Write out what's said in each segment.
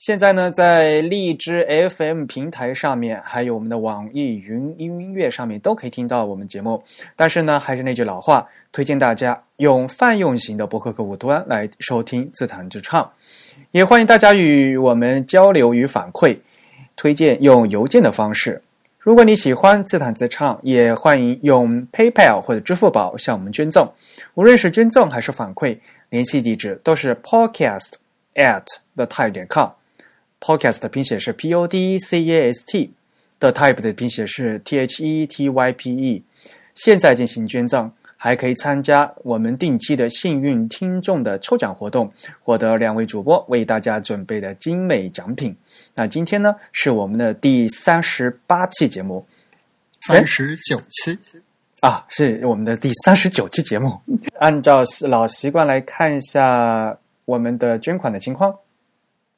现在呢，在荔枝 FM 平台上面，还有我们的网易云音乐上面都可以听到我们节目。但是呢，还是那句老话，推荐大家用泛用型的博客客户端来收听自弹自唱。也欢迎大家与我们交流与反馈，推荐用邮件的方式。如果你喜欢自弹自唱，也欢迎用 PayPal 或者支付宝向我们捐赠。无论是捐赠还是反馈，联系地址都是 podcast at the tie .com。Podcast 的拼写是 p o d c a s t，the type 的拼写是 t h e t y p e。现在进行捐赠，还可以参加我们定期的幸运听众的抽奖活动，获得两位主播为大家准备的精美奖品。那今天呢，是我们的第三十八期节目，三十九期啊，是我们的第三十九期节目。按照老习惯来看一下我们的捐款的情况。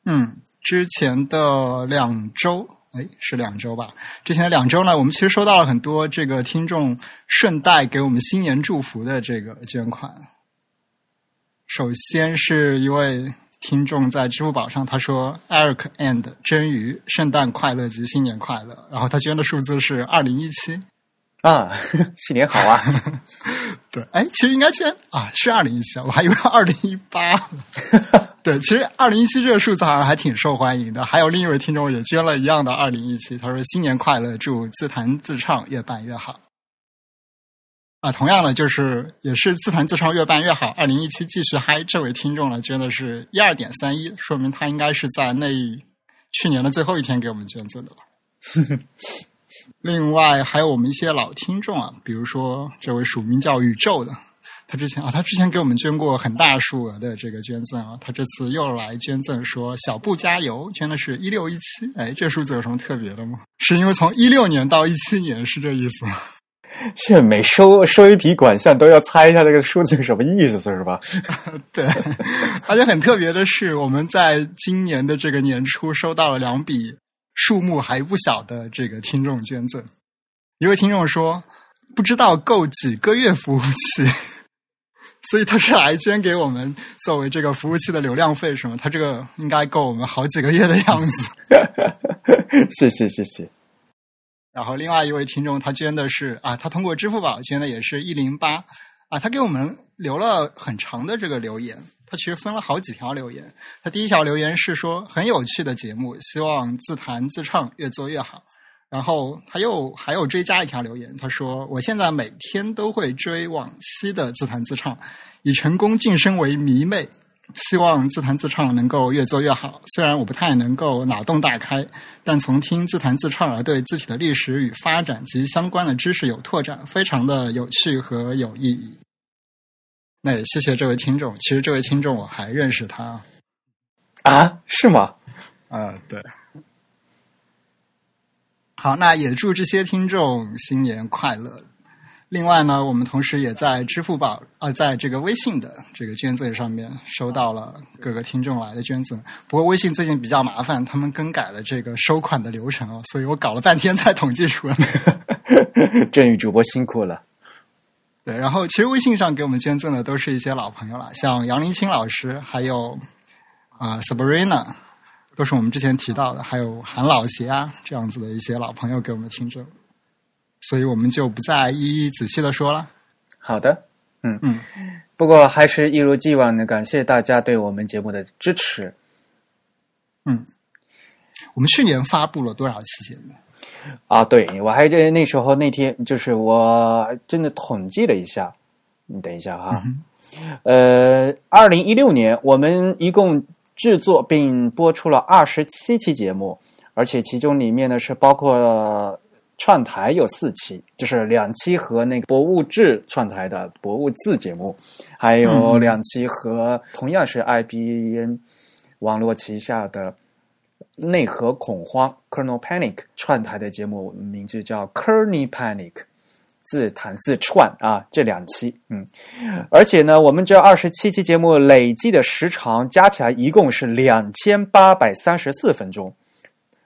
嗯。之前的两周，哎，是两周吧？之前的两周呢，我们其实收到了很多这个听众顺带给我们新年祝福的这个捐款。首先是一位听众在支付宝上，他说：“Eric and 真鱼，圣诞快乐及新年快乐。”然后他捐的数字是二零一七。啊，新年好啊！对，哎，其实应该捐啊，是二零一七，我还以为二零一八。对，其实二零一七这个数字好像还挺受欢迎的。还有另一位听众也捐了一样的二零一七，他说新年快乐，祝自弹自唱越办越好。啊，同样的就是也是自弹自唱越办越好，二零一七继续嗨。这位听众呢捐的是一二点三一，说明他应该是在那去年的最后一天给我们捐赠的吧。另外还有我们一些老听众啊，比如说这位署名叫宇宙的，他之前啊，他之前给我们捐过很大数额的这个捐赠啊，他这次又来捐赠说小布加油，捐的是一六一七，哎，这数字有什么特别的吗？是因为从一六年到一七年是这意思吗？是每收收一笔款项都要猜一下这个数字是什么意思，是吧？对，而且很特别的是，我们在今年的这个年初收到了两笔。数目还不小的这个听众捐赠，一位听众说不知道够几个月服务器，所以他是来捐给我们作为这个服务器的流量费，是吗？他这个应该够我们好几个月的样子。谢谢谢谢。然后另外一位听众他捐的是啊，他通过支付宝捐的也是一零八啊，他给我们留了很长的这个留言。他其实分了好几条留言。他第一条留言是说很有趣的节目，希望自弹自唱越做越好。然后他又还有追加一条留言，他说我现在每天都会追往期的自弹自唱，已成功晋升为迷妹。希望自弹自唱能够越做越好。虽然我不太能够脑洞大开，但从听自弹自唱而对字体的历史与发展及相关的知识有拓展，非常的有趣和有意义。那也谢谢这位听众。其实这位听众我还认识他啊？是吗？啊，对。好，那也祝这些听众新年快乐。另外呢，我们同时也在支付宝啊，在这个微信的这个捐赠上面收到了各个听众来的捐赠。不过微信最近比较麻烦，他们更改了这个收款的流程啊，所以我搞了半天才统计出来。振宇主播辛苦了。对，然后其实微信上给我们捐赠的都是一些老朋友了，像杨林清老师，还有啊 Sabrina，都是我们之前提到的，还有韩老邪啊这样子的一些老朋友给我们听证，所以我们就不再一一仔细的说了。好的，嗯嗯，不过还是一如既往的感谢大家对我们节目的支持。嗯，我们去年发布了多少期节目？啊，对，我还在那时候那天，就是我真的统计了一下，你等一下哈，呃，二零一六年我们一共制作并播出了二十七期节目，而且其中里面呢是包括串台有四期，就是两期和那个博物志串台的博物志节目，还有两期和同样是 IBN 网络旗下的内核恐慌 （Kernel Panic） 串台的节目，名字叫 Kernel Panic，自弹自串啊，这两期，嗯，而且呢，我们这二十七期节目累计的时长加起来一共是两千八百三十四分钟。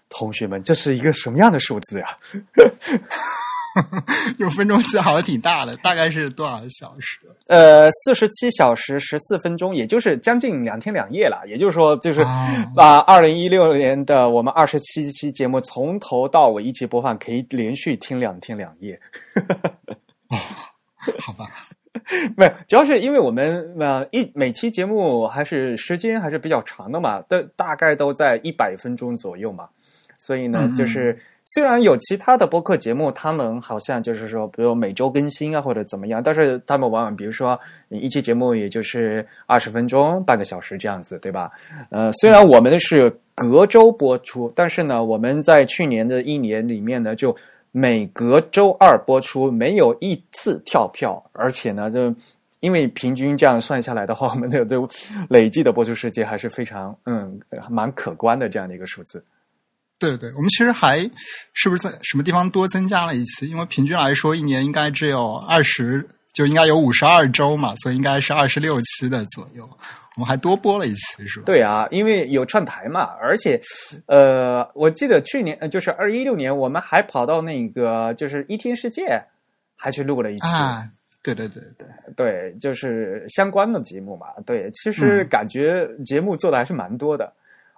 同学们，这是一个什么样的数字呀？用分钟计好像挺大的，大概是多少小时？呃，四十七小时十四分钟，也就是将近两天两夜了。也就是说，就是把二零一六年的我们二十七期节目从头到尾一起播放，可以连续听两天两夜。哦，好吧，没有，主要是因为我们呃一每期节目还是时间还是比较长的嘛，都大概都在一百分钟左右嘛，所以呢，就是。虽然有其他的播客节目，他们好像就是说，比如每周更新啊，或者怎么样，但是他们往往，比如说一期节目也就是二十分钟、半个小时这样子，对吧？呃，虽然我们是隔周播出，但是呢，我们在去年的一年里面呢，就每隔周二播出，没有一次跳票，而且呢，就因为平均这样算下来的话，我们的都累计的播出时间还是非常嗯蛮可观的这样的一个数字。对对，我们其实还是不是在什么地方多增加了一期？因为平均来说，一年应该只有二十，就应该有五十二周嘛，所以应该是二十六期的左右。我们还多播了一期，是吧？对啊，因为有串台嘛，而且呃，我记得去年就是二一六年，我们还跑到那个就是一天世界，还去录了一期。啊，对对对对对，就是相关的节目嘛。对，其实感觉节目做的还是蛮多的。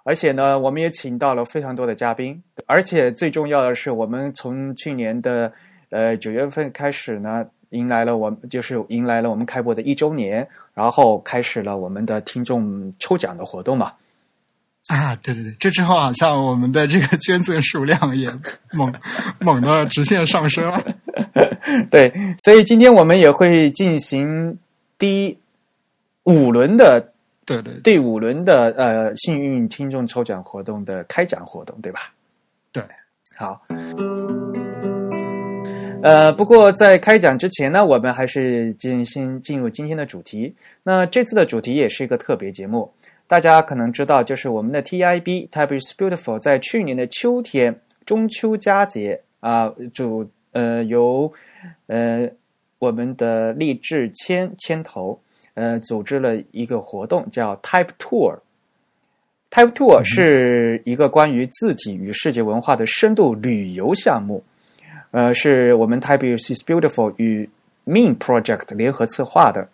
而且呢，我们也请到了非常多的嘉宾，而且最重要的是，我们从去年的呃九月份开始呢，迎来了我们就是迎来了我们开播的一周年，然后开始了我们的听众抽奖的活动嘛。啊，对对对，这之后好像我们的这个捐赠数量也猛猛的直线上升了。对，所以今天我们也会进行第五轮的。对对，第五轮的呃幸运听众抽奖活动的开奖活动，对吧？对，好。呃，不过在开讲之前呢，我们还是进先进入今天的主题。那这次的主题也是一个特别节目，大家可能知道，就是我们的 TIB Type is Beautiful 在去年的秋天中秋佳节啊，主呃由呃我们的励志牵牵头。呃，组织了一个活动，叫 Type Tour。Type Tour 是一个关于字体与世界文化的深度旅游项目。呃，是我们 Type is Beautiful 与 Mean Project 联合策划的。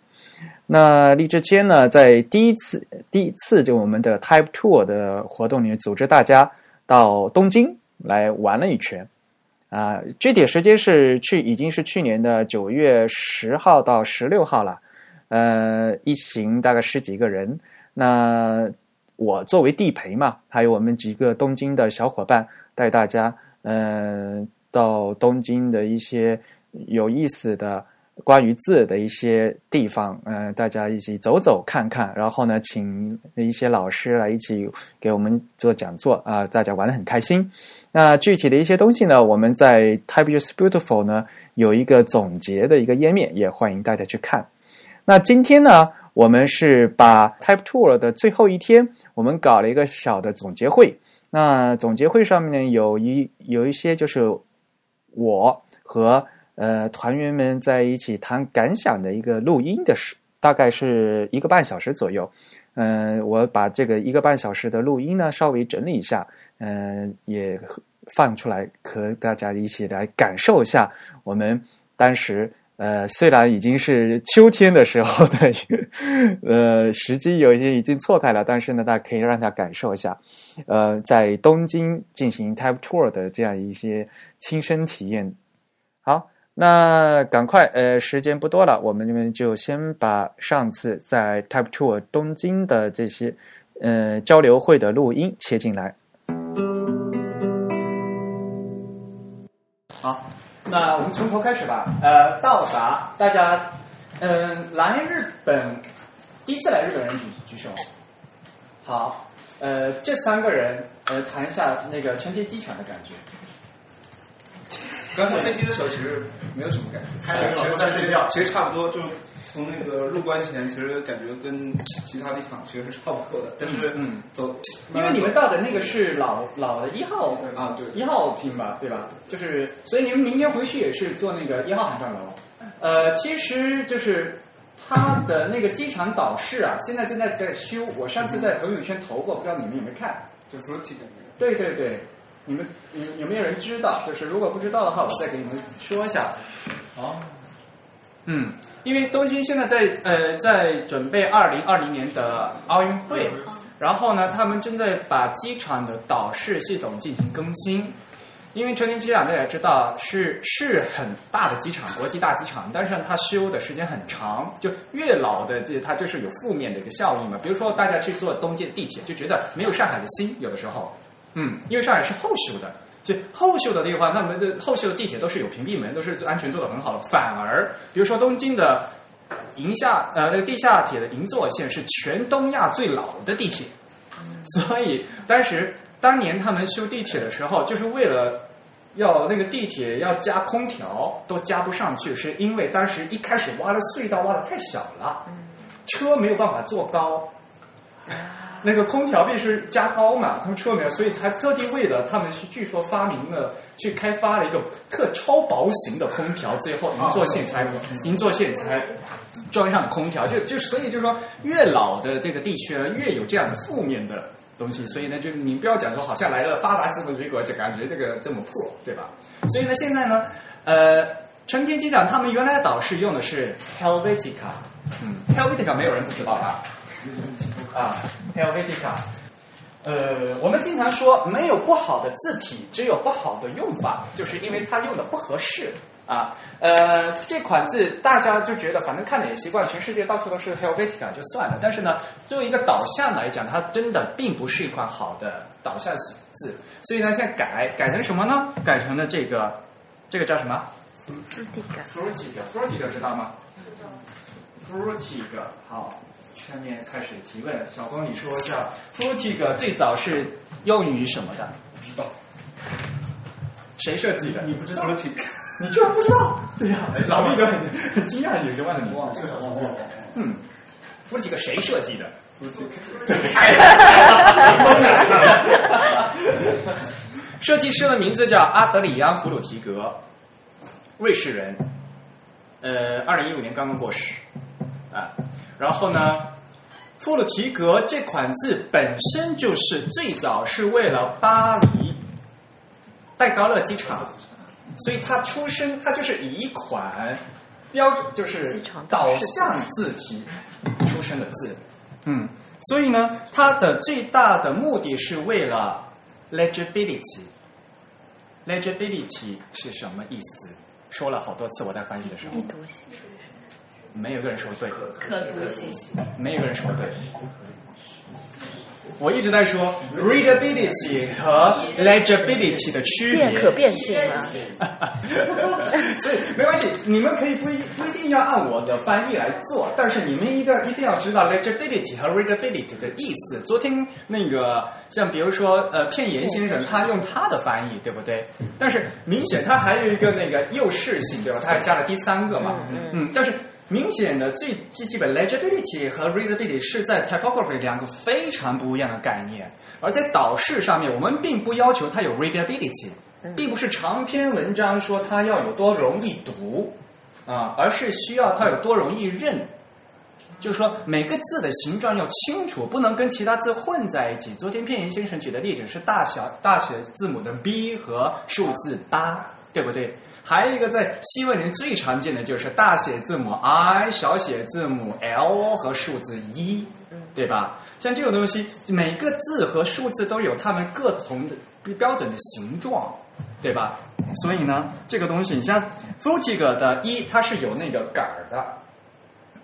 那荔枝街呢，在第一次第一次就我们的 Type Tour 的活动里面，组织大家到东京来玩了一圈。啊，具体时间是去已经是去年的九月十号到十六号了。呃，一行大概十几个人。那我作为地陪嘛，还有我们几个东京的小伙伴，带大家嗯到东京的一些有意思的关于字的一些地方，嗯，大家一起走走看看。然后呢，请一些老师来一起给我们做讲座啊，大家玩的很开心。那具体的一些东西呢，我们在 Type is Beautiful 呢有一个总结的一个页面，也欢迎大家去看。那今天呢，我们是把 Type Tour 的最后一天，我们搞了一个小的总结会。那总结会上面呢，有一有一些就是我和呃团员们在一起谈感想的一个录音的时，大概是一个半小时左右。嗯，我把这个一个半小时的录音呢稍微整理一下，嗯，也放出来和大家一起来感受一下我们当时。呃，虽然已经是秋天的时候的，呃，时机有一些已经错开了，但是呢，大家可以让他感受一下，呃，在东京进行 Type Tour 的这样一些亲身体验。好，那赶快，呃，时间不多了，我们这边就先把上次在 Type Tour 东京的这些，呃，交流会的录音切进来。好。那我们从头开始吧。呃，到达大家，嗯，来日本第一次来日本人举举手。好，呃，这三个人，呃，谈一下那个成田机场的感觉。刚上飞机的时候其实没有什么感觉，开了个其实在睡觉其实差不多，就从那个入关前，其实感觉跟其他地方其实是差不多的，但是嗯走，因为你们到的那个是老老的一号啊对一号厅吧，对吧？就是所以你们明天回去也是坐那个一号航站楼。呃，其实就是它的那个机场岛式啊，现在正在在修。我上次在朋友圈投过，不知道你们有没有看？就 fruity 的那个。对对对，你们有有没有人知道？就是如果不知道的话，我再给你们说一下。哦，嗯，因为东京现在在呃在准备二零二零年的奥运会，然后呢，他们正在把机场的导视系统进行更新。因为成田机场大家知道是是很大的机场，国际大机场，但是它修的时间很长，就越老的这它就是有负面的一个效应嘛。比如说大家去坐东京的地铁，就觉得没有上海的新，有的时候，嗯，因为上海是后修的，就后修的地方，他们的后修的地铁都是有屏蔽门，都是安全做的很好的。反而，比如说东京的银下呃那个地下铁的银座线是全东亚最老的地铁，所以当时当年他们修地铁的时候，就是为了要那个地铁要加空调，都加不上去，是因为当时一开始挖的隧道挖的太小了，车没有办法坐高。那个空调必须加高嘛，他们车没有，所以他特地为了他们是据说发明了去开发了一个特超薄型的空调，最后银座线才银座线才装上空调，就就所以就是说越老的这个地区呢，越有这样的负面的东西，所以呢，就你不要讲说好像来了发达资本主义国，就感觉这个这么破，对吧？所以呢，现在呢，呃，成田机长他们原来的岛式用的是 Helvetica，嗯，Helvetica 没有人不知道吧？啊，Helvetica。呃，我们经常说没有不好的字体，只有不好的用法，就是因为它用的不合适啊。呃，这款字大家就觉得反正看了也习惯，全世界到处都是 Helvetica 就算了。但是呢，作为一个导向来讲，它真的并不是一款好的导向字，所以呢，现在改改成什么呢？改成了这个，这个叫什么 Frutica，？Frutica，Frutica 知道吗？Frutica，好。下面开始提问，小光你说一下，Frutica 最早是用于什么的？不知道，谁设计的？你不知道 fruity？你居然不知道？对呀、老毕哥很很惊讶，你就问了你。忘了这个忘了。嗯，Frutica 谁设计的？fruity 对，设计师的名字叫阿德里安·弗鲁提格，瑞士人，呃，二零一五年刚刚过世，啊，然后呢，弗鲁提格这款字本身就是最早是为了巴黎戴高乐机场，所以它出生，它就是以一款标准就是导向字体出生的字，嗯，所以呢，它的最大的目的是为了 legibility。legibility 是什么意思？说了好多次，我在翻译的时候易，读性、没有一个人说对，可读性、没有一个人说对。我一直在说 readability 和 legibility 的区别。变可变性啊，所以没关系，你们可以不一不一定要按我的翻译来做，但是你们一定一定要知道 legibility 和 readability 的意思。昨天那个像比如说呃片岩先生他用他的翻译，对不对？但是明显他还有一个那个诱示性，对吧？他还加了第三个嘛，嗯嗯，但是。明显的最最基本 legibility 和 readability 是在 typography 两个非常不一样的概念，而在导式上面，我们并不要求它有 readability，并不是长篇文章说它要有多容易读啊，而是需要它有多容易认。就是说，每个字的形状要清楚，不能跟其他字混在一起。昨天片言先生举的例子是大小大写字母的 B 和数字八，对不对？还有一个在西文里最常见的就是大写字母 I、小写字母 L 和数字一，对吧？像这种东西，每个字和数字都有它们各同的标准的形状，对吧？所以呢，这个东西，你像 Frutig 的一，它是有那个杆儿的。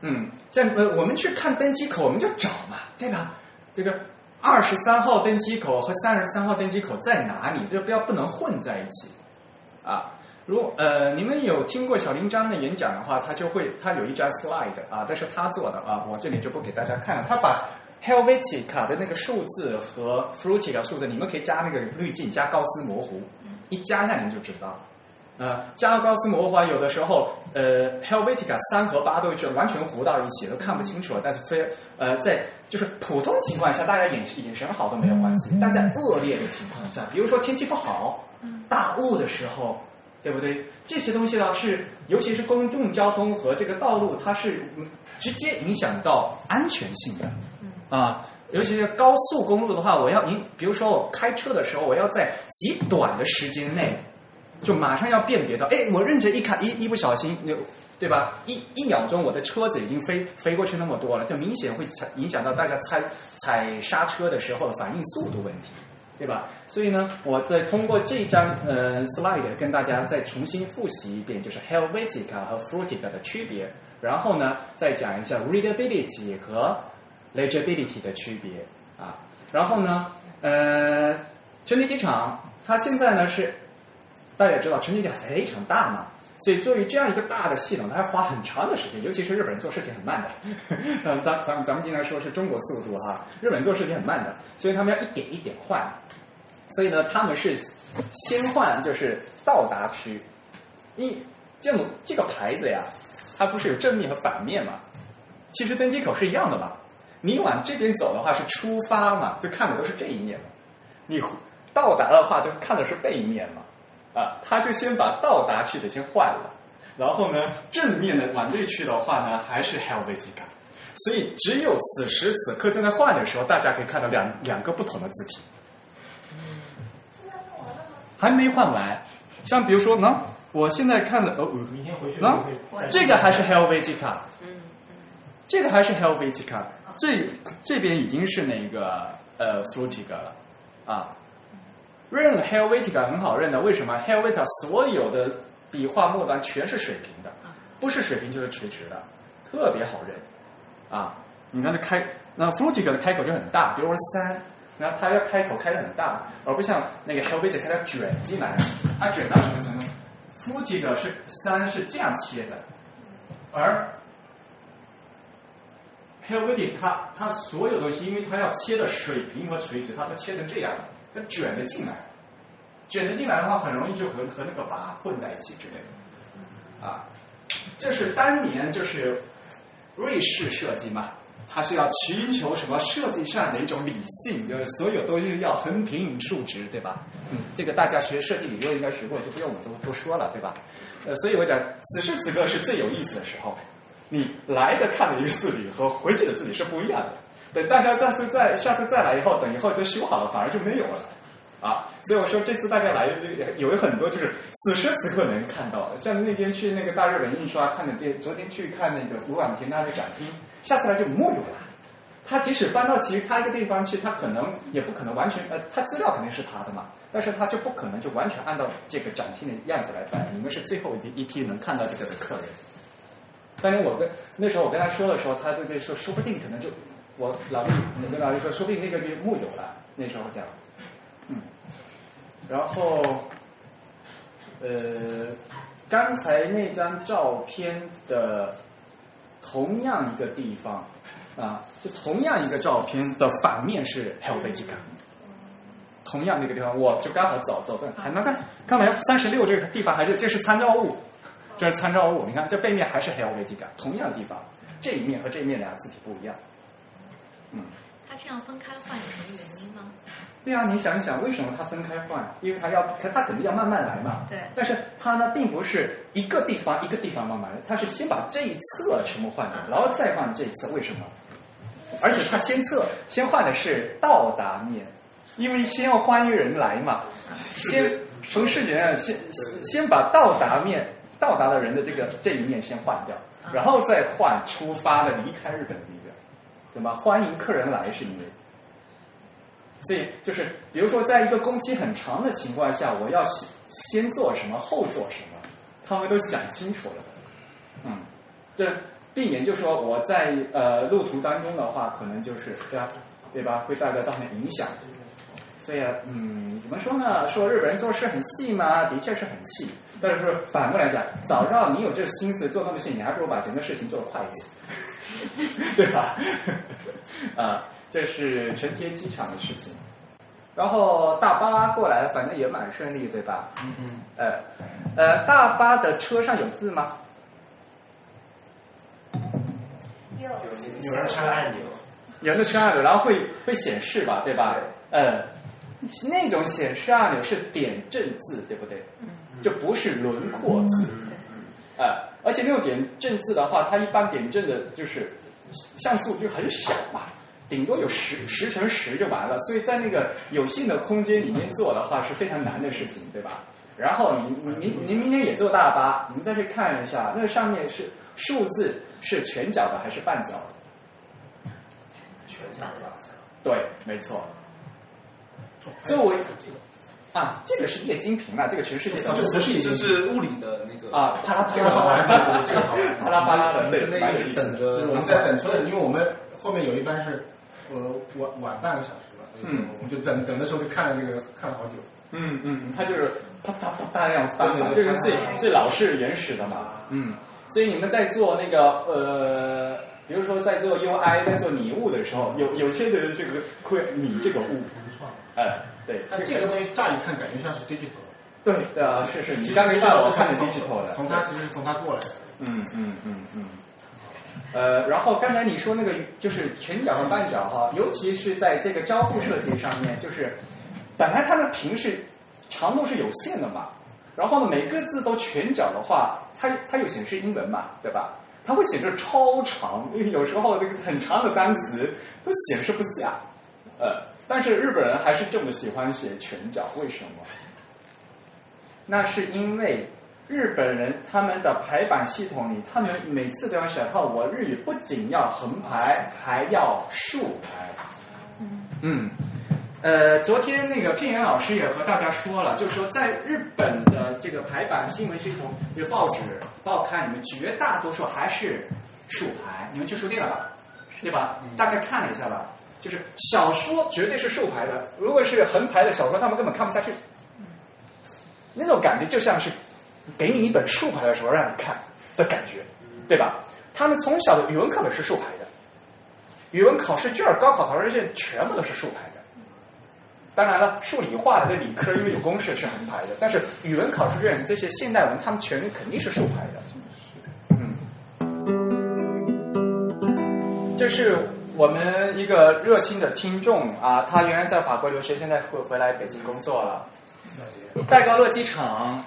嗯，像呃，我们去看登机口，我们就找嘛，对吧？这个二十三号登机口和三十三号登机口在哪里？这不要不能混在一起啊。如呃，你们有听过小林章的演讲的话，他就会他有一张 slide 啊，但是他做的啊，我这里就不给大家看了。他把 Helvetica 的那个数字和 Frutica 数字，你们可以加那个滤镜，加高斯模糊，一加那你们就知道呃，加高斯魔环有的时候，呃，Helvetica 三和八都就完全糊到一起，都看不清楚了。但是非呃，在就是普通情况下，大家眼眼神好都没有关系。但在恶劣的情况下，比如说天气不好、大雾的时候，对不对？这些东西呢是，尤其是公共交通和这个道路，它是嗯直接影响到安全性的。啊，尤其是高速公路的话，我要你，比如说我开车的时候，我要在极短的时间内，就马上要辨别到，哎，我认真一看，一一不小心，那对吧？一一秒钟，我的车子已经飞飞过去那么多了，就明显会踩影响到大家踩踩刹车的时候的反应速度问题，对吧？所以呢，我再通过这张呃 slide 跟大家再重新复习一遍，就是 Helvetica 和 Frutica 的区别，然后呢，再讲一下 readability 和 legibility 的区别啊。然后呢，呃，成田机场它现在呢是大家也知道成田机场非常大嘛，所以作为这样一个大的系统，它要花很长的时间，尤其是日本人做事情很慢的。咱咱咱们咱们经常说是中国速度哈，日本人做事情很慢的，所以他们要一点一点换。所以呢，他们是先换就是到达区，一这种这个牌子呀，它不是有正面和反面嘛？其实登机口是一样的嘛。你往这边走的话是出发嘛，就看的都是这一面嘛。你到达的话就看的是背面嘛。啊，他就先把到达去的先换了，然后呢，正面的往这去的话呢，还是 Helvetica。所以只有此时此刻正在换的时候，大家可以看到两两个不同的字体。还没换完，像比如说呢，我现在看的哦，明天回去呢这个还是 Helvetica，嗯嗯，这个还是 Helvetica，这这边已经是那个呃 Frutica 了。啊。认 Helvetica 很好认的，为什么？Helvetica 所有的笔画末端全是水平的，不是水平就是垂直的，特别好认啊。你看这开，那 Frutica 的开口就很大，比如说三。然后它要开口开的很大，而不像那个 Helvetica 它要卷进来，它卷到什么程度？Frutica 是三是这样切的，而 Helvetica 它它所有东西，因为它要切的水平和垂直，它都切成这样，它卷的进来，卷的进来的话，很容易就和和那个八混在一起之类的，啊，这是当年就是瑞士设计嘛。它是要寻求什么设计上的一种理性，就是所有东西要横平竖直，对吧？嗯，这个大家学设计理论应该学过，就不用我多多说了，对吧？呃，所以我讲此时此刻是最有意思的时候，你来的看的一个字体和回去的字体是不一样的。等大家下次再下次再来以后，等以后都修好了，反而就没有了。啊，所以我说这次大家来有有很多就是此时此刻能看到，像那天去那个大日本印刷看的店，昨天去看那个卢广田他的展厅，下次来就木有了。他即使搬到其他一个地方去，他可能也不可能完全呃，他资料肯定是他的嘛，但是他就不可能就完全按照这个展厅的样子来办。你们是最后一一批能看到这个的客人。当年我跟那时候我跟他说的时候，他就就说说不定可能就我老弟，我跟老弟说，说不定那个就木有了。那时候讲。嗯，然后，呃，刚才那张照片的同样一个地方啊，就同样一个照片的反面是 Helvetica，同样那个地方，我就刚好走走的，还能看看没？三十六这个地方还是这是参照物，这是参照物，你看这背面还是 Helvetica，同样的地方，这一面和这一面两个字体不一样，嗯。他这样分开换有什么原因吗？对啊，你想一想，为什么他分开换？因为他要，他他肯定要慢慢来嘛。对。但是他呢，并不是一个地方一个地方慢慢来，他是先把这一侧全部换掉，然后再换这一侧。为什么？而且他先测，先换的是到达面，因为先要欢迎人来嘛。先从视觉上先先把到达面到达的人的这个这一面先换掉，然后再换出发的离开日本的。怎么欢迎客人来？是因为，所以就是比如说，在一个工期很长的情况下，我要先先做什么，后做什么，他们都想清楚了。嗯，这避免就说我在呃路途当中的话，可能就是对吧？对吧？会带来造成影响。所以啊嗯，怎么说呢？说日本人做事很细嘛？的确是很细。但是反过来讲，早知道你有这心思做那么细，你还不如把整个事情做得快一点。对吧？啊，这是成田机场的事情。然后大巴过来，反正也蛮顺利，对吧？嗯嗯，呃，呃，大巴的车上有字吗？有有人开了按钮，有的车按钮，然后会会显示吧，对吧？嗯，那种显示按钮是点阵字，对不对？就不是轮廓字。呃，而且那种点阵字的话，它一般点阵的就是像素就很小嘛，顶多有十十乘十就完了。所以在那个有限的空间里面做的话是非常难的事情，对吧？然后您您您明天也坐大巴，你们再去看一下，那个上面是数字是全角的还是半角的？全角的吧？对，没错。作为啊，这个是液晶屏啊，这个全世界都就不是液晶这是物理的那个啊，啪啦啪这个好玩，啦，这个好玩。啪啦啪啦的，那里蛮有意思的。等着就是我们在等车的，因为我们后面有一班是呃晚晚半个小时吧，所以我们就等等的时候就看了这个看了好久。嗯嗯，它就是啪啪啪啪那样翻这是最最老式原始的嘛。嗯，所以你们在做那个呃，比如说在做 UI 在做拟物的时候，有有些人这个会拟这个物，不错，哎，对，但这个东西乍一看感觉像是 digital，对对啊，是是，你刚才带我看的 digital 的，从它其实从它过来的。嗯嗯嗯嗯。呃，然后刚才你说那个就是全角和半角哈，尤其是在这个交互设计上面，就是本来它的屏是长度是有限的嘛，然后呢每个字都全角的话，它它又显示英文嘛，对吧？它会显示超长，因为有时候这个很长的单词都显示不下，呃，但是日本人还是这么喜欢写全角，为什么？那是因为日本人他们的排版系统里，他们每次都要想到我日语不仅要横排，还要竖排。嗯，呃，昨天那个片岩老师也和大家说了，就是说在日本的这个排版新闻系统，就报纸、报刊里面，绝大多数还是竖排。你们去书店了吧？对吧？大概看了一下吧，就是小说绝对是竖排的，如果是横排的小说，他们根本看不下去。那种感觉就像是给你一本竖排的时候让你看的感觉，对吧？他们从小的语文课本是竖排的，语文考试卷、高考考试卷全部都是竖排的。当然了，数理化的跟理科因为有公式是横排的，但是语文考试卷这些现代文，他们全肯定是竖排的。嗯，这是我们一个热心的听众啊，他原来在法国留学，现在回回来北京工作了。戴高乐机场，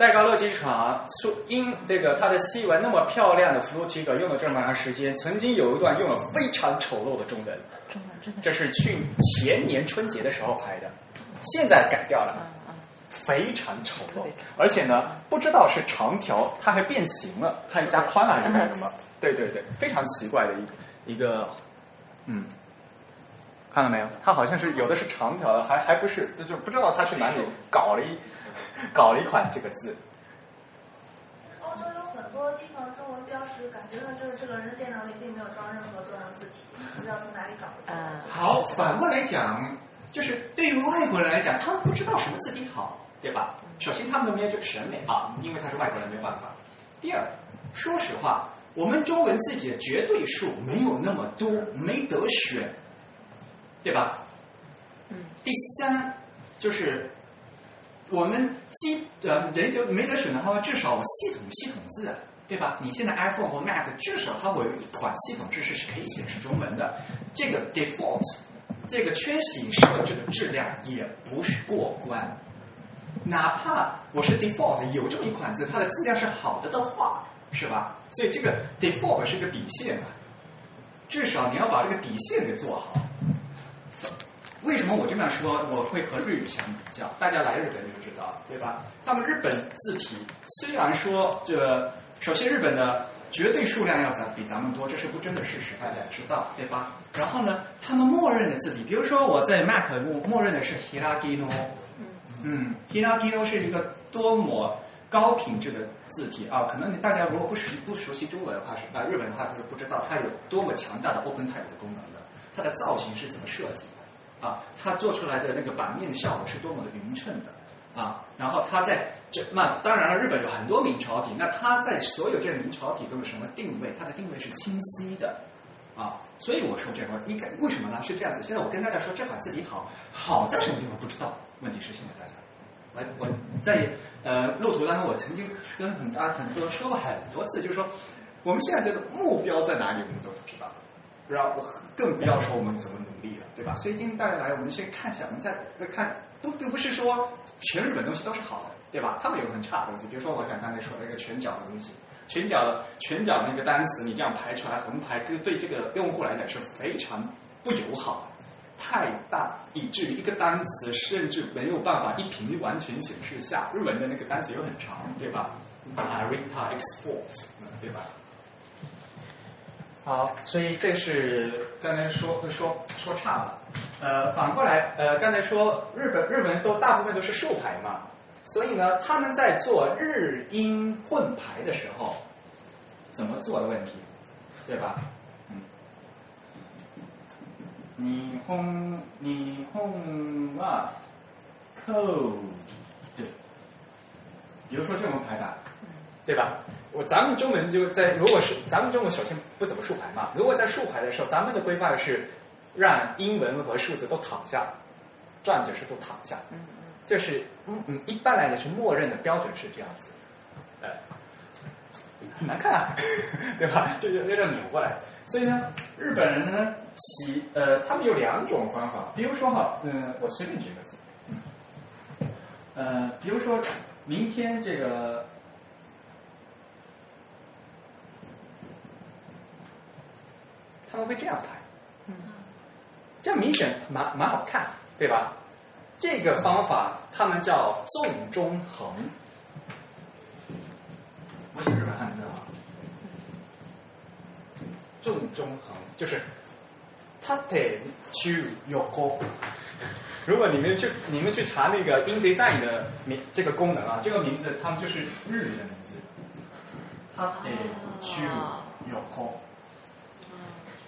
戴高乐机场出因这个它的西文那么漂亮的 Flutiger 用了这么长时间，曾经有一段用了非常丑陋的中文，中文真的这是去前年春节的时候拍的，现在改掉了，非常丑陋而且呢，不知道是长条，它还变形了，它加宽了还是干什么？对对对，非常奇怪的一个一个，嗯。看到没有？它好像是有的是长条的，还还不是，就就不知道它是哪里搞了一 搞了一款这个字。欧洲有很多地方中文标识，感觉上就是这个人的电脑里并没有装任何中文字体，不知道从哪里搞的。嗯，好，反过来讲，就是对于外国人来讲，他们不知道什么字体好，对吧？首先，他们都没有这个审美啊，因为他是外国人，没办法。第二，说实话，我们中文字体的绝对数没有那么多，没得选，对吧？嗯。第三，就是我们基呃没得没得选的话，至少系统系统字啊，对吧？你现在 iPhone 或 Mac 至少它会有一款系统知识是可以显示中文的，这个 default 这个圈形设置的质量也不是过关。哪怕我是 default 有这么一款字，它的质量是好的的话，是吧？所以这个 default 是个底线啊，至少你要把这个底线给做好。为什么我这么说？我会和日语相比较，大家来日本就知道，对吧？他们日本字体虽然说这，首先日本的绝对数量要咱比咱们多，这是不争的事实，大家知道，对吧？然后呢，他们默认的字体，比如说我在 Mac 默默认的是 Hiragino，嗯，Hiragino 是一个多么高品质的字体啊！可能大家如果不熟不熟悉中文的话，是啊日本的话就是不知道它有多么强大的 Open Type 的功能的，它的造型是怎么设计的。啊，它做出来的那个版面效果是多么的匀称的啊！然后它在这那当然了，日本有很多明朝体，那它在所有这个明朝体都有什么定位？它的定位是清晰的啊。所以我说这个应该为什么呢？是这样子。现在我跟大家说这款字体好，好在什么地方不知道？问题是现在大家，我我在呃路途当中，我曾经跟很大很多说过很多次，就是说我们现在这个目标在哪里，我们都不知道。然后更不要说我们怎么努力了，对吧？所以今天大家来，我们先看一下，我们再看，都并不是说全日本东西都是好的，对吧？他们有很差的东西，比如说我想刚才说那个拳脚的东西，拳脚拳脚那个单词，你这样排出来横排，对对这个用户来讲是非常不友好的，太大，以至于一个单词甚至没有办法一屏完全显示下。日文的那个单词又很长，对吧？Arita export，对吧？好，所以这是刚才说说说差了。呃，反过来，呃，刚才说日本日文都大部分都是竖排嘛，所以呢，他们在做日英混排的时候，怎么做的问题，对吧？嗯，日本日本は code，比如说这种排版，对吧？我咱们中文就在，如果是咱们中文首先不怎么竖排嘛，如果在竖排的时候，咱们的规范是让英文和数字都躺下，转角是都躺下，这是嗯嗯，一般来讲是默认的标准是这样子，呃，很难看啊，对吧？就就有点扭过来，所以呢，日本人呢喜呃，他们有两种方法，比如说哈，嗯，我随便举个字，呃，比如说明天这个。他们会这样排，这样明显蛮蛮好看，对吧？这个方法他们叫纵中横，我写日本汉字啊，纵中横就是它得去有功。如果你们去你们去查那个 InDesign 的名这个功能啊，这个名字他们就是日语的名字，它得去有功。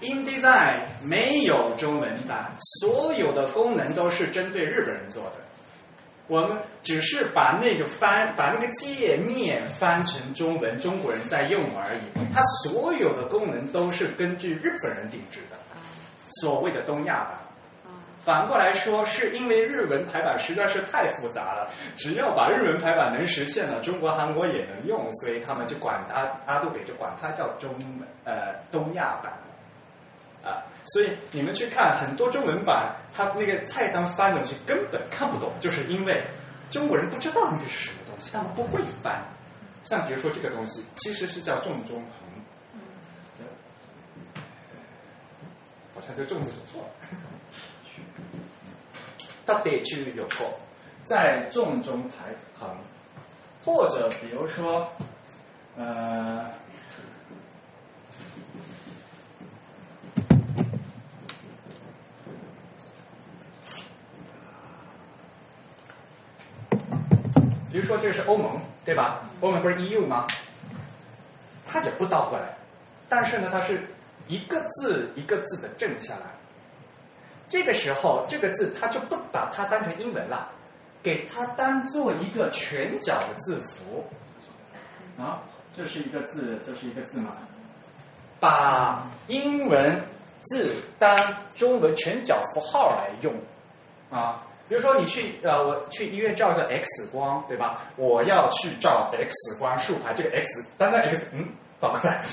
InDesign 没有中文版，所有的功能都是针对日本人做的。我们只是把那个翻，把那个界面翻成中文，中国人在用而已。它所有的功能都是根据日本人定制的，所谓的东亚版。反过来说，是因为日文排版实在是太复杂了，只要把日文排版能实现了，中国、韩国也能用，所以他们就管它阿杜北就管它叫中呃东亚版。啊，所以你们去看很多中文版，它那个菜单翻的东西根本看不懂，就是因为中国人不知道那个是什么东西，他们不会翻。像比如说这个东西，其实是叫重中横，好像这个“重”字是错了，它得去有错，在重中排横，或者比如说，呃。比如说，这是欧盟，对吧？欧盟不是 EU 吗？它也不倒过来，但是呢，它是一个字一个字的正下来。这个时候，这个字它就不把它当成英文了，给它当做一个全角的字符。啊，这是一个字，这是一个字嘛？把英文字当中文全角符号来用，啊。比如说，你去呃，我去医院照一个 X 光，对吧？我要去照 X 光竖排，这个 X 单单 X，嗯，反过来，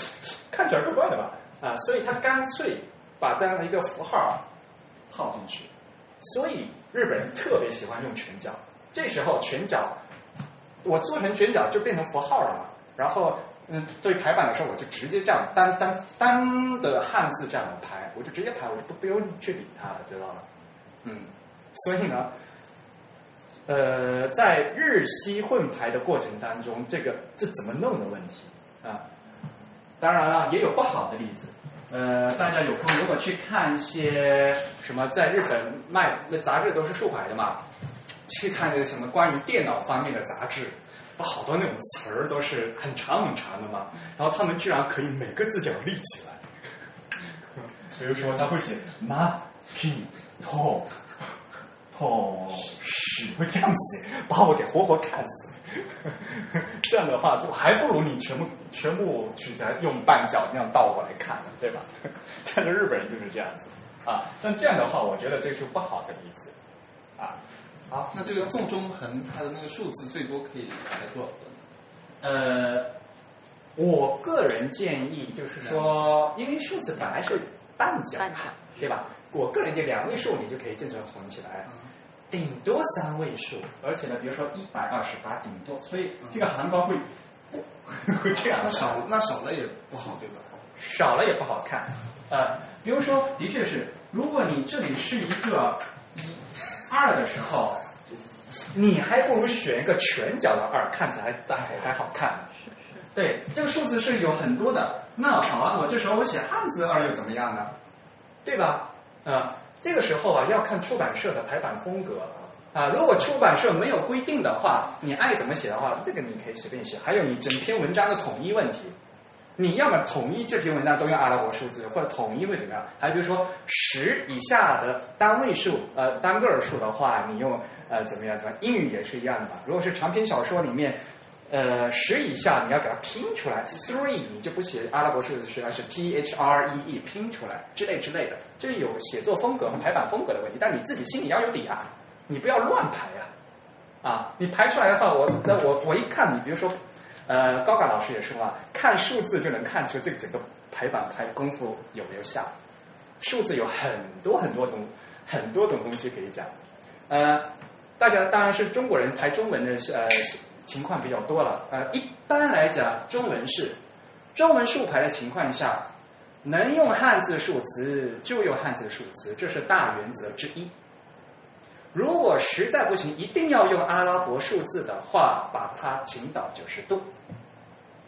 看起来怪怪的吧？啊，所以他干脆把这样的一个符号套进去。所以日本人特别喜欢用拳脚。这时候拳脚，我做成拳脚就变成符号了嘛。然后，嗯，对排版的时候，我就直接这样单单单的汉字这样排，我就直接排，我就不不用去理它了，知道吗？嗯。所以呢，呃，在日西混排的过程当中，这个这怎么弄的问题啊？当然了，也有不好的例子。呃，大家有空如果去看一些什么在日本卖那杂志都是竖排的嘛，去看那个什么关于电脑方面的杂志，不好多那种词儿都是很长很长的嘛，然后他们居然可以每个字脚立起来，比如说他会写 ma p to。哦，是会这样写，把我给活活看死。这样的话，就还不如你全部全部取材用半角那样倒过来看呢，对吧？但是日本人就是这样子啊，像这样的话，我觉得这是不好的例子啊。好，那这个纵中横它的那个数字最多可以来多少分？呃，我个人建议就是说，因为数字本来是半角对吧？我个人建议两位数你就可以正常混起来，顶多三位数，而且呢，比如说一百二十八，顶多，所以这个行高会 会这样的那少那少了也不好，对吧？少了也不好看。呃，比如说，的确是，如果你这里是一个一二的时候，你还不如选一个全角的二，看起来还还还好看。对，这个数字是有很多的。那好啊，我这时候我写汉字二又怎么样呢？对吧？呃，这个时候啊，要看出版社的排版风格了啊。如果出版社没有规定的话，你爱怎么写的话，这个你可以随便写。还有你整篇文章的统一问题，你要么统一这篇文章都用阿拉伯数字，或者统一会怎么样？还比如说十以下的单位数，呃，单个数的话，你用呃怎么样？怎么样？英语也是一样的嘛。如果是长篇小说里面，呃，十以下你要给它拼出来，three 你就不写阿拉伯数字，实际上是 t h r e e 拼出来之类之类的，这有写作风格和排版风格的问题，但你自己心里要有底啊，你不要乱排啊，啊，你排出来的话，我那我我一看你，比如说，呃，高嘎老师也说了，看数字就能看出这个整个排版排功夫有没有下，数字有很多很多种很多种东西可以讲，呃，大家当然是中国人排中文的呃情况比较多了，呃，一般来讲中文是中文竖排的情况下，能用汉字数词就用汉字数词，这是大原则之一。如果实在不行，一定要用阿拉伯数字的话，把它倾倒九十度。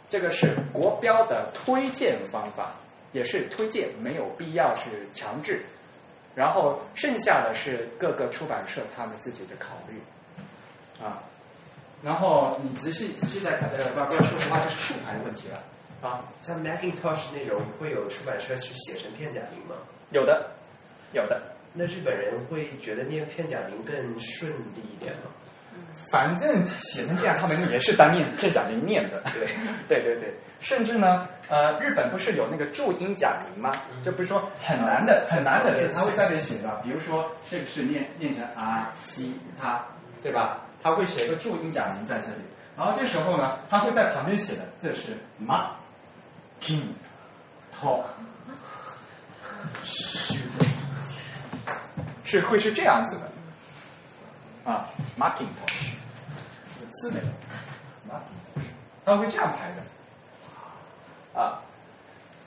这个是国标的推荐方法，也是推荐，没有必要是强制。然后剩下的是各个出版社他们自己的考虑啊。然后你仔细仔细再看，呃，不不要说实话，这是竖排的问题了啊。像 Macintosh 那种会有出版社去写成片假名吗？有的，有的。那日本人会觉得念片假名更顺利一点吗？反正写成这样，他们也是当念片假名念的。对，对对对。甚至呢，呃，日本不是有那个注音假名吗？就比如说很难的、很难的字，他会在这里写的。比如说这个是念念成啊西他，对吧？他会写一个注音假名在这里。然后这时候呢，他会在旁边写的，这是 ma king talk，是会是这样子的啊，Macintosh 有字没有？Macintosh，他会这样排的啊。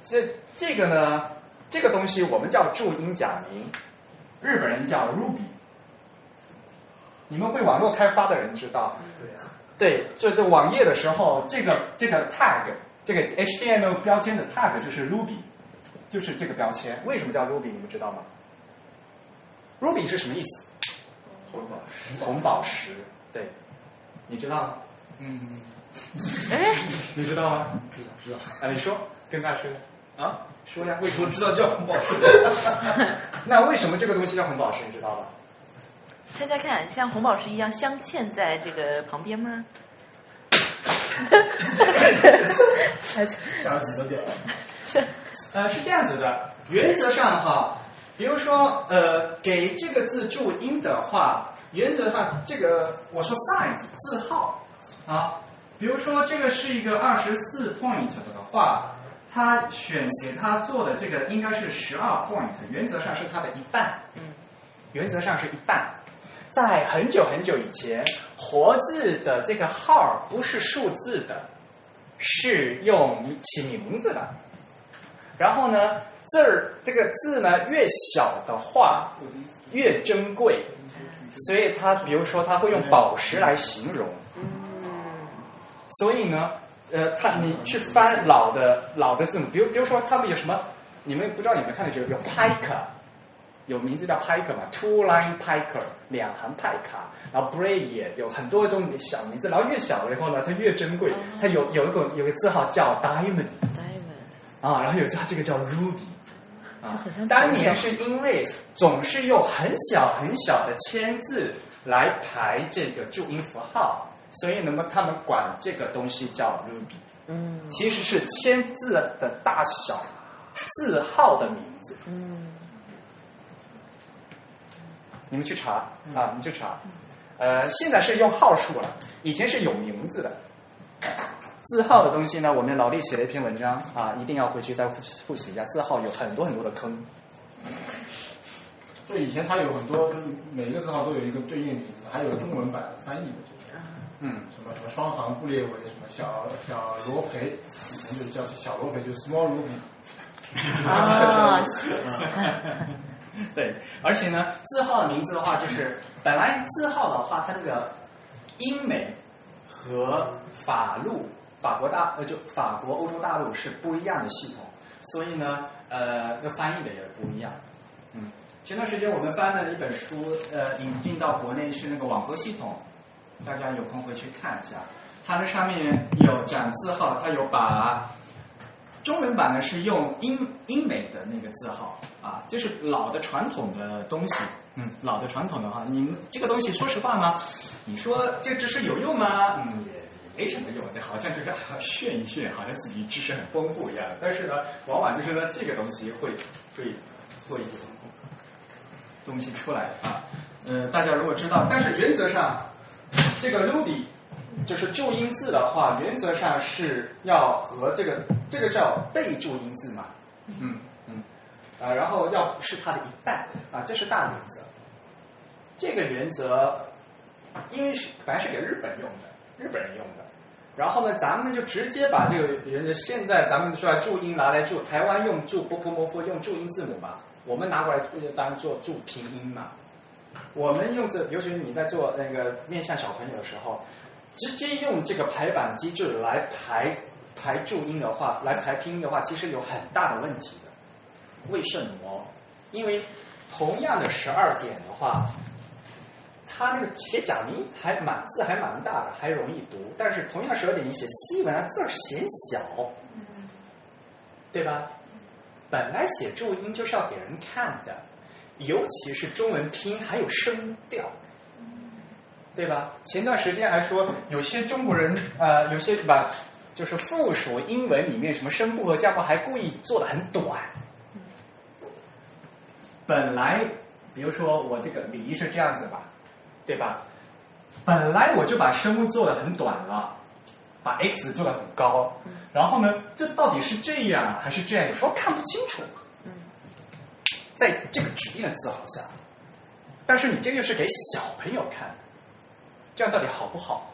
这这个呢，这个东西我们叫注音假名，日本人叫 Ruby。你们会网络开发的人知道，对啊，对，这个网页的时候，这个这个 tag，这个 HTML 标签的 tag 就是 Ruby，就是这个标签。为什么叫 Ruby？你们知道吗？Ruby 是什么意思？红宝石。红宝石，对，你知道吗？嗯，哎，你知道吗？知道知道啊，你说，跟大师啊，说呀，为什么？知道叫红宝石。那为什么这个东西叫红宝石？你知道吗？猜猜看，像红宝石一样镶嵌在这个旁边吗？猜猜，吓死了点。呃，是这样子的，原则上哈，比如说呃，给这个字注音的话，原则上这个我说 size 字号啊，比如说这个是一个二十四 point 的话，它选给它做的这个应该是十二 point，原则上是它的一半，嗯，原则上是一半。在很久很久以前，活字的这个号不是数字的，是用起名字的。然后呢，字儿这个字呢越小的话越珍贵，所以它比如说它会用宝石来形容。所以呢，呃，它你去翻老的老的字母，比如比如说他们有什么，你们不知道你们看的这个，比如 Pike，有名字叫 Pike 嘛，Two Line Pike 两行派卡，然后 Bray 也有很多种小名字，然后越小了以后呢，它越珍贵，它有有一个有个字号叫 Diamond。diamond，啊，然后有它这个叫 Ruby，啊，当年是因为总是用很小很小的签字来排这个注音符号，所以那么他们管这个东西叫 Ruby 嗯。其实是签字的大小、字号的名字。嗯你们去查啊，你去查。呃，现在是用号数了，以前是有名字的。字号的东西呢，我们老李写了一篇文章啊，一定要回去再复习复习一下。字号有很多很多的坑。所以以前它有很多，就是每一个字号都有一个对应名字，还有中文版的翻译的，就是嗯，什么什么双行布列维，什么小小罗培，以前就叫小罗培，就是 small ruby。啊，对，而且呢，字号的名字的话，就是本来字号的话，它那个英美和法陆、法国大呃就法国、欧洲大陆是不一样的系统，所以呢，呃，那翻译的也不一样。嗯，前段时间我们翻了一本书，呃，引进到国内是那个网格系统，大家有空回去看一下，它那上面有讲字号，它有把。中文版呢是用英英美的那个字号啊，就是老的传统的东西。嗯，老的传统的话，你们这个东西说实话吗？你说这知识有用吗？嗯，也没什么用，就好像就是炫一炫，好像自己知识很丰富一样。但是呢，往往就是呢，这个东西会会做一个东西出来啊。呃，大家如果知道，但是原则上这个 Ruby 就是注音字的话，原则上是要和这个这个叫备注音字嘛，嗯嗯，啊，然后要是它的一半啊，这是大原则。这个原则因为是本来是给日本用的，日本人用的，然后呢，咱们就直接把这个原则，现在咱们说注音拿来注，台湾用注波波摩夫用注音字母嘛，我们拿过来当做注拼音嘛。我们用这，尤其是你在做那个面向小朋友的时候，直接用这个排版机制来排排注音的话，来排拼音的话，其实有很大的问题的。为什么？因为同样的十二点的话，它那个写假名还蛮字还蛮大的，还容易读。但是同样十二点，你写西文，字儿显小，对吧？本来写注音就是要给人看的，尤其是中文拼音还有声调。对吧？前段时间还说有些中国人呃，有些把就是附属英文里面什么声部和加部还故意做的很短。本来比如说我这个梨是这样子吧，对吧？本来我就把声部做的很短了，把 x 做的很高，然后呢，这到底是这样还是这样？有时候看不清楚。在这个指定的字号下，但是你这个又是给小朋友看的。这样到底好不好？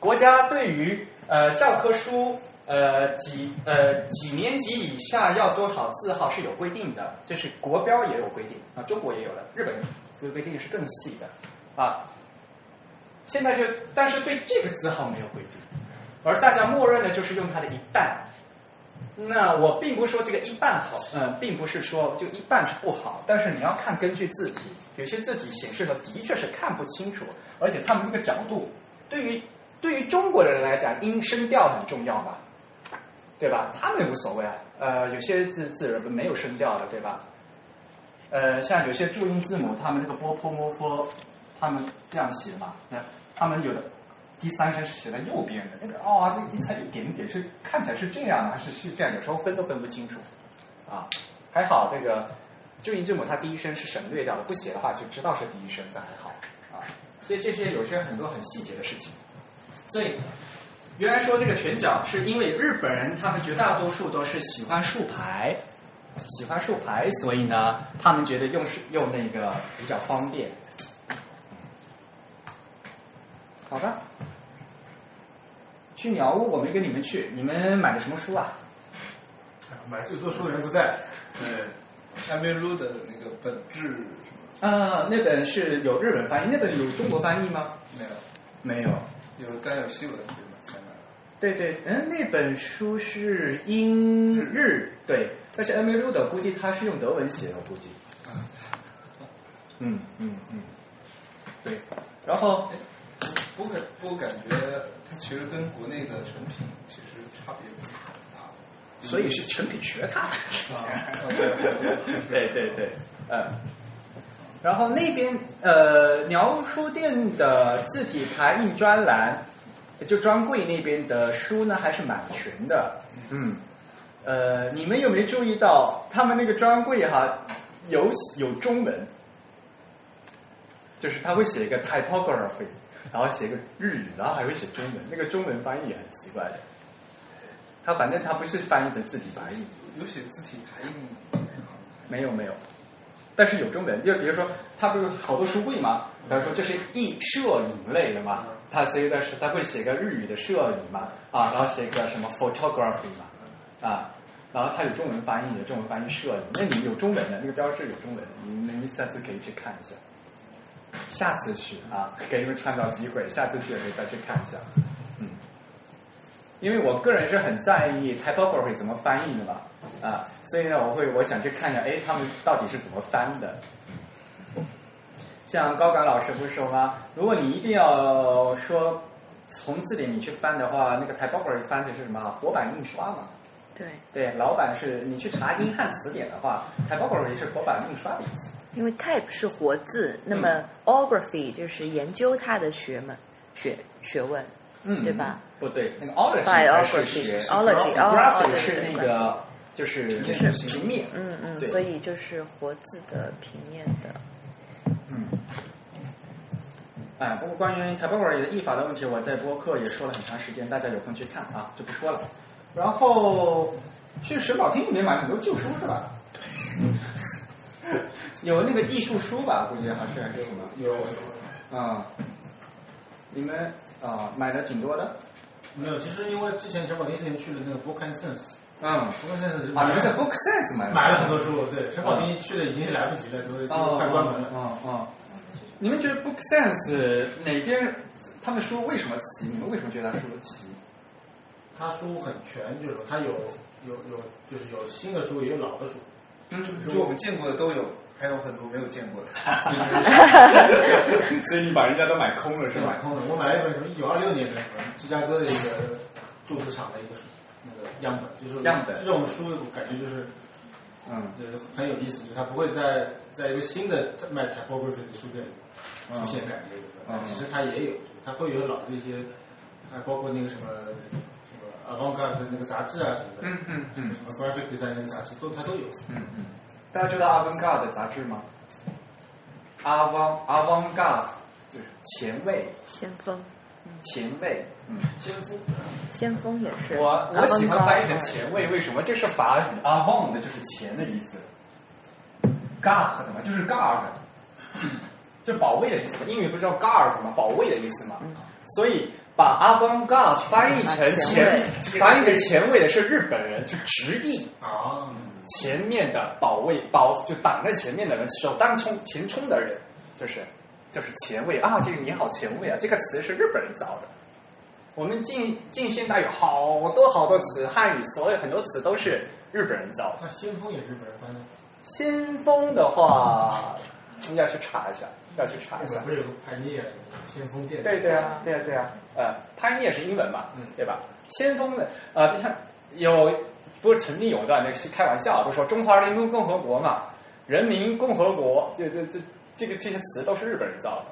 国家对于呃教科书呃几呃几年级以下要多少字号是有规定的，这是国标也有规定啊，中国也有的，日本规规定是更细的啊。现在就但是对这个字号没有规定，而大家默认的就是用它的一半。那我并不是说这个一半好，嗯、并不是说就一半是不好，但是你要看根据字体，有些字体显示的的确是看不清楚，而且他们那个角度，对于对于中国人来讲，音声调很重要吧，对吧？他们无所谓啊，呃，有些字字没有声调的，对吧？呃，像有些注音字母，他们那个波波摩佛，他们这样写嘛，那他们有的。第三声是写在右边的，那个哦，这一才一点点是看起来是这样的，还是是这样？有时候分都分不清楚，啊，还好这个注音字母它第一声是省略掉了，不写的话就知道是第一声，这还好啊。所以这些有些很多很细节的事情。所以原来说这个拳脚是因为日本人他们绝大多数都是喜欢竖排，喜欢竖排，所以呢，他们觉得用用那个比较方便。好的，去鸟屋我没跟你们去，你们买的什么书啊？买最多书的人不在。对，艾梅路的那个本质什么？啊，那本是有日本翻译，那本有中国翻译吗？没有，没有。有带有西文对吗？才买。对对，嗯，那本书是英日对，但是 M A 路的估计他是用德文写的，估计。嗯嗯嗯，对，然后。我感我感觉它其实跟国内的成品其实差别不是很大，所以是成品学它。啊，对对对对，嗯。然后那边呃，鸟书店的字体排印专栏，就专柜那边的书呢还是蛮全的，嗯，呃，你们有没有注意到他们那个专柜哈有有中文，就是他会写一个 typography，然后写个日语，然后还会写中文，那个中文翻译也很奇怪的，他反正他不是翻译成字体排印，有写字体排印，没有没有，但是有中文，就比如说他不是好多书柜嘛，比如说这是艺摄影类的嘛，他写的是他会写个日语的摄影嘛，啊，然后写个什么 photography 嘛，啊，然后他有中文翻译的，中文翻译摄影，那你有中文的那个标志有中文，你们下次可以去看一下，下次去啊，给你们创造机会，下次去也可以再去看一下，因为我个人是很在意 typography 怎么翻译的嘛，啊，所以呢，我会我想去看一下，哎，他们到底是怎么翻的。像高岗老师不是说吗？如果你一定要说从字典里去翻的话，那个 typography 翻的是什么？活版印刷嘛。对，对，老版是你去查英汉词典的话，typography 是活版印刷的意思。因为 type 是活字，那么 ography 就是研究它的学问学学问，嗯，对吧？不对，那个 ology 才是学 ology，哦哦 graphy 对是那个就是就是平面，嗯嗯，对所以就是活字的平面的。嗯，哎，不过关于 typography 的译法的问题，我在播客也说了很长时间，大家有空去看啊，就不说了。然后去神宝厅里面买很多旧书是吧？有那个艺术书吧，估计还是还是什么？有有啊、你们啊、买的挺多的。没有？其实因为之前小宝丁之前去了那个 Book and Sense，嗯，Book and Sense 就啊，你们在 Book Sense 买的？买了很多书，对，陈宝丁去的已经来不及了，都都快关门了。嗯嗯，你们觉得 Book Sense 哪边他们书为什么齐？你们为什么觉得他书齐？他书很全，就是说他有有有就是有新的书，也有老的书。嗯，就就我们见过的都有，还有很多没有见过的。所以你把人家都买空了是吧？买空了，我买了一本什么一九二六年的芝加哥的一个铸字厂的一个书，那个样本，就是样本这种书，我感觉就是嗯呃很有意思，就是它不会在在一个新的卖 typography 的书店里出现感觉？嗯其实它也有，它会有老的一些，还包括那个什么什么 avant-garde 的那个杂志啊什么的，嗯嗯嗯什么 graphic design 的杂志都它都有。嗯嗯，大家知道 Avant-garde 的杂志吗？Avant Avant-garde 就是前卫，先锋，前卫，嗯，先锋。先锋也是。我我喜欢翻译成前卫，为什么？这是法语，avant 的就是前的意思，garde 就是 guard，就保卫的意思。英语不是叫 guard 吗？保卫的意思嘛。所以把 avant-garde 翻译成前，翻译成前卫的是日本人，就直译啊，前面的保卫保就挡在前面的人，首当冲前冲的人，就是就是前卫啊。这个你好前卫啊，这个词是日本人造的。我们近近现代有好多好多词，汉语所有很多词都是日本人造的。那先锋也是日本人翻的，先锋的话，要去查一下，要去查一下。不是有个 pioneer 先锋店？对对啊，对啊对啊，呃，pioneer 是英文嘛，嗯对吧？先锋的，呃，你看有不是曾经有一段那个是开玩笑，不是说中华人民共和国嘛，人民共和国，这这这这个这些词都是日本人造的。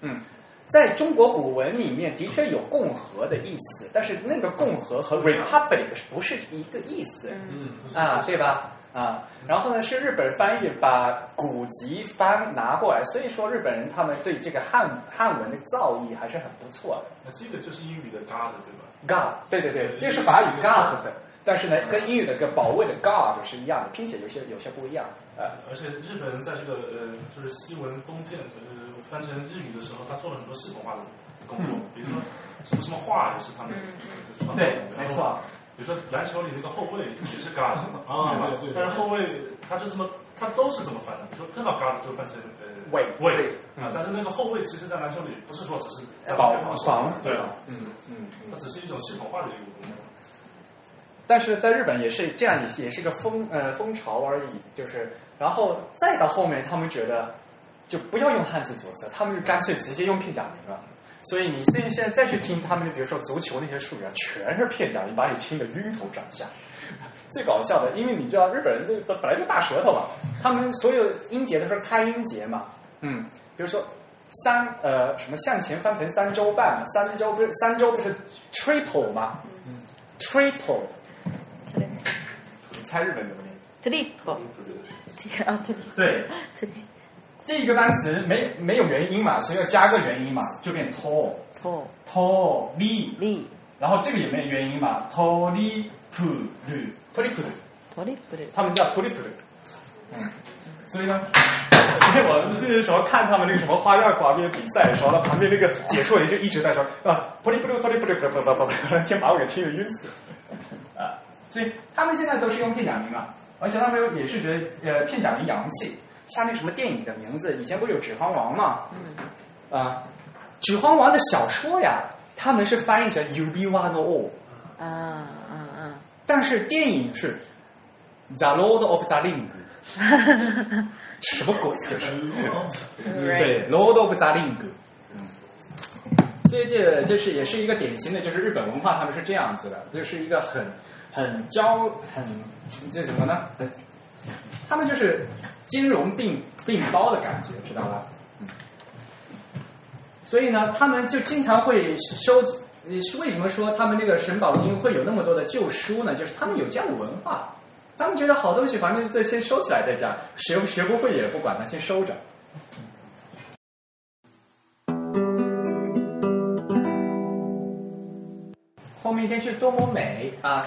嗯，在中国古文里面的确有共和的意思，但是那个共和和 republic 不是一个意思。嗯，啊，对吧？啊，然后呢是日本翻译把古籍翻拿过来，所以说日本人他们对这个汉汉文的造诣还是很不错的。那这个就是英语的 guard 对吧？God，对对对，这是法语 God 的，但是呢跟英语的个保卫的 God 是一样的，拼写有些有些不一样。呃，而且日本人在这个呃，就是西文东渐，就是翻成日语的时候，他做了很多系统化的工作，比如说什么什么画也是他们对，没错。比如说篮球里那个后卫也是 guard 嘛，啊对对对对但是后卫他就这么，他都是这么翻的。你说碰到 guard 就翻成呃卫卫嗯啊，但是那个后卫其实在篮球里不是说只是在保防守对吧？嗯嗯它只是一种系统化的一个工作。但是在日本也是这样，也也是个风呃风潮而已，就是然后再到后面，他们觉得就不要用汉字组词，他们就干脆直接用片假名了。所以你现现在再去听他们，比如说足球那些术语啊，全是片假名，把你听得晕头转向。最搞笑的，因为你知道日本人这这本来就大舌头嘛，他们所有音节都是开音节嘛，嗯，比如说三呃什么向前翻腾三周半嘛，三周不是三周不是 triple 吗？嗯，triple，你猜日本怎么念？triple，啊对。对，这个单词没没有元音嘛，所以要加个元音嘛，就变 tall tall tall li li，然后这个也没有元音嘛？pu lu pu lu，triple，他们叫 pu lu，嗯，所以呢。因为我那个时候看他们那个什么花样滑冰比赛的时候，那旁边那个解说员就一直在说啊，扑里扑噜，扑里扑噜，扑噜扑噜扑噜，先把我给听得晕死。啊，所以他们现在都是用片假名啊，而且他们也是觉得呃片假名洋气。像那什么电影的名字，以前不是有《指环王》吗？嗯，啊，《指环王》的小说呀，他们是翻译成 “You be one all”，啊啊啊，但是电影是 “The Lord of the Ring”。什么鬼？这是对 Lord of the Ring。所以这这是也是一个典型的，就是日本文化，他们是这样子的，就是一个很很骄很这什么呢？很他们就是金融并并包的感觉，知道吧？所以呢，他们就经常会收。为什么说他们那个神保町会有那么多的旧书呢？就是他们有这样的文化。他们觉得好东西，反正就先收起来再讲，学不学不会也不管它，先收着。后面一天去多么美啊！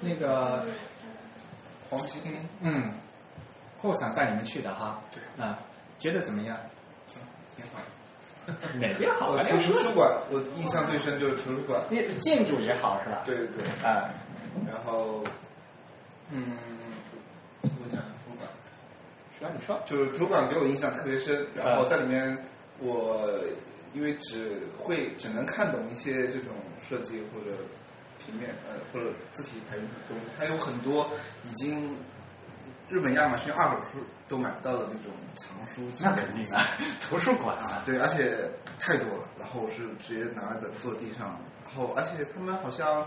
那个黄西町，嗯，后想带你们去的哈，啊，觉得怎么样？挺好。哪边 好啊？图书馆，我印象最深就是图书馆。那建筑也好是吧？对对对。啊，然后。嗯，我讲图书馆，是吧？你说，就是图书馆给我印象特别深，然后在里面我因为只会只能看懂一些这种设计或者平面呃或者字体排印的东西，它有很多已经日本亚马逊二手书都买不到的那种藏书，那肯定啊，图书馆啊，对，而且太多了，然后我是直接拿了本坐地上，然后而且他们好像。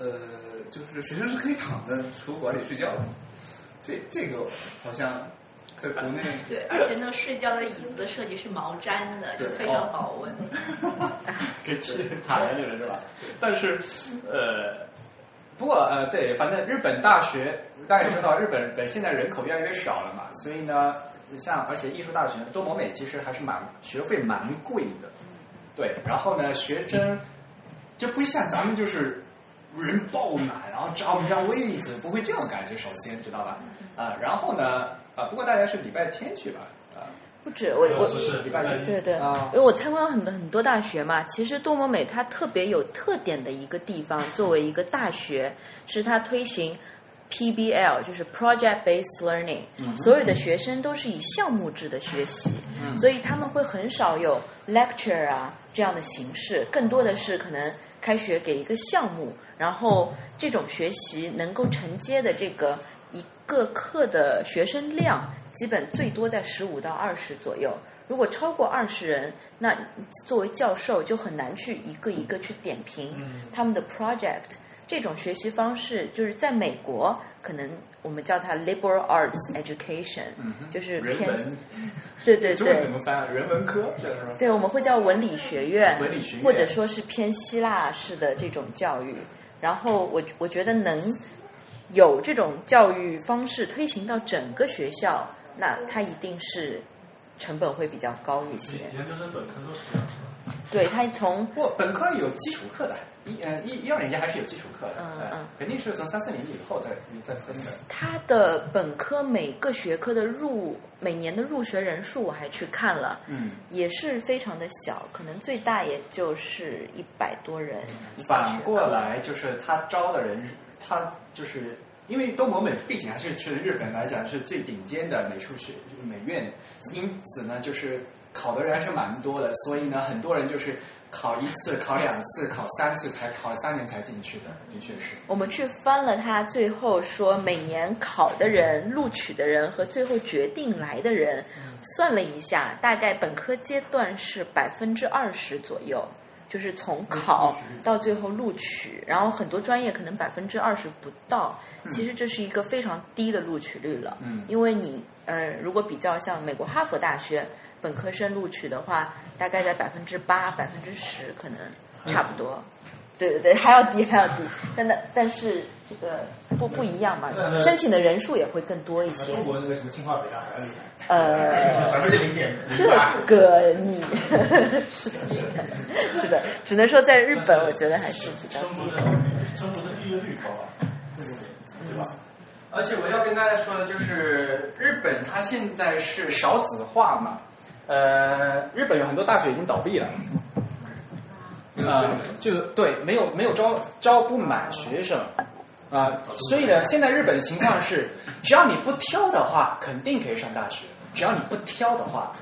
呃，就是学生是可以躺在图书馆里睡觉的，这这个好像在国内对，而且那个睡觉的椅子的设计是毛毡的，就非常保温。给躺下去了是吧？但是呃，不过呃，对，反正日本大学大家也知道，日本本现在人口越来越少了嘛，所以呢，像而且艺术大学多摩美其实还是蛮学费蛮贵的，对，然后呢，学生就不像咱们就是。人爆满，然后找不着位子，不会这样感觉。首先知道吧？啊，然后呢？啊，不过大家是礼拜天去吧？啊，不止我我不是礼拜一，对对，因为我参观了很多很多大学嘛。其实多摩美它特别有特点的一个地方，作为一个大学，是它推行 PBL，就是 Project Based Learning，、嗯、所有的学生都是以项目制的学习，嗯、所以他们会很少有 lecture 啊这样的形式，更多的是可能开学给一个项目。然后这种学习能够承接的这个一个课的学生量，基本最多在十五到二十左右。如果超过二十人，那作为教授就很难去一个一个去点评他们的 project。这种学习方式就是在美国，可能我们叫它 liberal arts education，、嗯、就是偏对对对，怎么翻啊？人文科是吧？对，我们会叫文理学院，文理学院，或者说是偏希腊式的这种教育。然后我我觉得能有这种教育方式推行到整个学校，那它一定是成本会比较高一些。研究生本科都是这样。对他从不本科有基础课的，一呃一一二年级还是有基础课的，嗯嗯，肯定是从三四年级以后再再分的。他的本科每个学科的入每年的入学人数我还去看了，嗯，也是非常的小，可能最大也就是一百多人。反过来就是他招的人，他就是因为东摩美毕竟还是是日本来讲是最顶尖的美术学美院，因此呢就是。考的人还是蛮多的，所以呢，很多人就是考一次、考两次、考三次才考三年才进去的，的确是。我们去翻了他最后说每年考的人、录取的人和最后决定来的人，算了一下，大概本科阶段是百分之二十左右，就是从考到最后录取，然后很多专业可能百分之二十不到，其实这是一个非常低的录取率了。嗯因为你呃，如果比较像美国哈佛大学本科生录取的话，大概在百分之八、百分之十，可能差不多。对对对，还要低，还要低。但但但是这个不不一样嘛那那，申请的人数也会更多一些。中国那个什么清华北大还要厉害。呃，这零点这个你 是的，是的，是的，只能说在日本，我觉得还是比较中国的中国的毕业率高啊，对吧？而且我要跟大家说的就是，日本它现在是少子化嘛，呃，日本有很多大学已经倒闭了，呃，就对，没有没有招招不满学生，啊、所以呢，现在日本的情况是，只要你不挑的话，肯定可以上大学，只要你不挑的话，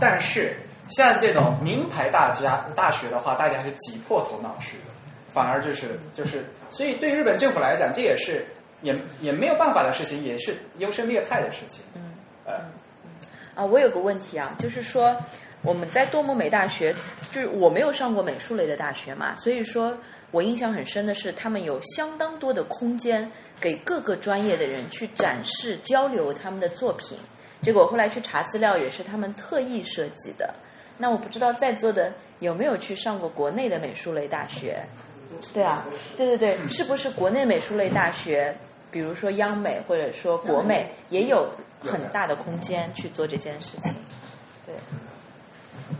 但是像这种名牌大家大学的话，大家是挤破头脑去的，反而就是就是，所以对日本政府来讲，这也是也也没有办法的事情，也是优胜劣汰的事情。嗯呃，啊，我有个问题啊，就是说我们在多摩美大学，就是我没有上过美术类的大学嘛，所以说我印象很深的是，他们有相当多的空间给各个专业的人去展示、交流他们的作品。结果后来去查资料，也是他们特意设计的。那我不知道在座的有没有去上过国内的美术类大学？对啊，对对对，是不是国内美术类大学，比如说央美或者说国美，也有很大的空间去做这件事情？对，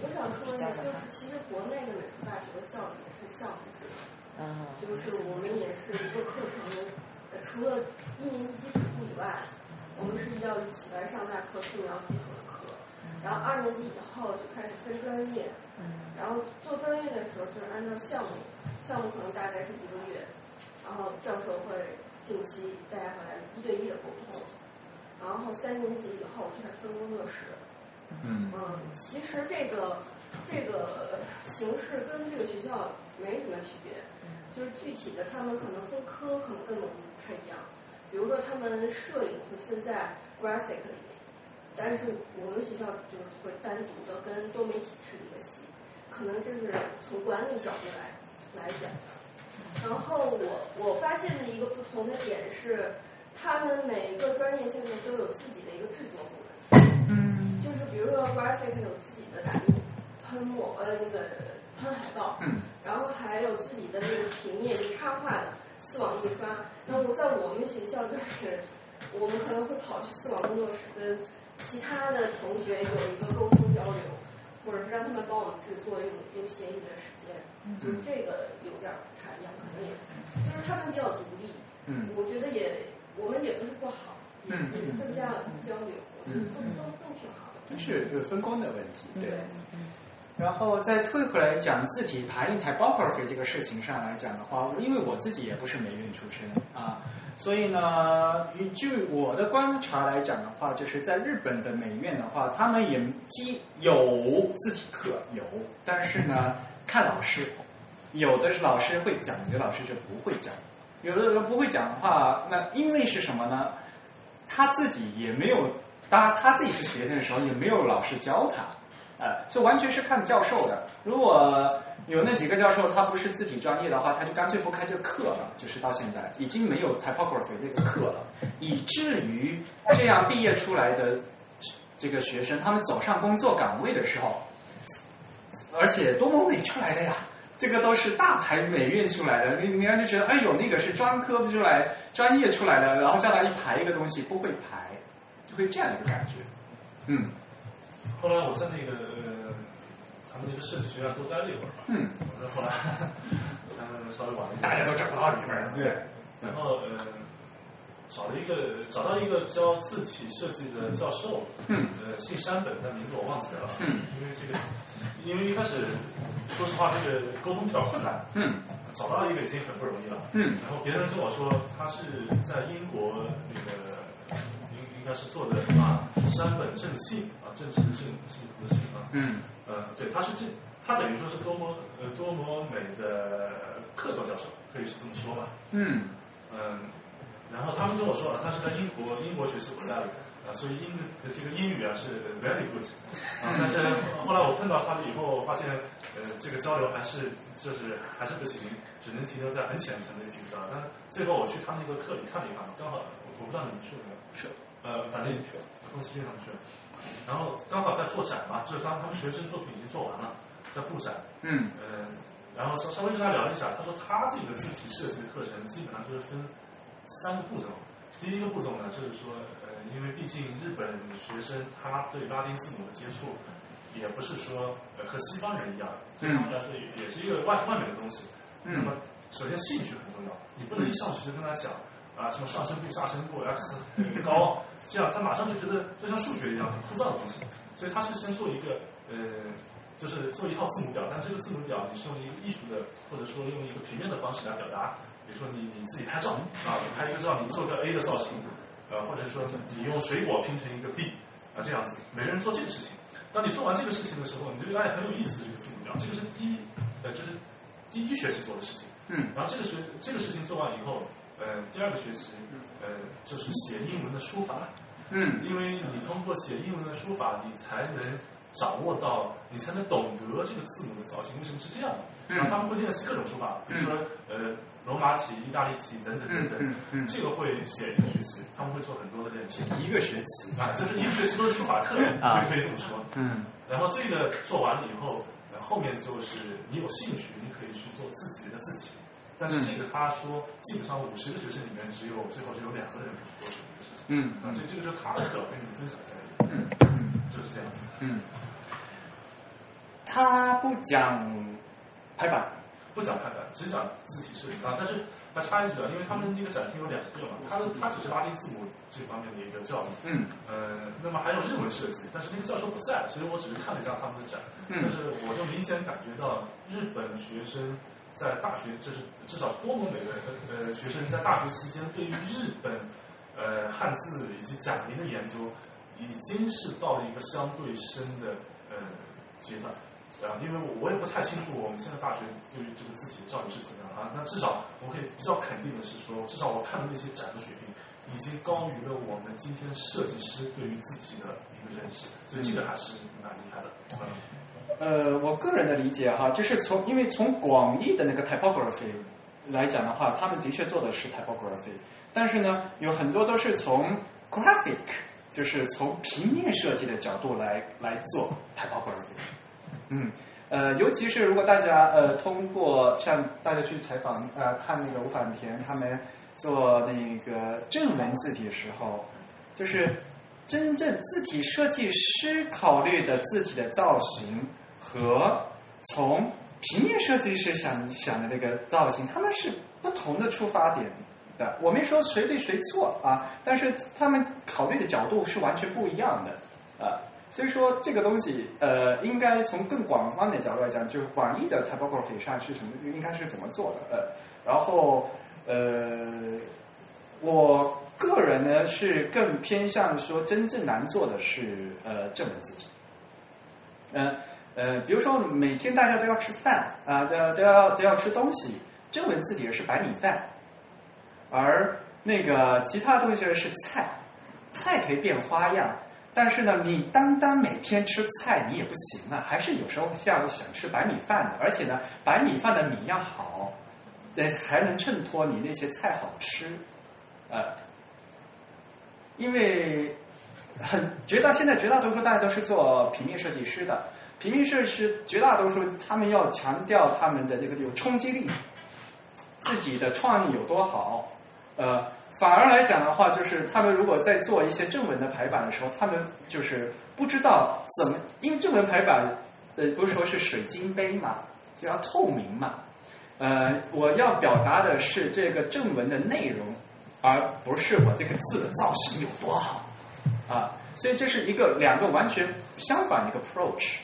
我想说的就是，其实国内的美术大学的教育也是项目制的，嗯就是我们也是一个课程，呃，除了一年级基础课以外，我们是要一起来上大课、素描基础的课，然后二年级以后就开始分专业，然后做专业的时候就是按照项目，项目可能大概是一个月，然后教授会定期大家回来一对一的沟通，然后三年级以后就开始分工作室。嗯。嗯，其实这个这个形式跟这个学校没什么区别，就是具体的他们可能分科可能跟我们不太一样。比如说他们摄影会分在 graphic 里面，但是我们学校就是会单独的跟多媒体是一个系，可能这是从管理角度来来讲的。然后我我发现的一个不同的点是，他们每一个专业现在都有自己的一个制作部门。嗯就是比如说 graphic 有自己的打印、喷墨，呃，那个喷海报，嗯，然后还有自己的那个平面插画的丝网印刷。那我在我们学校就是，我们可能会跑去丝网工作室跟其他的同学有一个沟通交流，或者是让他们帮我们制作，用用闲余的时间，就是这个有点儿不太一样，可能也就是他们比较独立，嗯。我觉得也我们也不是不好，也嗯也增加了交流，我觉得都都都挺好的。就是有分工的问题，对。对，然后再退回来讲字体排印 typography 这个事情上来讲的话，因为我自己也不是美院出身啊，所以呢，据我的观察来讲的话，就是在日本的美院的话，他们也既有字体课有，但是呢，看老师，有的是老师会讲，有的老师就不会讲，有的人不会讲的话，那因为是什么呢？他自己也没有，当他自己是学生的时候也没有老师教他。呃，这完全是看教授的。如果有那几个教授他不是字体专业的话，他就干脆不开这课了。就是到现在已经没有 typography 这个课了，以至于这样毕业出来的这个学生，他们走上工作岗位的时候，而且多么美出来的呀！这个都是大牌美院出来的，你你看就觉得，哎呦，那个是专科出来、专业出来的，然后叫他一排一个东西不会排，就会这样一个感觉。嗯后来我在那个呃，咱们那个设计学院多待了一会儿吧。嗯，然后后来他们稍微晚了一点，大家都找不到里面儿对。然后呃，找了一个找到一个教字体设计的教授，嗯，呃，姓山本，但名字我忘记了，嗯，因为这个，因为一开始说实话，这个沟通比较困难，嗯，找到一个已经很不容易了，嗯，然后别人跟我说他是在英国那个应应该是做的什么山本正信啊，正是正幸福的幸啊，嗯，呃，对，他是这他等于说是多么呃多么美的客座教授，可以是这么说吧，嗯嗯，然后他们跟我说啊，他是在英国英国学习回来的，呃，啊，所以英这个英语啊是 very good 啊，但是后来我碰到他们以后，发现呃这个交流还是就是还是不行，只能停留在很浅层的一个交流。但最后我去他那个课里看了一看，刚好我不知道你们去了没有？去。呃，反正去了，公司经常去了。然后刚好在做展嘛，就是他他们学生作品已经做完了，在布展。嗯。呃，然后稍稍微跟他聊一下，他说他这个字体设计的课程基本上就是分三个步骤。第一个步骤呢，就是说，呃，因为毕竟日本学生他对拉丁字母的接触，也不是说呃和西方人一样，对他们来说也也是一个外外面的东西。嗯。那么首先兴趣很重要，你不能一上去就跟他讲啊什么上升部、下升部、x 高。这样他马上就觉得就像数学一样很枯燥的东西，所以他是先做一个呃，就是做一套字母表，但这个字母表你是用一个艺术的，或者说用一个平面的方式来表达，比如说你你自己拍照啊，你拍一个照，你做个 A 的造型，呃，或者说你用水果拼成一个 B 啊这样子，每个人做这个事情。当你做完这个事情的时候，你就觉得哎很有意思，这个字母表，这个是第一呃就是第一学期做的事情。嗯。然后这个学这个事情做完以后。呃，第二个学习，呃，就是写英文的书法。嗯。因为你通过写英文的书法，你才能掌握到，你才能懂得这个字母的造型为什么是这样的。嗯。然后他们会练习各种书法，比如说呃罗马体、意大利体等等等等。嗯嗯。这个会写一个学期，他们会做很多的练习。一个学期啊，就是一个学期都是书法课，啊，可以这么说。嗯。然后这个做完了以后，后面就是你有兴趣，你可以去做自己的字体。但是这个他说，基本上五十个学生里面只有最后只有两个人做这个事情。嗯，啊，这这个就是他的课，跟你们分享一下。就是这样子。嗯，他不讲排版，不讲排版，只讲字体设计啊。但是他插一句啊，因为他们那个展厅有两个嘛，他他只是拉丁字母这方面的一个教育。嗯。呃，那么还有日文设计，但是那个教授不在，所以我只是看了一下他们的展。嗯。但是我就明显感觉到日本学生。在大学，这是至少多摩美的呃学生在大学期间，对于日本呃汉字以及假名的研究，已经是到了一个相对深的呃阶段啊。因为我我也不太清楚我们现在大学对于这个字体的教育是怎么样啊。那至少我可以比较肯定的是说，至少我看的那些展的水平，已经高于了我们今天设计师对于自己的一个认识，所以这个还是蛮厉害的。嗯呃，我个人的理解哈，就是从因为从广义的那个 typography 来讲的话，他们的确做的是 typography，但是呢，有很多都是从 graphic，就是从平面设计的角度来来做 typography。嗯，呃，尤其是如果大家呃通过像大家去采访呃看那个吴反田他们做那个正文字体的时候，就是真正字体设计师考虑的字体的造型。和从平面设计师想想的那个造型，他们是不同的出发点的。我没说谁对谁错啊，但是他们考虑的角度是完全不一样的啊。所以说这个东西呃，应该从更广泛的角度来讲，就是广义的 typography 上是什么，应该是怎么做的呃。然后呃，我个人呢是更偏向说，真正难做的是呃正文字体，嗯。呃比如说每天大家都要吃饭啊，都要都要都要吃东西，正文字体是白米饭，而那个其他东西是菜，菜可以变花样，但是呢，你单单每天吃菜你也不行啊，还是有时候下午想吃白米饭的，而且呢，白米饭的米要好，呃，还能衬托你那些菜好吃，呃，因为很 绝大现在绝大多数大家都是做平面设计师的。平面设计师绝大多数，他们要强调他们的这个有冲击力，自己的创意有多好。呃，反而来讲的话，就是他们如果在做一些正文的排版的时候，他们就是不知道怎么，因为正文排版呃不是说是水晶杯嘛，就要透明嘛。呃，我要表达的是这个正文的内容，而不是我这个字的造型有多好啊。所以这是一个两个完全相反的一个 approach。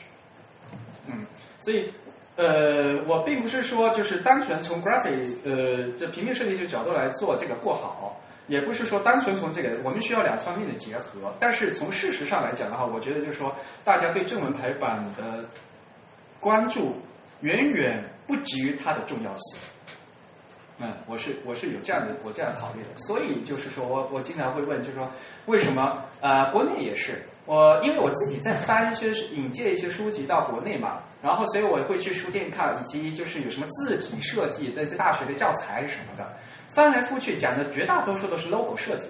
嗯，所以，呃，我并不是说就是单纯从 graphic，呃，这平面设计的角度来做这个不好，也不是说单纯从这个，我们需要两方面的结合。但是从事实上来讲的话，我觉得就是说，大家对正文排版的关注远远不及于它的重要性。嗯，我是我是有这样的我这样考虑的，所以就是说我我经常会问，就是说为什么呃国内也是我因为我自己在翻一些引介一些书籍到国内嘛，然后所以我会去书店看，以及就是有什么字体设计在这大学的教材什么的，翻来覆去讲的绝大多数都是 logo 设计。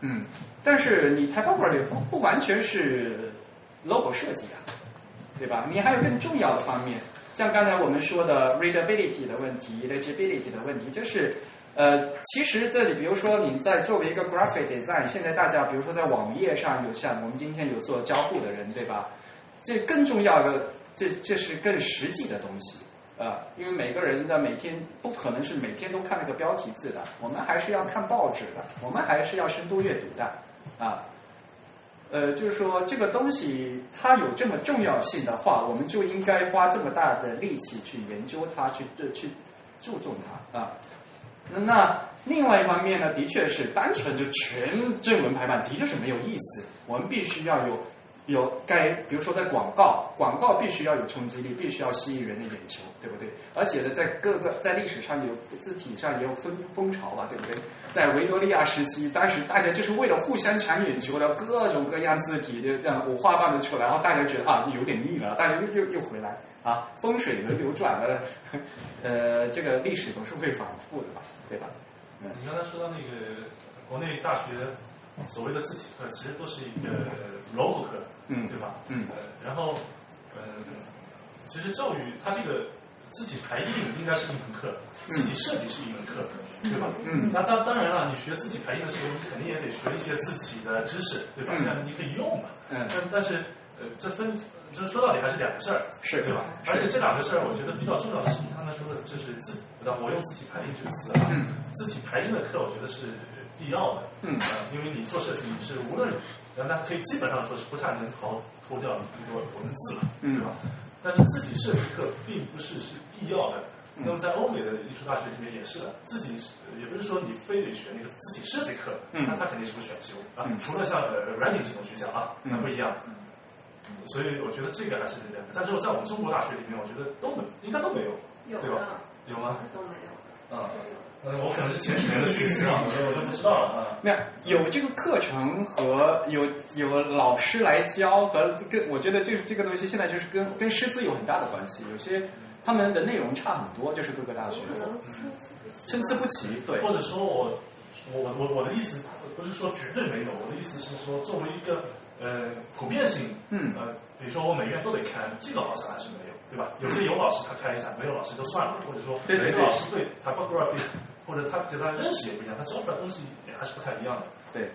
嗯，但是你 typography 不不完全是 logo 设计啊，对吧？你还有更重要的方面，像刚才我们说的 readability 的问题、legibility 的问题，就是呃，其实这里比如说你在作为一个 graphic design，现在大家比如说在网页上有像我们今天有做交互的人，对吧？这更重要的，这这是更实际的东西。啊，因为每个人的每天不可能是每天都看那个标题字的，我们还是要看报纸的，我们还是要深度阅读的，啊，呃，就是说这个东西它有这么重要性的话，我们就应该花这么大的力气去研究它，去对去注重它啊。那那另外一方面呢，的确是单纯就全正文排版，的确是没有意思，我们必须要有。有该，比如说在广告，广告必须要有冲击力，必须要吸引人的眼球，对不对？而且呢，在各个在历史上有字体上也有风风潮吧，对不对？在维多利亚时期，当时大家就是为了互相抢眼球的各种各样字体就这样五花八门出来，然后大家觉得啊，有点腻了，大家又又又回来啊，风水轮流转的，呃，这个历史总是会反复的吧，对吧？你刚才说到那个国内大学所谓的字体课，其实都是一个 logo 课。嗯，对吧？嗯，然后，呃，其实教育它这个字体排印应该是一门课，字体设计是一门课，对吧？嗯，那当当然了，你学字体排印的时候，你肯定也得学一些字体的知识，对吧？这样你可以用嘛。嗯，但但是，呃，这分，这说到底还是两个事儿，是对吧？而且这两个事儿，我觉得比较重要的是你刚才说的，就是字，我用字体排印这个词啊，嗯，字体排印的课，我觉得是必要的，嗯，因为你做设计是无论。那那可以基本上说是不太能逃脱掉一个文字了，对吧？但是字体设计课并不是是必要的。那么在欧美的艺术大学里面也是的，字体也不是说你非得学那个字体设计课，那它肯定是个选修啊。除了像呃 writing 这种学校啊，那不一样。所以我觉得这个还是这样。但是我在我们中国大学里面，我觉得都没应该都没有，对吧？有吗？都没有。嗯。我可能是前几年的学生啊，我就不知道了啊。没有有这个课程和有有老师来教和跟我觉得这这个东西现在就是跟跟师资有很大的关系。有些他们的内容差很多，就是各个大学参差不齐。对，或者说我我我我的意思不是说绝对没有，我的意思是说作为一个呃普遍性，嗯呃，比如说我每院都得开，这个好像还是没有，对吧？有些有老师他开一下，没有老师就算了，或者说每个老师对 typography。或者他对他认识也不一样，他教出来东西也还是不太一样的。对，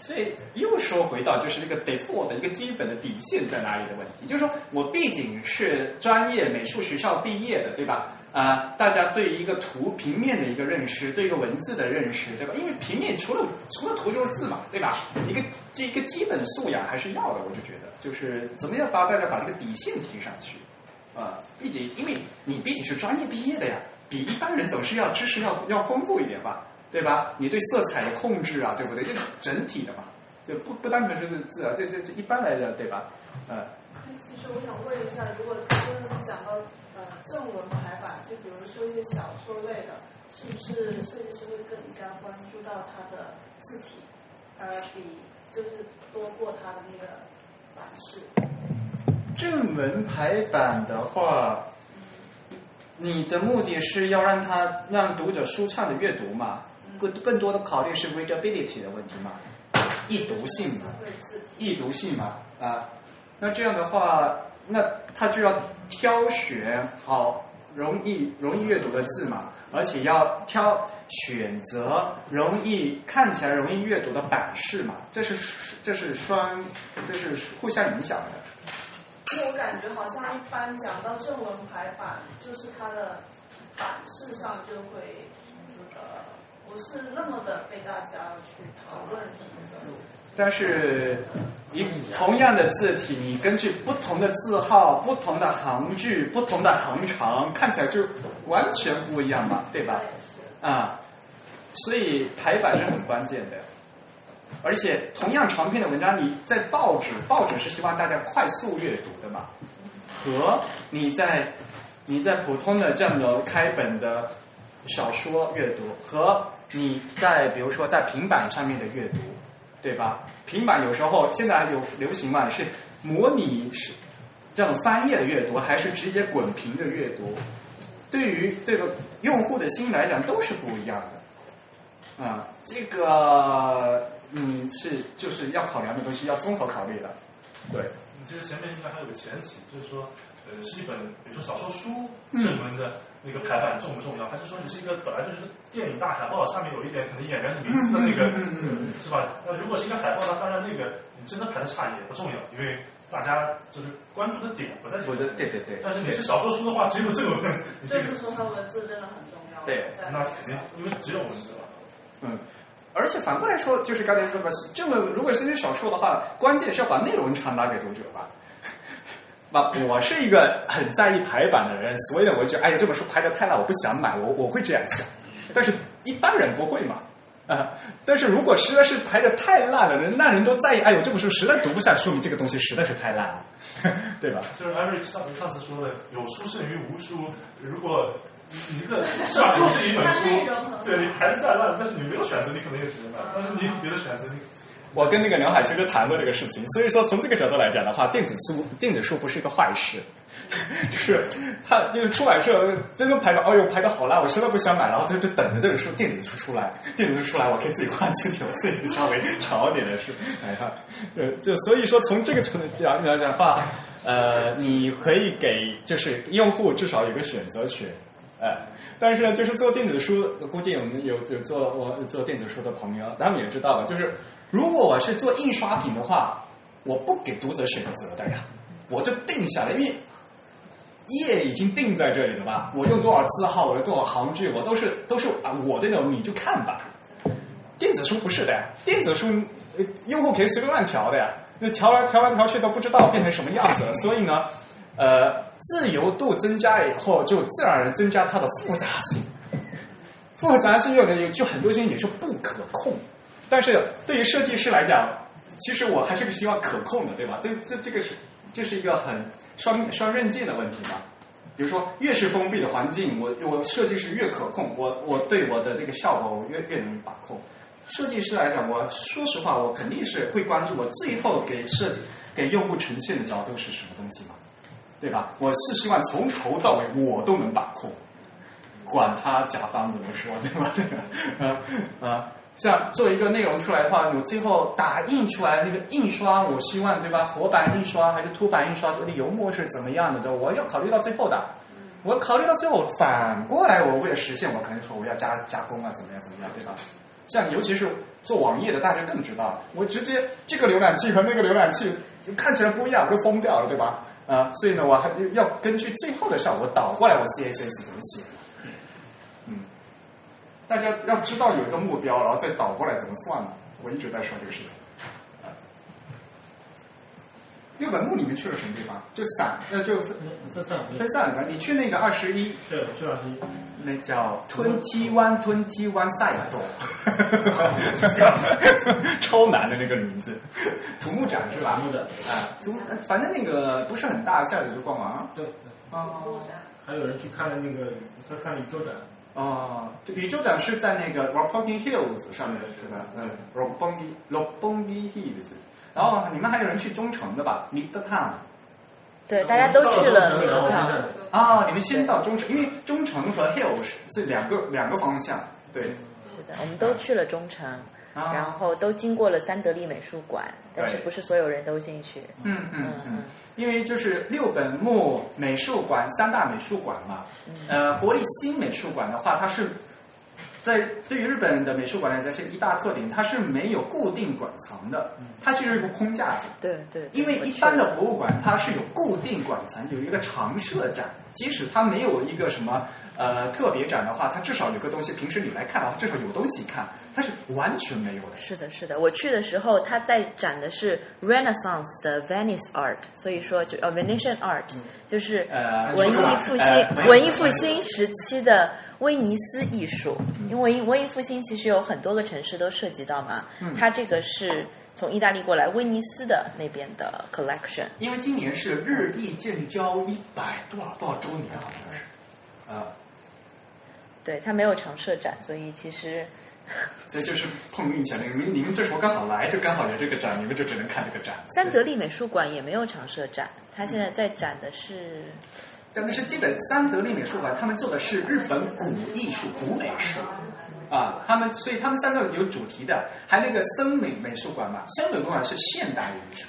所以又说回到就是这个 default 的一个基本的底线在哪里的问题，就是说我毕竟是专业美术学校毕业的，对吧？啊，大家对一个图平面的一个认识，对一个文字的认识，对吧？因为平面除了除了图就是字嘛，对吧？一个这一个基本素养还是要的，我就觉得，就是怎么样把大家把这个底线提上去啊？毕竟因为你毕竟是专业毕业的呀。比一般人总是要知识要要丰富一点吧，对吧？你对色彩的控制啊，对不对？这整体的嘛，就不不单纯是字啊，这这这一般来的，对吧？嗯。其实我想问一下，如果真的是讲到呃正文排版，就比如说一些小说类的，是不是设计师会更加关注到它的字体，而比就是多过它的那个版式？正文排版的话。你的目的是要让他让读者舒畅的阅读嘛？更更多的考虑是 readability 的问题嘛？易读性嘛？易读性嘛？啊，那这样的话，那他就要挑选好容易容易阅读的字嘛，而且要挑选择容易看起来容易阅读的版式嘛？这是这是双这是互相影响的。因为我感觉好像一般讲到正文排版，就是它的版式上就会那个不是那么的被大家去讨论什么的。但是，你同样的字体，你根据不同的字号、不同的行距、不同的行长，看起来就完全不一样嘛，对吧？啊，所以排版是很关键的。而且同样长篇的文章，你在报纸，报纸是希望大家快速阅读的嘛，和你在你在普通的这样的开本的小说阅读和你在比如说在平板上面的阅读，对吧？平板有时候现在有流行嘛，是模拟是这种翻页的阅读，还是直接滚屏的阅读？对于这个用户的心来讲都是不一样的。啊、这个嗯是就是要考量的东西，要综合考虑的。对，你其实前面应该还有个前提，就是说，呃，是一本比如说小说书嗯正文的那个排版重不重要？还是说你是一个本来就是电影大海报，上面有一点可能演员的名字的那个，嗯是吧？那如果是一个海报呢，当然那个你真的排的差也不重要，因为大家就是关注的点不在这我个。对对对。但是你是小说书的话，只有正文，你这个就是说它文字真的很重要。对那肯定因为只有文字嘛。嗯，而且反过来说，就是刚才说的，这么如果是写小说的话，关键是要把内容传达给读者吧。那，我是一个很在意排版的人，所以呢，我就哎呀，这本书排的太烂，我不想买，我我会这样想。但是一般人不会嘛，啊、但是如果实在是排的太烂了，人那人都在意，哎呦，这本书实在读不下，说明这个东西实在是太烂了，对吧？就是艾瑞上上次说的，有书胜于无书。如果你你这个是吧，就是一本书，对你排的再烂，但是你没有选择，你可能也只能买。但是你有别的选择，你我跟那个梁海其实谈过这个事情，所以说从这个角度来讲的话，电子书电子书不是一个坏事，就是他就是出版社真的排的，哎呦排的好烂，我实在不想买，然后他就等着这个书电子书出来，电子书出来我可以自己换字体，我自己稍微长一点的书，哎哈，对，就所以说从这个角度讲来讲的话，呃，你可以给就是用户至少有个选择权。哎，但是呢，就是做电子书，估计我们有有做我做电子书的朋友，他们也知道吧，就是如果我是做印刷品的话，我不给读者选择的呀，我就定下来，因为页已经定在这里了吧，我用多少字号，我用多少行距，我都是都是啊我的那种，你就看吧。电子书不是的呀，电子书用户可以随便乱调的呀，那调来调来调去都不知道变成什么样子了，所以呢，呃，自由度增加以后，就自然而然增加它的复杂性。复杂性又能有就很多东西也是不可控，但是对于设计师来讲，其实我还是希望可控的，对吧？这这这个是这是一个很双双刃剑的问题嘛。比如说，越是封闭的环境，我我设计师越可控，我我对我的这个效果我越越能把控。设计师来讲，我说实话，我肯定是会关注我最后给设计给用户呈现的角度是什么东西嘛，对吧？我是希望从头到尾我都能把控，管他甲方怎么说，对吧？啊啊，像做一个内容出来的话，我最后打印出来那个印刷，我希望对吧？活版印刷还是凸版印刷，这个油墨是怎么样的？对吧我要考虑到最后的。我考虑到最后，反过来，我为了实现，我可能说我要加加工啊，怎么样怎么样，对吧？像尤其是做网页的，大家更知道，我直接这个浏览器和那个浏览器看起来不一样，我就疯掉了，对吧？啊，所以呢，我还要根据最后的效果倒过来，我 CSS 怎么写。嗯，大家要知道有一个目标，然后再倒过来怎么算呢。我一直在说这个事情。啊六本木里面去了什么地方？就散，呃，就分散分散了。你去那个二十一，对，去二十一，那叫 Twenty One Twenty One 赛道，超难的那个名字。土木展是吧？土木展啊，土反正那个不是很大，下来就逛完了。对，啊，还有人去看了那个，他看宇宙展，哦，宇宙展是在那个 Roppongi Hills 上面是吧？嗯，Roppongi Roppongi Hills。然后你们还有人去中城的吧？Midtown。对，大家都去了那个看趟。啊，你们先到中城，因为中城和 Hills 是两个两个方向。对，是的，我们都去了中城，啊然后都经过了三得利美术馆，但是不是所有人都进去。嗯嗯嗯，因为就是六本木美术馆三大美术馆嘛，呃，国立新美术馆的话，它是在对于日本的美术馆来讲是一大特点，它是没有固定馆藏的，它其实是一个空架子。对对，因为一般的博物馆它是有固定馆藏，有一个常设展，即使它没有一个什么呃特别展的话，它至少有个东西，平时你来看的话，至少有东西看，它是完全没有的。是的，是的，我去的时候，它在展的是 Renaissance 的 Venice art，所以说就呃 Venetian art，就是呃文艺复兴、呃文艺复兴时期的威尼斯艺术。因为文艺复兴其实有很多个城市都涉及到嘛，嗯它这个是从意大利过来威尼斯的那边的 collection。因为今年是日意建交一百多少多少周年，好像是，啊，对，它没有常设展，所以其实 所以就是碰运气了。你们你们这时候刚好来，就刚好有这个展，你们就只能看这个展。三得利美术馆也没有常设展，它现在在展的是但是基本三得利美术馆他们做的是日本古艺术、古美术啊，他们所以他们三个有主题的，还有那个森美美术馆嘛，森美美术馆是现代艺术，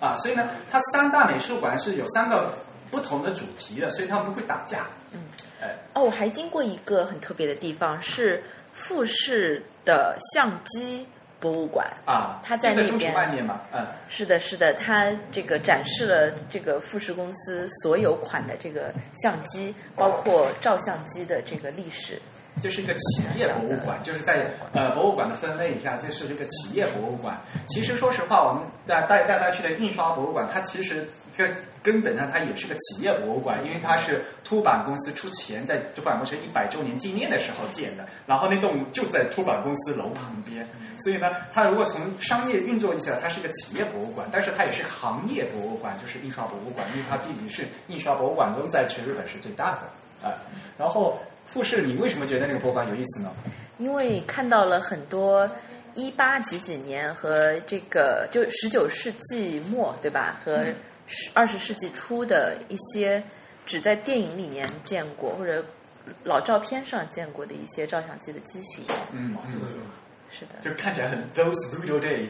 啊，所以呢，它三大美术馆是有三个不同的主题的，所以他们不会打架。嗯，哎，哦，我还经过一个很特别的地方，是富士的相机博物馆。啊，它在那边。外面嘛，嗯，是的，是的，它这个展示了这个富士公司所有款的这个相机，包括照相机的这个历史。这是一个企业博物馆，就是在呃博物馆的分类一下，这是这个企业博物馆。其实说实话，我们带带带大家去的印刷博物馆，它其实根根本上它也是个企业博物馆，因为它是凸版公司出钱在凸版公司一百周年纪念的时候建的，然后那栋就在凸版公司楼旁边，所以呢，它如果从商业运作一下，它是一个企业博物馆，但是它也是行业博物馆，就是印刷博物馆，因为它毕竟是印刷博物馆中在全日本是最大的啊、然后富士，你为什么觉得那个博物馆有意思呢？因为看到了很多一八几几年和这个就十九世纪末对吧，和嗯二十世纪初的一些只在电影里面见过或者老照片上见过的一些照相机的机型。嗯嗯，是的，就看起来很 those good days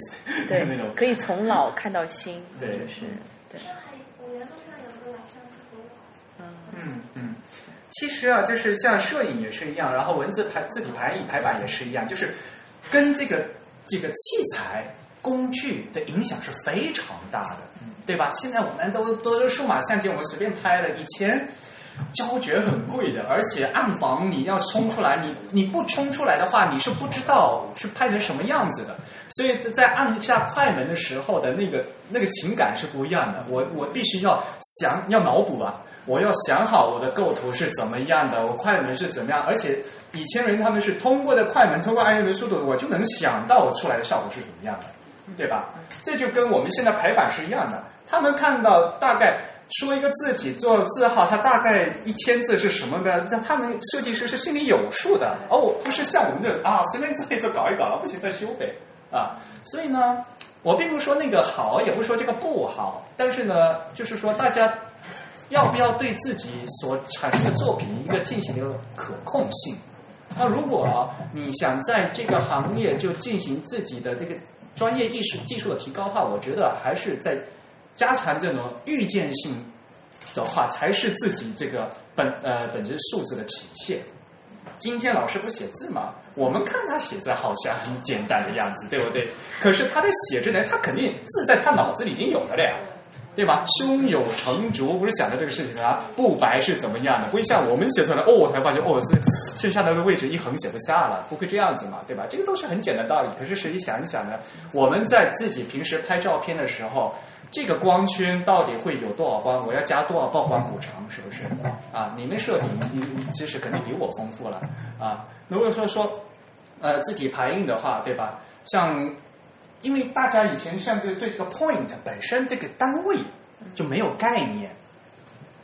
对 那种，可以从老看到新，对就是对。上海五原路上有个老相机博物馆。嗯嗯，其实啊，就是像摄影也是一样，然后文字排字体排印排版也是一样，就是跟这个这个器材工具的影响是非常大的，对吧？现在我们都都是数码相机，我们随便拍了，以前。胶卷很贵的，而且暗房你要冲出来，你你不冲出来的话，你是不知道是拍成什么样子的。所以在按下快门的时候的那个那个情感是不一样的。我我必须要想要脑补啊，我要想好我的构图是怎么样的，我快门是怎么样，而且以前人他们是通过的快门，通过按钮的速度，我就能想到我出来的效果是怎么样的，对吧？这就跟我们现在排版是一样的，他们看到大概。说一个字体做字号，它大概一千字是什么的？这他们设计师是心里有数的而哦，不是像我们这啊随便做一做搞一搞，不行再修呗啊。所以呢，我并不说那个好，也不说这个不好，但是呢，就是说大家要不要对自己所产生的作品一个进行一个可控性？那如果你想在这个行业就进行自己的这个专业意识、技术的提高的话，我觉得还是在。加强这种预见性的话，才是自己这个本呃本质素质的体现。今天老师不写字嘛，我们看他写字好像很简单的样子，对不对？可是他在写之前，他肯定字在他脑子里已经有的了呀，对吧？胸有成竹，不是想着这个事情啊，不白是怎么样的？不会像我们写出来，哦，我才发现，哦，是剩下的位置一横写不下了，不会这样子嘛，对吧？这个都是很简单道理。可是实际想一想呢，我们在自己平时拍照片的时候。这个光圈到底会有多少光？我要加多少曝光补偿？是不是？啊，你们设计，你你知识肯定比我丰富了啊。如果说说呃字体排印的话，对吧？像因为大家以前像对对这个 point 本身这个单位就没有概念，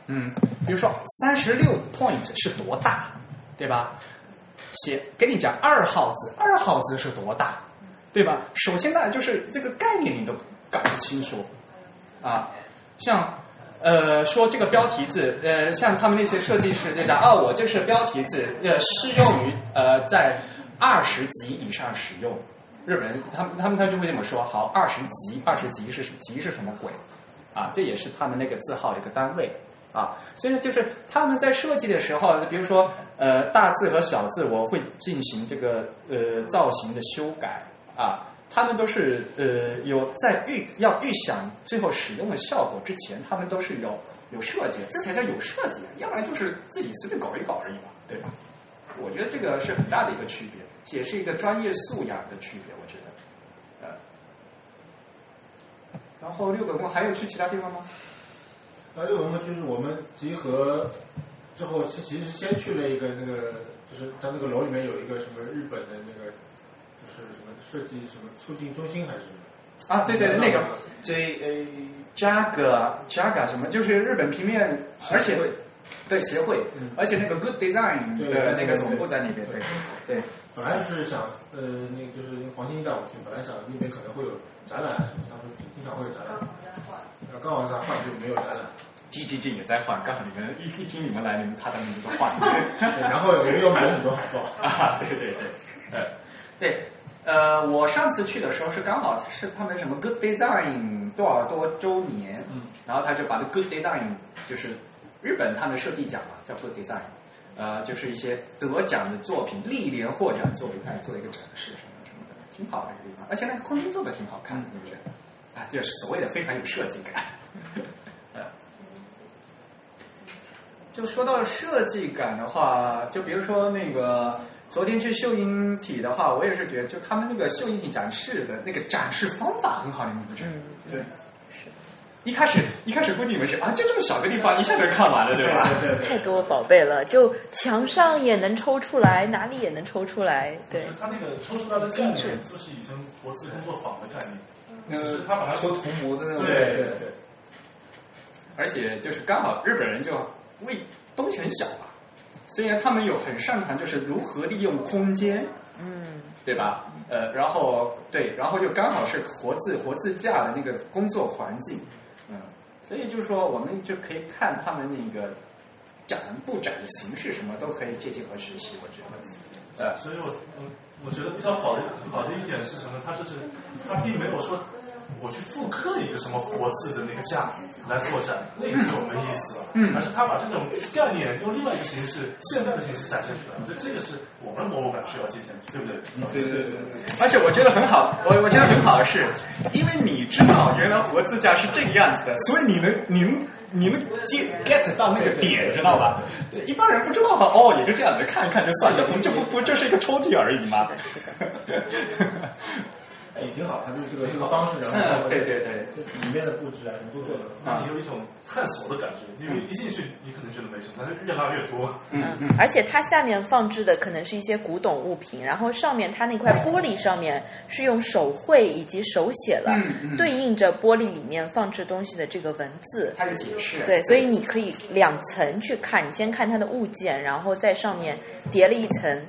嗯，比如说三十六 point 是多大，对吧？写给你讲二号字，二号字是多大，对吧？首先呢，就是这个概念你都搞不清楚。啊，像呃说这个标题字，呃像他们那些设计师就讲，哦，我这是标题字，呃适用于呃在二十级以上使用。日本人他们他们他就会这么说，好，二十级，二十级是级是什么鬼？啊，这也是他们那个字号的一个单位啊。所以呢，就是他们在设计的时候，比如说呃大字和小字，我会进行这个呃造型的修改啊。他们都是呃有在预要预想最后使用的效果之前，他们都是有有设计，这才叫有设计，要不然就是自己随便搞一搞而已嘛，对吧？我觉得这个是很大的一个区别，也是一个专业素养的区别，我觉得。呃，然后六本木还有去其他地方吗？那六本木就是我们集合之后，其其实先去了一个那个，就是它那个楼里面有一个什么日本的那个。就是什么设计什么促进中心还是什么？啊，对对，那个 J A Jaga Jaga 什么，就是日本平面，而且对协会，而且那个 Good Design 对的那个对总部在那边，对对。本来就是想，呃，那个就是黄金带我去，本来想那边可能会有展览啊什么，他说经常会有展览，然后刚好在换就没有展览。G G G 也在换，刚好你们一一听你们来，你们他他们就换。对然后我们又买了很多海报啊，对对对，呃，对，呃，我上次去的时候是刚好是他们什么 Good Design 多少多周年，嗯，然后他就把这 Good Design 就是日本他们设计奖嘛，叫 Good Design，呃，就是一些得奖的作品历年获奖作品来做一个展示什么什么的，挺好的一个地方，而且那个空间做的挺好看的，我觉得，啊，就是所谓的非常有设计感。呃 就说到设计感的话，就比如说那个昨天去秀英体的话，我也是觉得，就他们那个秀英体展示的那个展示方法很好，你们不觉得？对，是。一开始一开始估计以为是啊，就这么小个地方，一下就看完了，对吧？对对太多宝贝了，就墙上也能抽出来，哪里也能抽出来，对。他那个抽出来的概念，就是以前活字工作坊的概念，就是他把它抽涂模的那种，对对对。而且就是刚好日本人就为东西很小嘛，虽然他们有很擅长就是如何利用空间，嗯，对吧？呃，然后对，然后又刚好是活字活字架的那个工作环境，嗯，所以就是说我们就可以看他们那个展布展的形式，什么都可以借鉴和学习，我觉得。呃，所以我我我觉得比较好的好的一点是什么？他就是他并没有说我去复刻一个什么活字的那个架子来做展，那个就没意思了。嗯而是他把这种概念用另外一个形式，现代的形式展现出来。我觉得这个是我们博物馆需要借鉴，对不对？对对对对。而且我觉得很好，我我觉得很好的是，因为你知道原来活字架是这个样子的，所以你能你能你能接 get 到那个点，知道吧？一般人不知道哈，哦，也就这样子，看一看就算了，不这不不就是一个抽屉而已吗？也挺好，他就是这个这个方式，然后嗯 对对对，里面的布置啊，什么都做的让你有一种探索的感觉，因为一进去你可能觉得没什么，但是越拉越多。嗯嗯，而且它下面放置的可能是一些古董物品，然后上面它那块玻璃上面是用手绘以及手写了，对应着玻璃里面放置东西的这个文字。它是解释。对，所以你可以两层去看，你先看它的物件，然后在上面叠了一层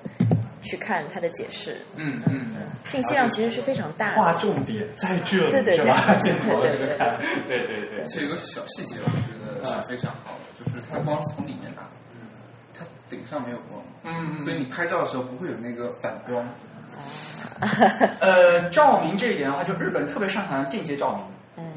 去看它的解释。嗯嗯嗯，信息量其实是非常大的。划重点在这里，对对对镜头看，对对对。这有个小细节，我觉得是非常好的，就是它光是从里面打，它顶上没有光，嗯嗯所以你拍照的时候不会有那个反光。呃，照明这一点的话，就日本特别擅长间接照明。嗯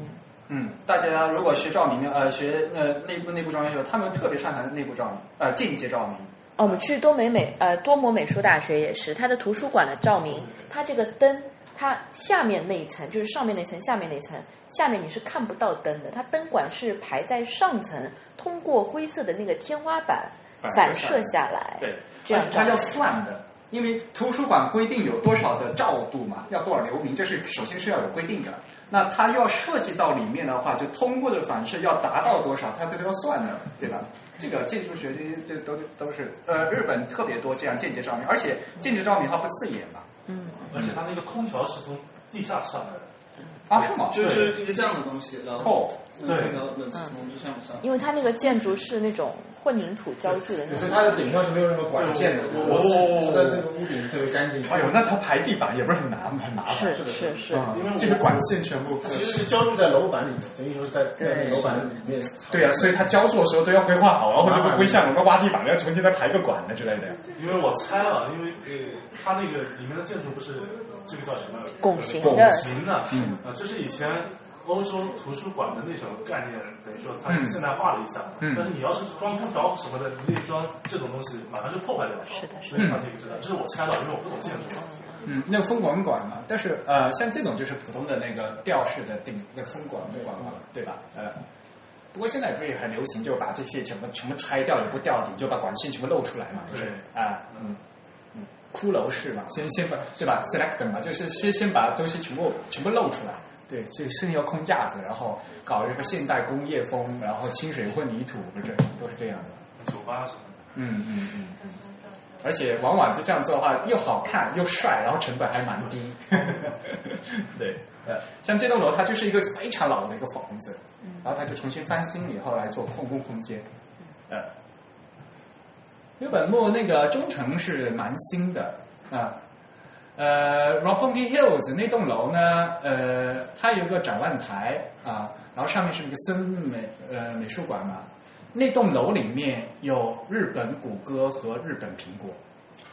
嗯，大家如果学照明的呃学呃内部内部装修，他们特别擅长内部照明呃间接照明。哦，我们去多美美呃多摩美术大学也是，它的图书馆的照明，它这个灯，它下面那一层就是上面那层，下面那层，下面你是看不到灯的，它灯管是排在上层，通过灰色的那个天花板反射下来，对，这样它要算的。因为图书馆规定有多少的照度嘛，要多少流明，这是首先是要有规定的。那它要涉及到里面的话，就通过的反射要达到多少，它这都要算的，对吧？这个建筑学这些这都都是呃日本特别多这样间接照明，而且间接照明它不刺眼嘛。嗯，而且它那个空调是从地下上来的。啊，是吗？就是一个这样的东西，然后对然后冷气从这上面上。因为它那个建筑是那种混凝土浇筑的那种，所以它的顶上是没有任何管线的，哦它的那个屋顶特别干净。哎呦，那它排地板也不是很难很麻烦。是是的是是，因为这个管线全部。其实是浇筑在楼板里面，等于说在在楼板里面。对呀、所以它浇筑的时候都要规划好，然后就不会像我们挖地板要重新再排个管的之类的。因为我猜了，因为呃，它那个里面的建筑不是这个叫什么拱形拱形的，嗯啊，这是以前欧洲图书馆的那种概念，等于说它嗯现代化了一下。嗯但是你要是装空调什么的，你得装这种东西，马上就破坏掉了。是的是所以它那个知道，这是我猜到，因为我不懂建筑嘛。嗯，那个风管管嘛，但是呃，像这种就是普通的那个吊式的顶那个风管管嘛，对吧？呃，不过现在不是也很流行，就把这些全部全部拆掉，也不吊顶，就把管线全部露出来嘛，就是对啊，嗯嗯，骷髅式嘛，先先把对吧？select 嘛，就是先先把东西全部全部露出来。对，所以剩下空架子，然后搞一个现代工业风，然后清水混凝土，不是都是这样的。酒吧什么的。嗯嗯嗯嗯。而且往往就这样做的话，又好看又帅，然后成本还蛮低。对，呃，像这栋楼它就是一个非常老的一个房子，然后它就重新翻新以后来做空工空间，呃，六本木那个中城是蛮新的啊。呃，Roppongi Hills 那栋楼呢，呃，它有个展望台啊，然后上面是一个森美呃美术馆嘛。那栋楼里面有日本谷歌和日本苹果。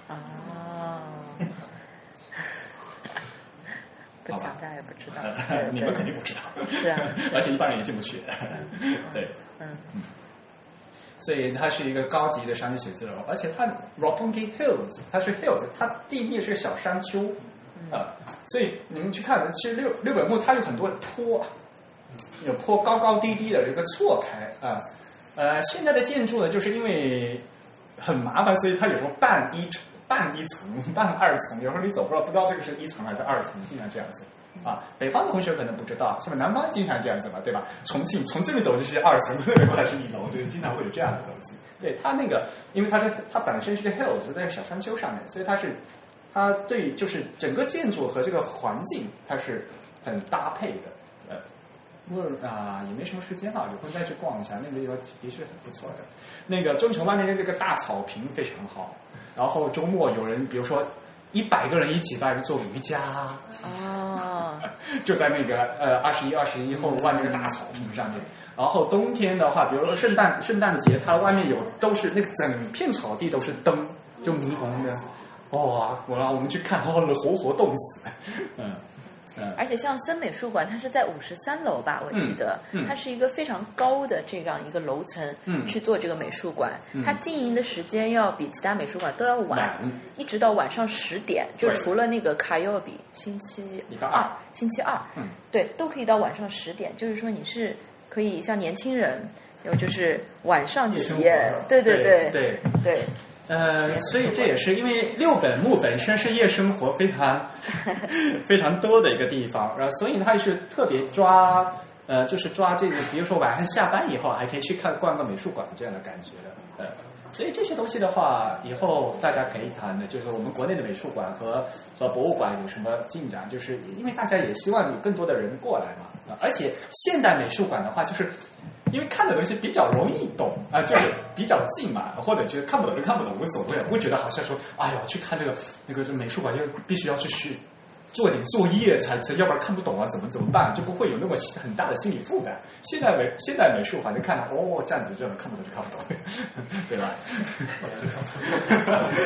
哦，不好吧讲大家也不知道，你们肯定不知道，是啊，而且一般人也进不去。对，嗯嗯所以它是一个高级的商业写字楼，而且它 Roppongi Hills 它是 hills，它地面是小山丘啊、所以你们去看，其实六六本木它有很多的坡，有坡高高低低的，有一个错开啊。呃，现在的建筑呢，就是因为很麻烦，所以它有时候半一层、半一层、半二层，有时候你走不知道不知道这个是一层还是二层，经常这样子。啊，北方的同学可能不知道，是吧？南方经常这样子嘛，对吧？重庆从这里走就是二层，从那边过来是一楼，就经常会有这样的东西。对它那个，因为它是它本身是个 hill，就在小山丘上面，所以它是它对就是整个建筑和这个环境它是很搭配的。呃，不过啊、也没什么时间了，有空再去逛一下，那个地方的确很不错的。那个中城外面的这个大草坪非常好，然后周末有人，比如说一百个人一起在那做瑜伽。哦，就在那个呃二十一、二十一后外面的大草坪上面。然后冬天的话，比如说圣诞圣诞节，它外面有都是那个整片草地都是灯，就霓虹的。哇、我让我们去看，哦，活活冻死。嗯嗯，而且像森美术馆，它是在五十三楼吧，我记得，它是一个非常高的这样一个楼层，嗯。去做这个美术馆，嗯。它经营的时间要比其他美术馆都要晚，一直到晚上十点，就除了那个卡尤比星期二星期二，嗯。对，都可以到晚上十点，就是说你是可以像年轻人，有就是晚上体验，对对对对。对，呃，所以这也是因为六本木本身是夜生活非常 非常多的一个地方，然后所以它是特别抓呃，就是抓这个，比如说晚上下班以后还可以去看逛个美术馆这样的感觉的，呃，所以这些东西的话，以后大家可以谈的，就是我们国内的美术馆和和博物馆有什么进展，就是因为大家也希望有更多的人过来嘛，呃而且现代美术馆的话，就是因为看的东西比较容易懂啊、就是比较近嘛，或者觉得看不懂就看不懂无所谓，不会觉得好像说，哎呀，去看这个那个美术馆就必须要去去做点作业才才，要不然看不懂啊，怎么怎么办？就不会有那么很大的心理负担。现代美现代美术反正看了，哦，这样子这样看不懂就看不懂，对吧？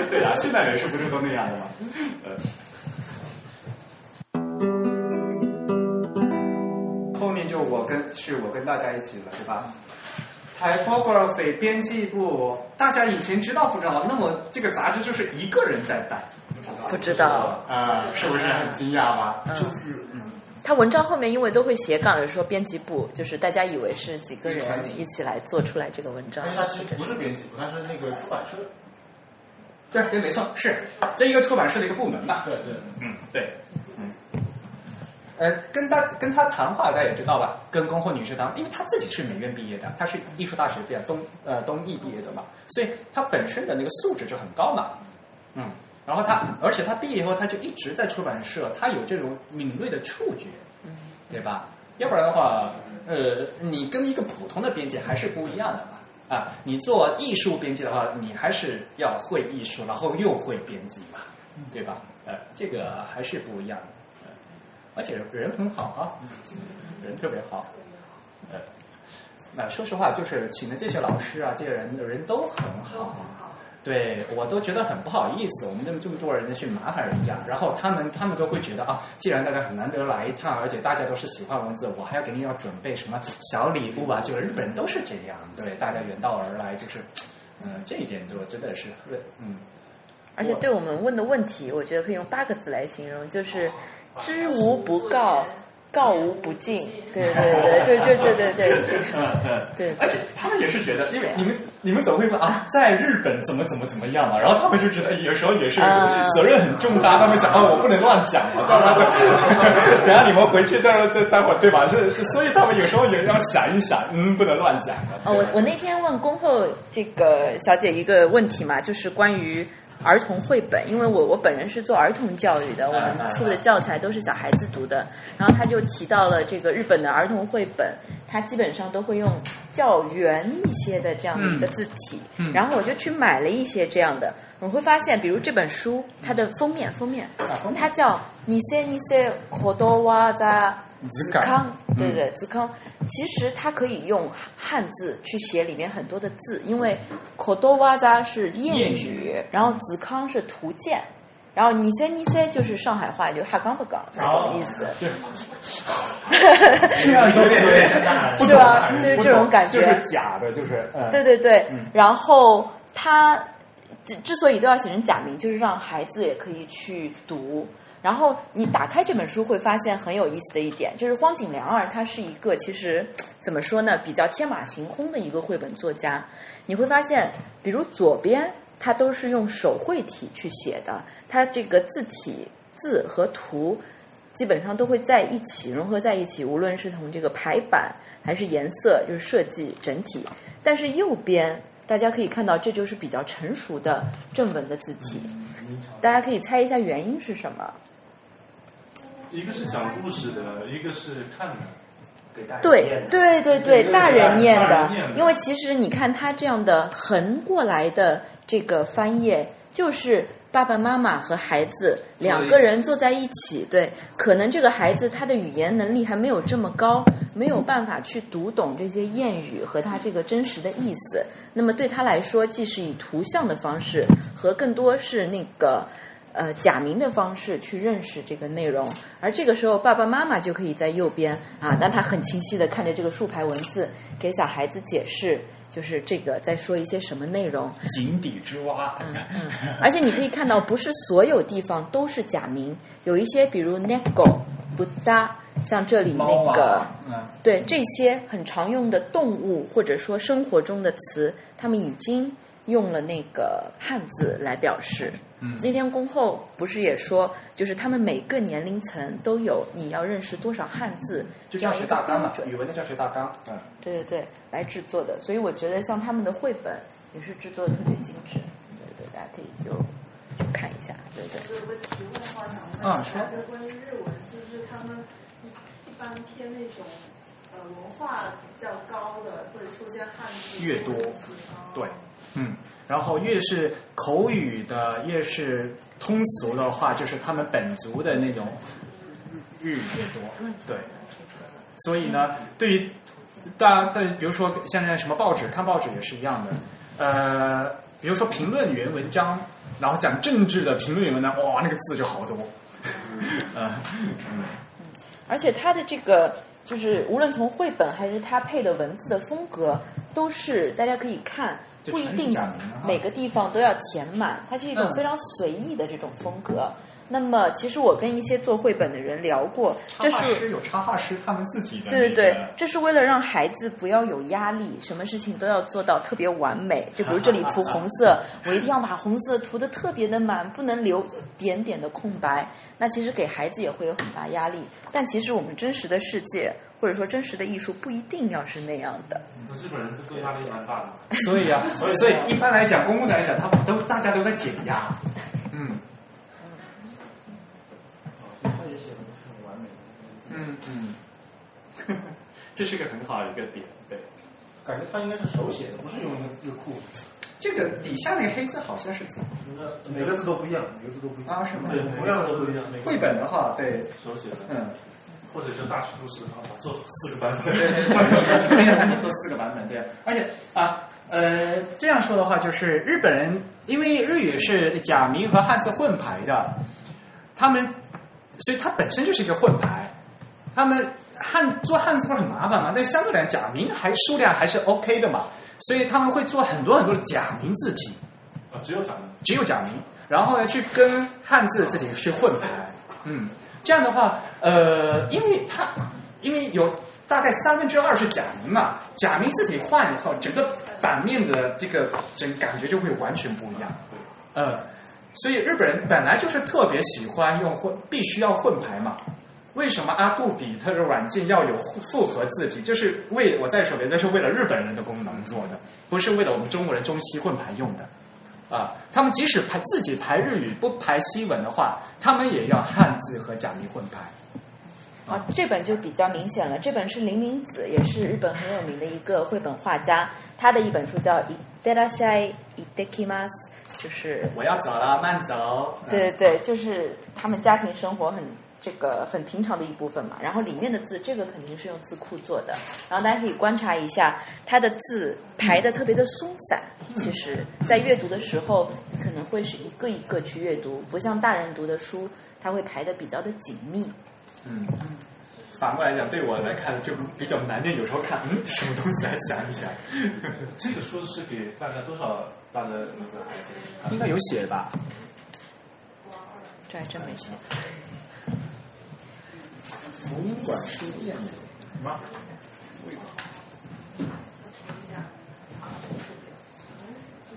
对啊，现代美术不是都那样的吗？呃。就我跟是我跟大家一起了，对吧？Typography 编辑部，大家以前知道不知道？那么这个杂志就是一个人在办，不知道啊、是不是很惊讶吧？嗯就是嗯，他文章后面因为都会斜杠，有说编辑部，就是大家以为是几个人一起来做出来这个文章但。是它其实不是编辑部，它是那个出版社。对对，没错，是这一个出版社的一个部门吧？对对，嗯，对，嗯。呃，跟他跟他谈话，大家也知道吧？跟宫后女士谈话，因为她自己是美院毕业的，她是艺术大学毕业，东呃东艺毕业的嘛，所以她本身的那个素质就很高嘛。嗯，然后她，而且她毕业以后，她就一直在出版社，她有这种敏锐的触觉，嗯，对吧？要不然的话，呃，你跟一个普通的编辑还是不一样的嘛。啊，你做艺术编辑的话，你还是要会艺术，然后又会编辑嘛，对吧？呃，这个还是不一样的。而且人很好啊，人特别好。呃，那说实话，就是请的这些老师啊，这些人的人都很好。对我都觉得很不好意思，我们这么这么多人去麻烦人家，然后他们他们都会觉得啊，既然大家很难得来一趟，而且大家都是喜欢文字，我还要给你要准备什么小礼物啊？就日本人都是这样，对，大家远道而来，就是，嗯、这一点就真的是对，嗯，而且对我们问的问题，我觉得可以用八个字来形容，就是知无不告，告无不尽。对 对对，就就对对对，这个嗯嗯，对，而且他们也是觉得，因为你们你们总会问啊，在日本怎么怎么怎么样嘛，然后他们就觉得有时候也是啊责任很重大，他们想啊，我不能乱讲嘛？等下你们回去待会待待会儿对吧？是，所以他们有时候也要想一想，嗯，不能乱讲的。哦，我我那天问恭候这个小姐一个问题嘛，就是关于儿童绘本，因为我我本人是做儿童教育的，我们出的教材都是小孩子读的。然后他就提到了这个日本的儿童绘本，它基本上都会用较圆一些的这样的一个字体。嗯嗯然后我就去买了一些这样的，我会发现，比如这本书它的封面封面，它叫《ニセニセコドワザ 》。对对，子康。其实它可以用汉字去写里面很多的字，因为 kodowaza 是谚谚语，然后子康是图鉴，然后尼塞尼塞就是上海话，就哈刚不刚这种意思。对，这样有点有点是吧？就是这种感觉。就是假的，就是呃，对对对，嗯然后他之之所以都要写成假名，就是让孩子也可以去读。然后你打开这本书，会发现很有意思的一点，就是荒井良二，他是一个其实怎么说呢，比较天马行空的一个绘本作家。你会发现，比如左边，他都是用手绘体去写的，他这个字体字和图基本上都会在一起融合在一起，无论是从这个排版还是颜色，就是设计整体。但是右边大家可以看到，这就是比较成熟的正文的字体。大家可以猜一下原因是什么？一个是讲故事的，一个是看的，给大人对对对对，大人念的大人念，的因为其实你看他这样的横过来的这个翻页，就是爸爸妈妈和孩子两个人坐在一起，对，可能这个孩子他的语言能力还没有这么高，没有办法去读懂这些谚语和他这个真实的意思。那么对他来说，既是以图像的方式，和更多是那个。呃，假名的方式去认识这个内容，而这个时候爸爸妈妈就可以在右边啊，那他很清晰的看着这个竖排文字，给小孩子解释，就是这个在说一些什么内容。井底之蛙，而且你可以看到，不是所有地方都是假名，有一些比如 neko、不搭，像这里那个对这些很常用的动物或者说生活中的词，他们已经用了那个汉字来表示。嗯那天恭后不是也说，就是他们每个年龄层都有你要认识多少汉字就教这样一个学大纲嘛标，准。语文的教学大纲，嗯，对对对，来制作的。所以我觉得像他们的绘本也是制作的特别精致。对对，大家可以就去看一下。对对。有个题外话想啊问一下，就关于日文，是不是他们一一般偏那种呃文化比较高的，会出现汉字越多对，嗯，然后越是口语的，越是通俗的话，就是他们本族的那种日语越多，对，所以呢，对于大家在比如说现在什么报纸看报纸也是一样的，呃，比如说评论员文章，然后讲政治的评论员文章，哇，那个字就好多，呃，嗯，而且他的这个就是无论从绘本还是它配的文字的风格，都是大家可以看，不一定每个地方都要填满，它是一种嗯非常随意的这种风格。那么，其实我跟一些做绘本的人聊过，这插画是师有插画师他们自己的、对对对，这是为了让孩子不要有压力，什么事情都要做到特别完美。就比如这里涂红色，我一定要把红色涂的特别的满，不能留一点点的空白。那其实给孩子也会有很大压力。但其实我们真实的世界，或者说真实的艺术，不一定要是那样的。那日本人都压力蛮大的。所以啊，所以所以一般来讲，公共来讲，他们都大家都在减压。嗯他也写的不是很完美。嗯嗯，这是个很好的一个点，对。感觉他应该是手写的，不是用一个字库。这个底下那个黑字好像是怎么？每个字都不一样，每个字都不一样啊，是吗？对，同样的都不一样。绘本的话，对，手写的，嗯，或者就大图都是啊，做四个版本，对对对，做四个版本，对。而且啊，呃，这样说的话，就是日本人因为日语是假名和汉字混排的，他们，所以它本身就是一个混排。他们汉做汉字不是很麻烦嘛？但相对来讲，假名还数量还是 OK 的嘛，所以他们会做很多很多的假名字体，啊，只有假名，只有假名，然后呢去跟汉字字体去混排，嗯，这样的话，呃，因为它因为有大概三分之二是假名嘛，假名字体换以后，整个版面的这个整感觉就会完全不一样，呃，所以日本人本来就是特别喜欢用混，必须要混排嘛。为什么阿杜比特的软件要有复合字体？就是为我再说一遍，那是为了日本人的功能做的，不是为了我们中国人中西混排用的。啊，他们即使排自己排日语不排西文的话，他们也要汉字和假名混排。啊，这本就比较明显了。这本是林明子，也是日本很有名的一个绘本画家，他的一本书叫《Iderashai Idekimas》，就是我要走了，慢走。对对对，就是他们家庭生活很这个很平常的一部分嘛。然后里面的字，这个肯定是用字库做的。然后大家可以观察一下，它的字排的特别的松散。其实，在阅读的时候，你可能会是一个一个去阅读，不像大人读的书，它会排的比较的紧密。嗯，反过来讲，对我来看就比较难念。有时候看，嗯，什么东西来想一想。这个书是给大概多少大的那个孩子？应该有写吧？这还真没写。福音馆书店吗？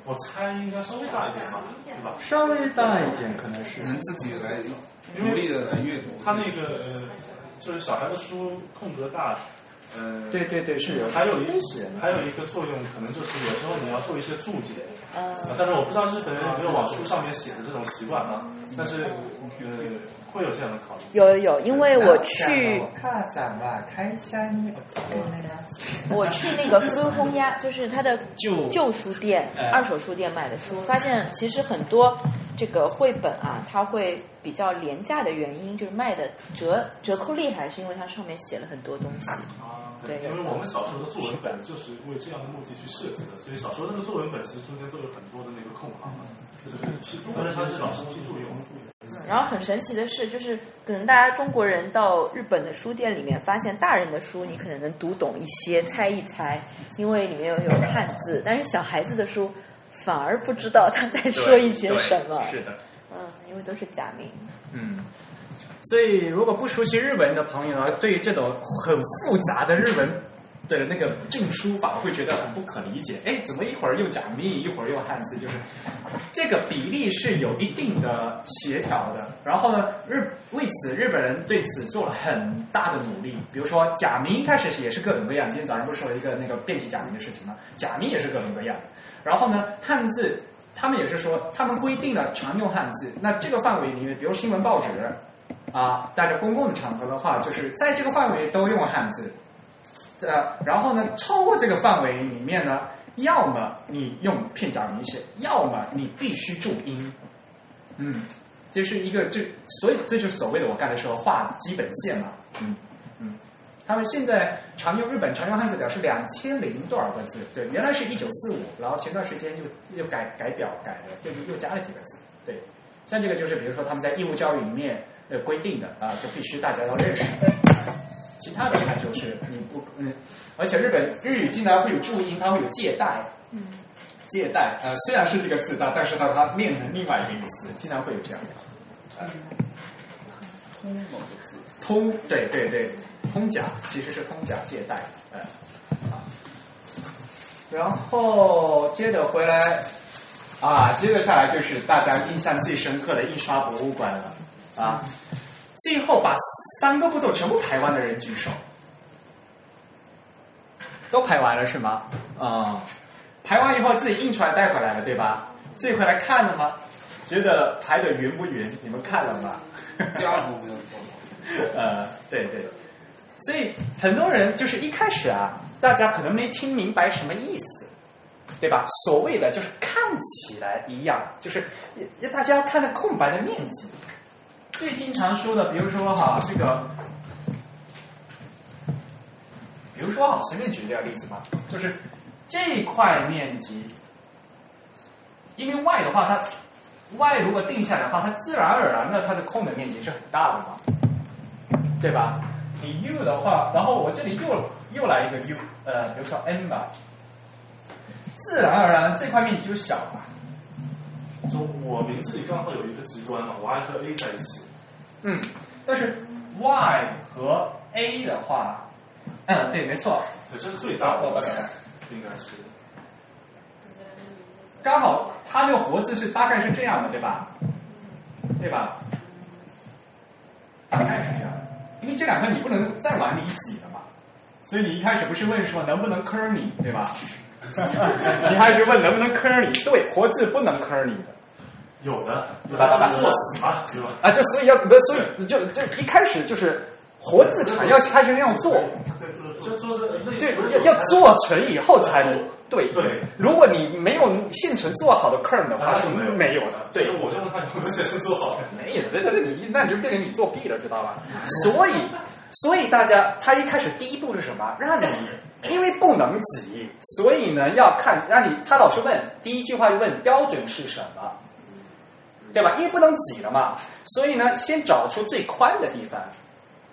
我猜应该稍微大一点吧，对吧？稍微大一点，可能是能自己来努力的来阅读。他那个呃，就是小孩的书空格大，呃，对对对，是有。还有一还有一个作用，可能就是有时候你要做一些注解。呃，但是我不知道日本人有没有往书上面写的这种习惯啊，但是呃，会有这样的考虑。有有有，因为我去。看伞吧，开箱。我去那个苏烘鸭，就是他的旧旧书店、二手书店买的书，发现其实很多这个绘本啊，它会比较廉价的原因，就是卖的折折扣厉害，是因为它上面写了很多东西。对，因为我们小时候的作文本就是为这样的目的去设计的，所以小时候那个作文本其实中间都有很多的那个空行，就是是它是老师批注用。然后很神奇的是，就是可能大家中国人到日本的书店里面，发现大人的书你可能能读懂一些，猜一猜，因为里面有有汉字，但是小孩子的书反而不知道他在说一些什么。是的，嗯，因为都是假名。嗯。所以，如果不熟悉日文的朋友呢，对于这种很复杂的日文的那个正书法会觉得很不可理解。哎，怎么一会儿又假名，一会儿又汉字？就是这个比例是有一定的协调的。然后呢，日为此日本人对此做了很大的努力。比如说，假名一开始也是各种各样。今天早上不是说了一个那个变体假名的事情吗？假名也是各种各样。然后呢，汉字他们也是说，他们规定了常用汉字。那这个范围里面，比如新闻报纸。啊，大家公共的场合的话，就是在这个范围都用汉字，呃，然后呢，超过这个范围里面呢，要么你用片假名写，要么你必须注音，嗯，这是一个这，所以这就是所谓的我刚才说画基本线嘛，嗯嗯，他们现在常用日本常用汉字表是两千零多少个字，对，原来是一九四五，然后前段时间又又改改表改了，就又加了几个字，对，像这个就是比如说他们在义务教育里面。呃，规定的啊，就必须大家要认识。其他的那就是你不嗯，而且日本日语经常会有注音，它会有借贷。嗯。借贷呃，虽然是这个字，但但是呢，它念成另外一个意思，经常会有这样的。通某字。通，对对对，通假其实是通假借贷，呃啊。然后接着回来啊，接着下来就是大家印象最深刻的印刷博物馆了。啊！最后把三个步骤全部排完的人举手，都排完了是吗？啊，排完以后自己印出来带回来了对吧？自己回来看了吗？觉得排的匀不匀？你们看了吗？第二步没有做。呃，对对，所以很多人就是一开始啊，大家可能没听明白什么意思，对吧？所谓的就是看起来一样，就是大家看的空白的面积。最经常说的，比如说哈，这个，比如说哈，随便举这个例子吧，就是这块面积，因为 y 的话，它 y 如果定下来的话，它自然而然的它的空的面积是很大的嘛，对吧？你 u 的话，然后我这里又又来一个 u，呃，比如说 n 吧，自然而然这块面积就小了。就我名字里刚好有一个极端嘛，y 和 a 在一起。嗯，但是 y 和 a 的话，嗯，对，没错，这是最大的，应该是。刚好它那个活字是大概是这样的，对吧？对吧？大概是这样的，因为这两个你不能再往里挤了嘛，所以你一开始不是问说能不能坑你，对吧？你还是问能不能 curly？对，活字不能 curly 的。有的，把把把作死嘛，对吧？啊，就所以要不，所以就就一开始就是活字产要开始那样做，就做对，要要做成以后才能对对。如果你没有现成做好的 curl 的话，是没有的。对，我这么看，你们写成做好的没有，对对对，你那就变成你作弊了，知道吧？所以，所以大家他一开始第一步是什么？让你因为不能挤，所以呢要看让你他老师问第一句话就问标准是什么。对吧？因为不能挤了嘛，所以呢，先找出最宽的地方，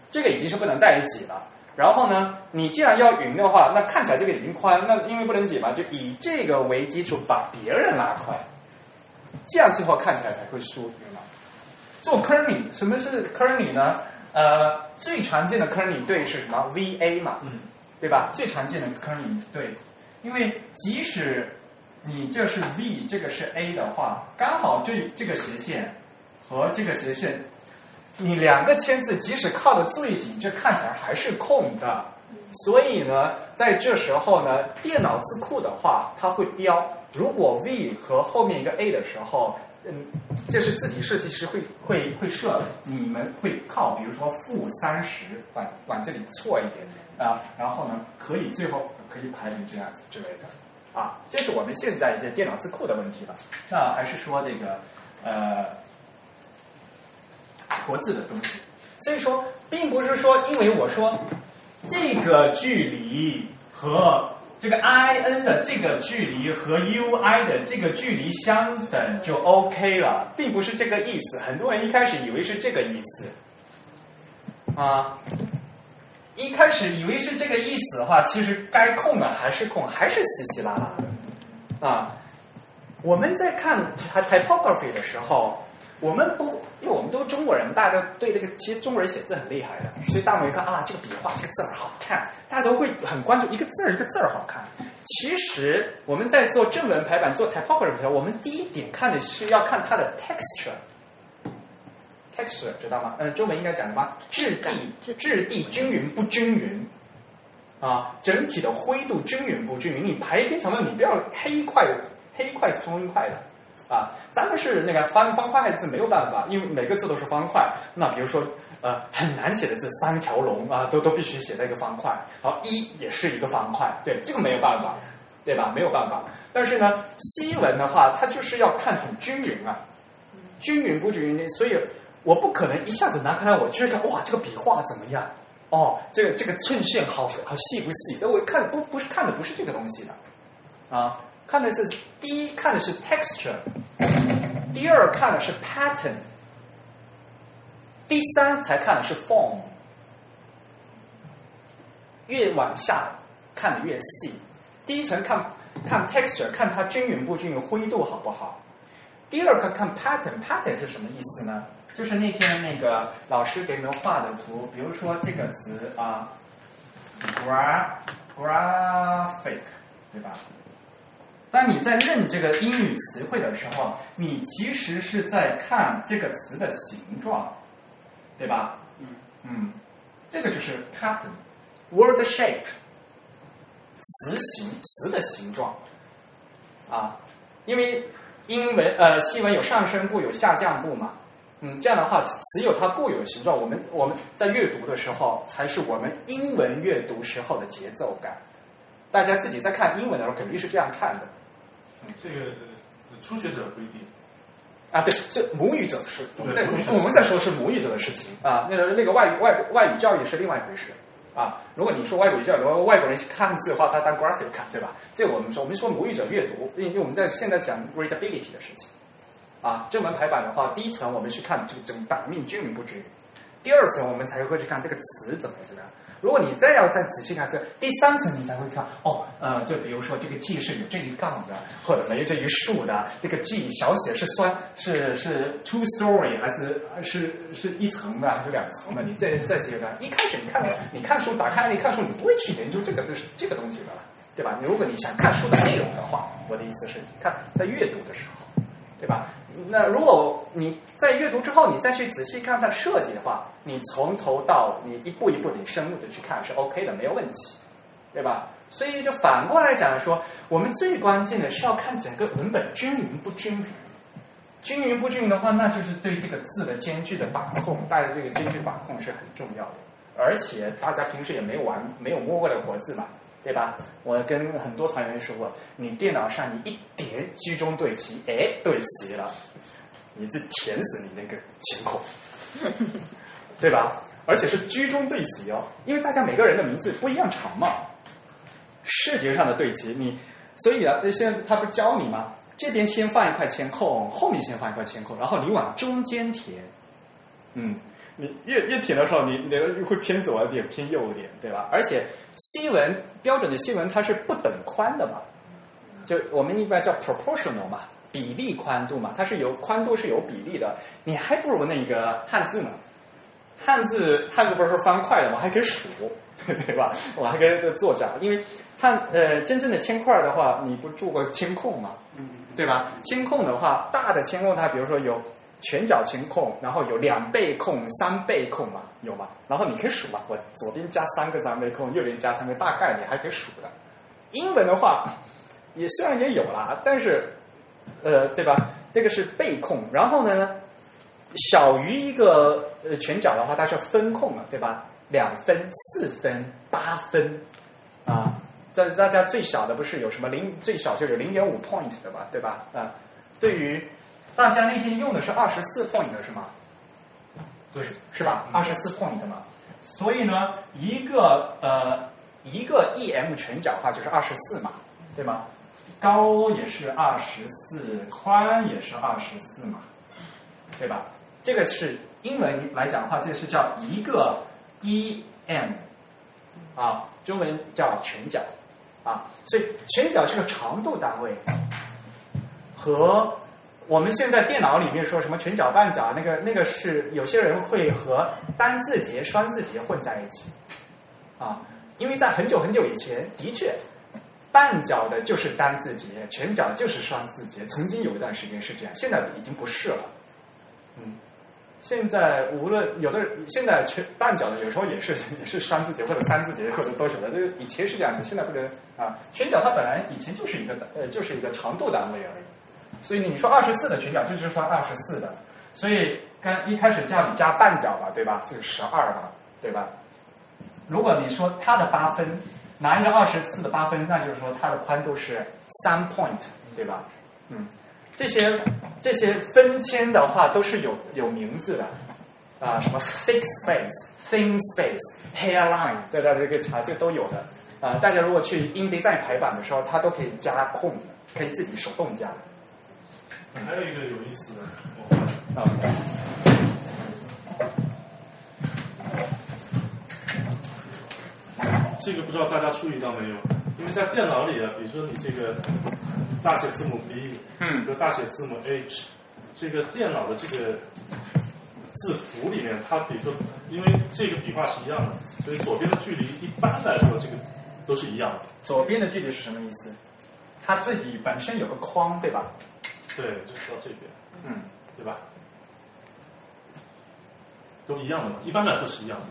这个已经是不能再挤了。然后呢，你既然要匀的话，那看起来这个已经宽，那因为不能解嘛，就以这个为基础把别人拉宽，这样最后看起来才会舒服嘛。做 curly，什么是 curly 呢？呃，最常见的 curly 对是什么？V A 嘛，嗯，对吧？最常见的 curly 对，因为即使你这是 V，这个是 A 的话，刚好这这个斜线和这个斜线，你两个签字即使靠的最紧，这看起来还是空的。所以呢，在这时候呢，电脑字库的话，它会标，如果 V 和后面一个 A 的时候，嗯，这是字体设计师会会会设，你们会靠，比如说负三十往往这里错一点点啊，然后呢，可以最后可以排成这样子之类的。啊，这是我们现在这电脑字库的问题了。那还是说这个呃活字的东西。所以说，并不是说因为我说这个距离和这个 i n 的这个距离和 u i 的这个距离相等就 OK 了，并不是这个意思。很多人一开始以为是这个意思啊。一开始以为是这个意思的话，其实该空的还是空，还是稀稀拉拉的啊。我们在看 typography 的时候，我们不，因为我们都是中国人，大家都对这个，其实中国人写字很厉害的，所以大家一看啊，这个笔画，这个字儿好看，大家都会很关注一个字儿一个字儿好看。其实我们在做正文排版、做 typography 的时候，我们第一点看的是要看它的 texture。texture 知道吗？嗯，中文应该讲什么？质地，质地均匀不均匀？啊，整体的灰度均匀不均匀？你排一篇长文，你不要黑块黑块方块的啊。咱们是那个方方块字没有办法，因为每个字都是方块。那比如说呃很难写的字，三条龙啊，都都必须写在一个方块。好，一也是一个方块，对，这个没有办法，对吧？没有办法。但是呢，西文的话，它就是要看很均匀啊，均匀不均匀？所以。我不可能一下子拿开来，我就是看哇，这个笔画怎么样？哦，这个这个衬线好好细不细？那我看不不是看的不是这个东西的啊，看的是第一看的是 texture，第二看的是 pattern，第三才看的是 form。越往下看的越细，第一层看看 texture，看它均匀不均匀，灰度好不好？第二个看 pattern，pattern 是什么意思呢？就是那天那个老师给你们画的图，比如说这个词啊，gra graphic，对吧？当你在认这个英语词汇的时候，你其实是在看这个词的形状，对吧？嗯嗯，这个就是 pattern，word shape，词形词的形状啊，因为英文呃西文有上升部有下降部嘛。嗯，这样的话，词有它固有的形状。我们我们在阅读的时候，才是我们英文阅读时候的节奏感。大家自己在看英文的时候，肯定是这样看的。嗯，这个初学者不一定。啊，对，这母语者是。我们在我们在说是母语者的事情啊。那个那个外语外外语教育是另外一回事啊。如果你说外语教育，外国人看字的话，他当 graphic 看，对吧？这我们说，我们说母语者阅读，因为我们在现在讲 readability 的事情。啊，正文排版的话，第一层我们去看这个整版面均匀不均匀，第二层我们才会去看这个词怎么怎么样。如果你再要再仔细看这第三层，你才会看哦，呃，就比如说这个 G 是有这一杠的，或者没这一竖的，这个 G 小写是酸是是 two story 还是是是一层的还是两层的？你再再接着看，一开始你看你看书打开你看书，你不会去研究这个这是这个东西的，对吧？如果你想看书的内容的话，我的意思是，看在阅读的时候，对吧？那如果你在阅读之后，你再去仔细看它设计的话，你从头到你一步一步你深入的去看是 OK 的，没有问题，对吧？所以就反过来讲说，我们最关键的是要看整个文本均匀不均匀。均匀不均匀的话，那就是对这个字的间距的把控，大家这个间距把控是很重要的。而且大家平时也没玩、没有摸过的活字嘛，对吧？我跟很多团员说过，你电脑上你一点居中对齐，哎，对齐了，你就填死你那个前孔，对吧？而且是居中对齐哦，因为大家每个人的名字不一样长嘛，视觉上的对齐，你所以啊，现在他不教你吗？这边先放一块铅空，后面先放一块铅空，然后你往中间填，嗯，你越越填的时候，你你会偏左一点，偏右一点，对吧？而且新闻标准的新闻它是不等宽的嘛，就我们一般叫 proportional 嘛，比例宽度嘛，它是有宽度是有比例的，你还不如那个汉字呢，汉字汉字不是方块的吗？还可以数，对吧？我还可以做假，因为汉呃真正的铅块的话，你不注过铅控嘛？对吧？铅控的话，大的铅控它比如说有全角铅空，然后有两倍空、三倍空嘛，有吗？然后你可以数嘛，我左边加三个三倍空，右边加三个，大概你还可以数的。英文的话，也虽然也有啦，但是呃，对吧？这个是倍空，然后呢，小于一个呃全角的话，它是分空了，对吧？两分、四分、八分啊。在大家最小的不是有什么零最小就有零点五 point 的吧，对吧？啊，对于大家那天用的是二十四 point 的是吗？对，是吧？二十四 point 的嘛。所以呢，一个呃一个 em 全角的话就是二十四嘛，对吗？高也是二十四，宽也是二十四嘛，对吧？这个是英文来讲的话，这是叫一个 em 啊，中文叫全角。啊，所以全角是个长度单位，和我们现在电脑里面说什么全角、半角，那个那个是有些人会和单字节、双字节混在一起，啊，因为在很久很久以前，的确半角的就是单字节，全角就是双字节，曾经有一段时间是这样，现在已经不是了，嗯。现在无论有的现在全半角的有时候也是 也是双字节或者三字节或者多少的，这个以前是这样子，现在不能啊。全角它本来以前就是一个呃就是一个长度单位而已，所以你说二十四的裙角就是说二十四的，所以刚一开始叫你加半角吧，对吧？就是十二吧，对吧？如果你说它的八分，拿一个二十四的八分，那就是说它的宽度是三 point，对吧？嗯。这些这些分签的话都是有有名字的啊，什么 thick space、thin space、hairline，对对，这个查这都有的啊。大家如果去 InDesign 排版的时候，它都可以加空，可以自己手动加。还有一个有意思的啊，这个不知道大家注意到没有？因为在电脑里啊，比如说你这个大写字母 B，嗯，和大写字母 H，这个电脑的这个字符里面，它比如说，因为这个笔画是一样的，所以左边的距离一般来说这个都是一样的。左边的距离是什么意思？它自己本身有个框，对吧？对，就是到这边，嗯，对吧？都一样的嘛，一般来说是一样的，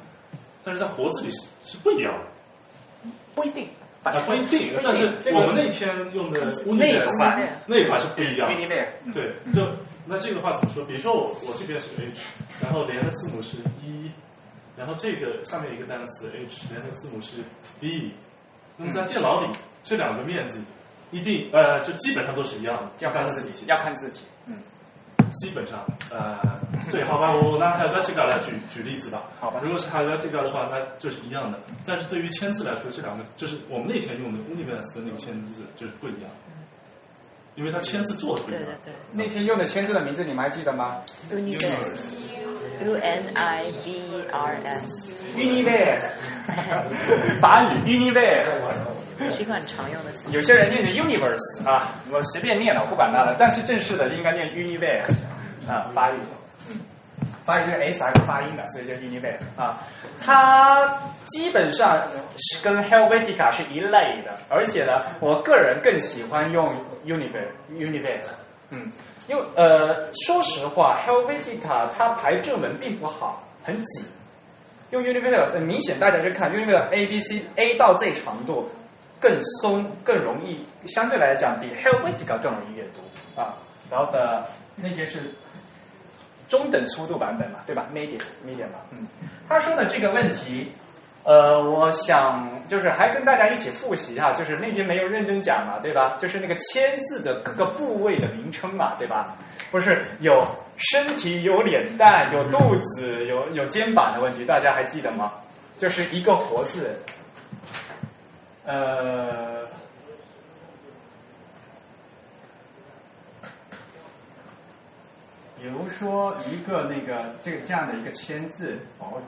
但是在活字里是是不一样的。不一定。啊，不一定，但是我们那天用的那一款那一款是不一样。的。对，就那这个话怎么说？比如说我我这边是 H，然后连的字母是一，然后这个下面一个单词 H 连的字母是 B，那么在电脑里这两个面积一定呃就基本上都是一样的。要看自己，要看自己，嗯。基本上，呃，对，好吧，我拿 Helvetica 来举举例子吧。好吧。如果是 Helvetica 的话，它就是一样的。但是对于签字来说，这两个就是我们那天用的 Univers 的那个签字就是不一样，因为它签字做的不一样。对对对。那天用的签字的名字你们还记得吗？Univers，U N I V R S，Univers，法语 Univers。是一个很常用的词。有些人念的 universe 啊，我随便念了，我不管它了。但是正式的应该念 universe 啊，发音，嗯，发音是 s x 发音的，所以叫 universe 啊。它基本上是跟 Helvetica 是一类的，而且呢，我个人更喜欢用 universe universe。嗯，因为呃，说实话，Helvetica 它排正文并不好，很挤。用 universe 很明显，大家去看 universe A B C A 到 Z 长度。更松，更容易，相对来讲比 Helvetica 更容易阅读啊。然后的那些是中等粗度版本嘛，对吧？Medium medium 嘛，嗯。他说的这个问题，呃，我想就是还跟大家一起复习一下，就是那天没有认真讲嘛，对吧？就是那个签字的各个部位的名称嘛，对吧？不是有身体、有脸蛋、有肚子、有有肩膀的问题，大家还记得吗？就是一个活字，呃。比如说一个那个这个这样的一个签字，哦，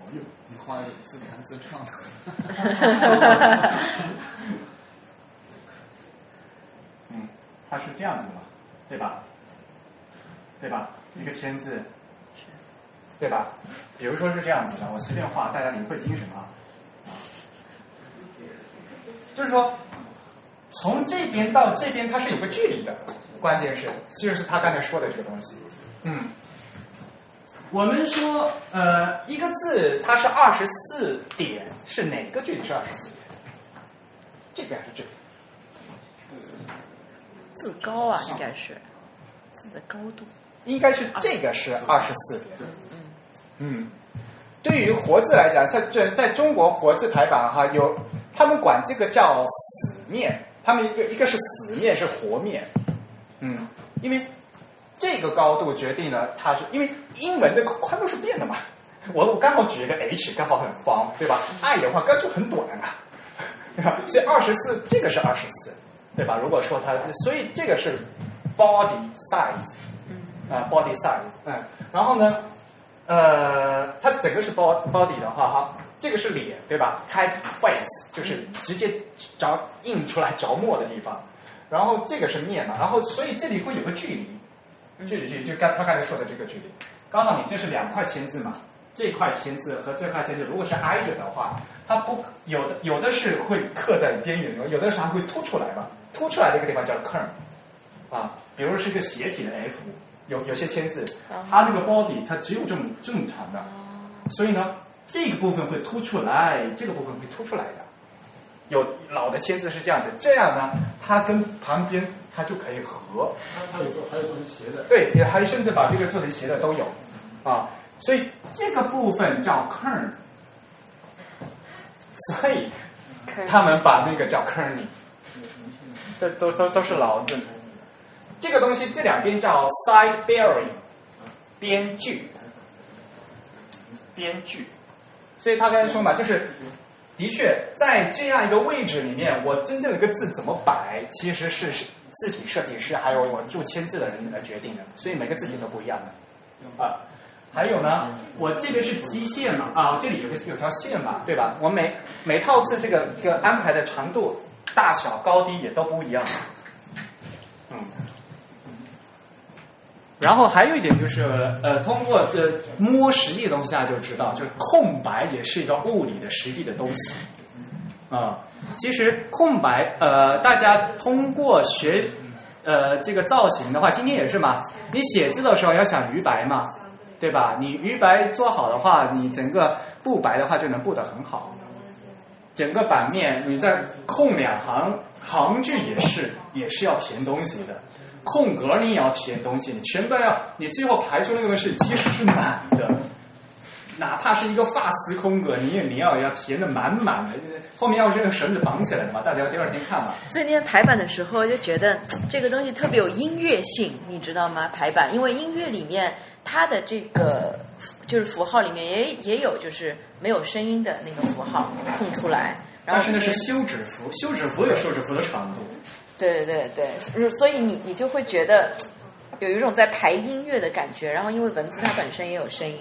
哦哟，你画的自弹自唱，嗯，它是这样子的嘛，对吧？对吧？一个签字，对吧？比如说是这样子的，我随便画，大家领会精神啊。就是说，从这边到这边它是有个距离的。关键是，就是他刚才说的这个东西。嗯，我们说，呃，一个字它是二十四点，是哪个距离是二十四点？这边还是这边？字高啊，应该是字的高度。应该是这个是二十四点。嗯嗯。对于活字来讲，像这在中国活字排版哈，有他们管这个叫死面，他们一个一个是死面，是活面。嗯，因为这个高度决定了它是因为英文的宽度是变的嘛。我我刚好举一个 H，刚好很方，对吧？I 的话刚就很短啊，对吧？所以二十四这个是二十四，对吧？如果说它，所以这个是 body size，啊，body size，嗯，然后呢，呃，它整个是 body body 的话哈，这个是脸，对吧？Tight face 就是直接着印出来着墨的地方。然后这个是面嘛，然后所以这里会有个距离，距离距离就刚他刚才说的这个距离，刚好你这是两块签字嘛，这块签字和这块签字如果是挨着的话，它不有的有的是会刻在边缘有的是还会凸出来嘛，凸出来这个地方叫 kern，啊，比如是一个斜体的 F，有有些签字，它那个 body 它只有这么这么长的，所以呢这个部分会凸出来，这个部分会凸出来的。有老的签字是这样子，这样呢，它跟旁边它就可以合。它它有做，还有做成斜的。对，也还甚至把这个做成斜的都有，啊，所以这个部分叫 kern，所以他们把那个叫 kerning，这都都都是老的。这个东西这两边叫 side bearing，边距，边距。所以他刚才说嘛，就是。的确，在这样一个位置里面，我真正的一个字怎么摆，其实是字体设计师还有我注签字的人来决定的。所以每个字体都不一样的啊。还有呢，我这边是基线嘛啊，这里有个有条线嘛，对吧？我每每套字这个这个安排的长度、大小、高低也都不一样。然后还有一点就是，呃，通过这摸实际的东西，大家就知道，就是空白也是一个物理的实际的东西。啊，其实空白，呃，大家通过学，呃，这个造型的话，今天也是嘛，你写字的时候要想余白嘛，对吧？你余白做好的话，你整个布白的话就能布得很好。整个版面你在空两行行距也是也是要填东西的。空格你也要填东西，你全部要，你最后排出那个东西其实是满的，哪怕是一个发丝空格，你也你要要填的满满的，后面要是用绳子绑起来的嘛，大家第二天看嘛。所以那天排版的时候就觉得这个东西特别有音乐性，你知道吗？排版，因为音乐里面它的这个就是符号里面也也有就是没有声音的那个符号空出来，但是那是休止符，休止符有休止符的长度。对对对，所以你你就会觉得有一种在排音乐的感觉，然后因为文字它本身也有声音。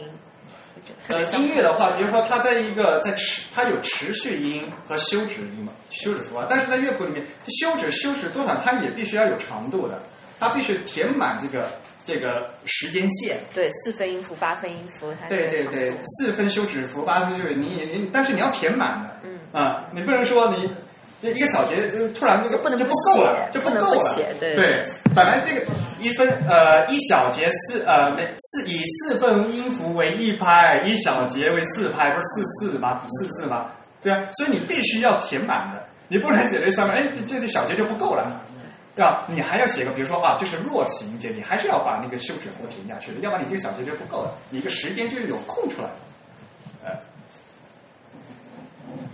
呃，音乐的话，比如说它在一个在持，它有持续音和休止音嘛，休止符啊。但是在乐谱里面，这休止休止多少，它也必须要有长度的，它必须填满这个这个时间线。对，四分音符、八分音符。对对对，四分休止符，八分就是你你，但是你要填满的。嗯。啊，你不能说你。就一个小节，突然就不能就不够了，就不够了。对，本来这个一分呃一小节四呃四以四分音符为一拍，一小节为四拍，不是四四吗？四四吗？对啊，所以你必须要填满的。你不能写这三个，哎，这这这小节就不够了，对吧？你还要写个，比如说啊，这是弱起音节，你还是要把那个休止符填下去的，要不然你这个小节就不够了，你一个时间就有空出来。呃，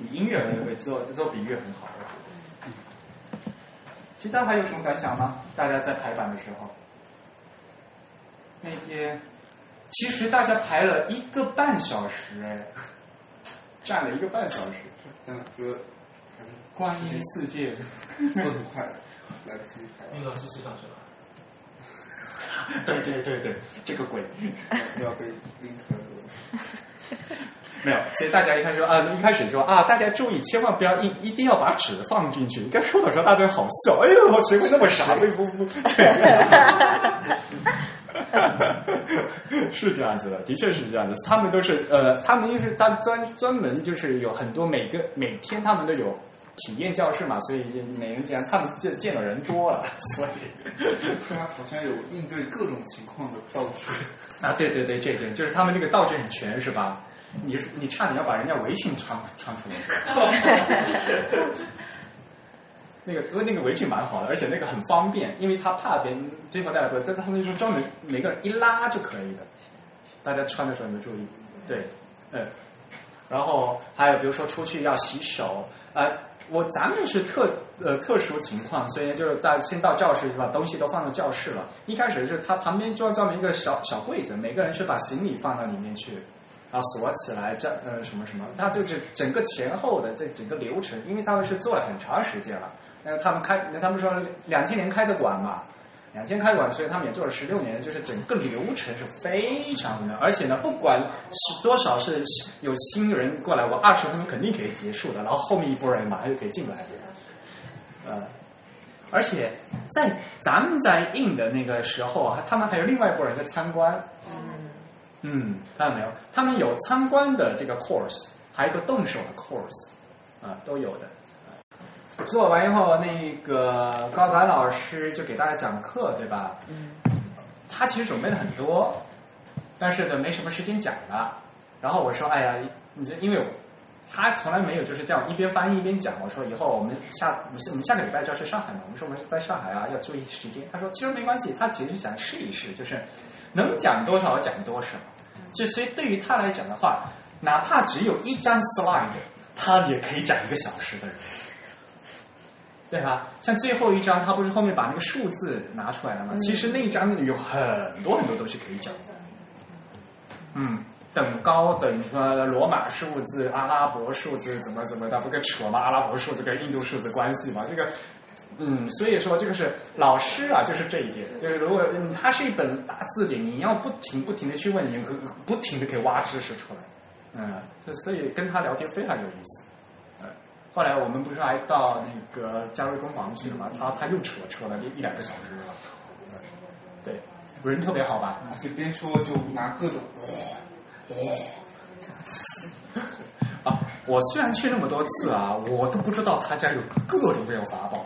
以音乐为做做比喻很好。其他还有什么感想吗？大家在排版的时候，那天其实大家排了一个半小时，哎，站了一个半小时。但觉得观音四界过很快，来不及排。那个是四小时吧？对对对对，这个鬼要被拎出来了。没有，所以大家一开始说啊，一开始说啊，大家注意，千万不要一一定要把纸放进去。该说的时候，大家好笑，哎呦，谁会那么傻？不不不，是这样子的，的确是这样子。他们都是呃，他们因为他专专门就是有很多每个每天他们都有体验教室嘛，所以每人既然，他们见见的人多了，所以他好像有应对各种情况的道具 啊，对对对，这点就是他们这个道具很全，是吧？你你差点要把人家围裙穿穿出来。那个因为那个围裙蛮好的，而且那个很方便，因为他怕别人最后带来不，但他们说专门每个人一拉就可以的。大家穿的时候有没有注意？对，嗯。然后还有比如说出去要洗手，呃，我咱们是特呃特殊情况，所以就是在先到教室就把东西都放到教室了。一开始是他旁边就专门一个小小柜子，每个人是把行李放到里面去。啊，锁起来，这呃什么什么，他就是整个前后的这整个流程，因为他们是做了很长时间了。那他们开，那他们说两千年开的馆嘛，两千开馆，所以他们也做了十六年，就是整个流程是非常的。而且呢，不管是多少是有新人过来，我二十分钟肯定可以结束的，然后后面一波人马上就可以进来。呃，而且在咱们在印的那个时候啊，他们还有另外一波人在参观。嗯，看到没有？他们有参观的这个 course，还有一个动手的 course，啊，都有的。做完以后，那个高达老师就给大家讲课，对吧？嗯。他其实准备了很多，但是呢，没什么时间讲了。然后我说：“哎呀，你这因为他从来没有就是这样一边翻译一边讲。”我说：“以后我们下我们我们下个礼拜就要去上海嘛。”我们说我们是在上海啊，要注意时间。他说：“其实没关系，他只是想试一试，就是能讲多少讲多少。”就所以对于他来讲的话，哪怕只有一张 slide，他也可以讲一个小时的人，对吧？像最后一张，他不是后面把那个数字拿出来了吗？其实那一张有很多很多东西可以讲。嗯，等高等呃罗马数字、阿拉伯数字怎么怎么的，不跟扯吗？阿拉伯数字跟印度数字关系吗？这个。嗯，所以说这个是老师啊，就是这一点，就是如果嗯，它是一本大字典，你要不停不停的去问，你可不停的可以挖知识出来，嗯，所以跟他聊天非常有意思，嗯，后来我们不是还到那个嘉瑞工坊去了嘛，他他又扯扯了一一两个小时了，对，人特别好吧，而且边说就拿各种哇哇，啊，我虽然去那么多次啊，我都不知道他家有各种各样法宝。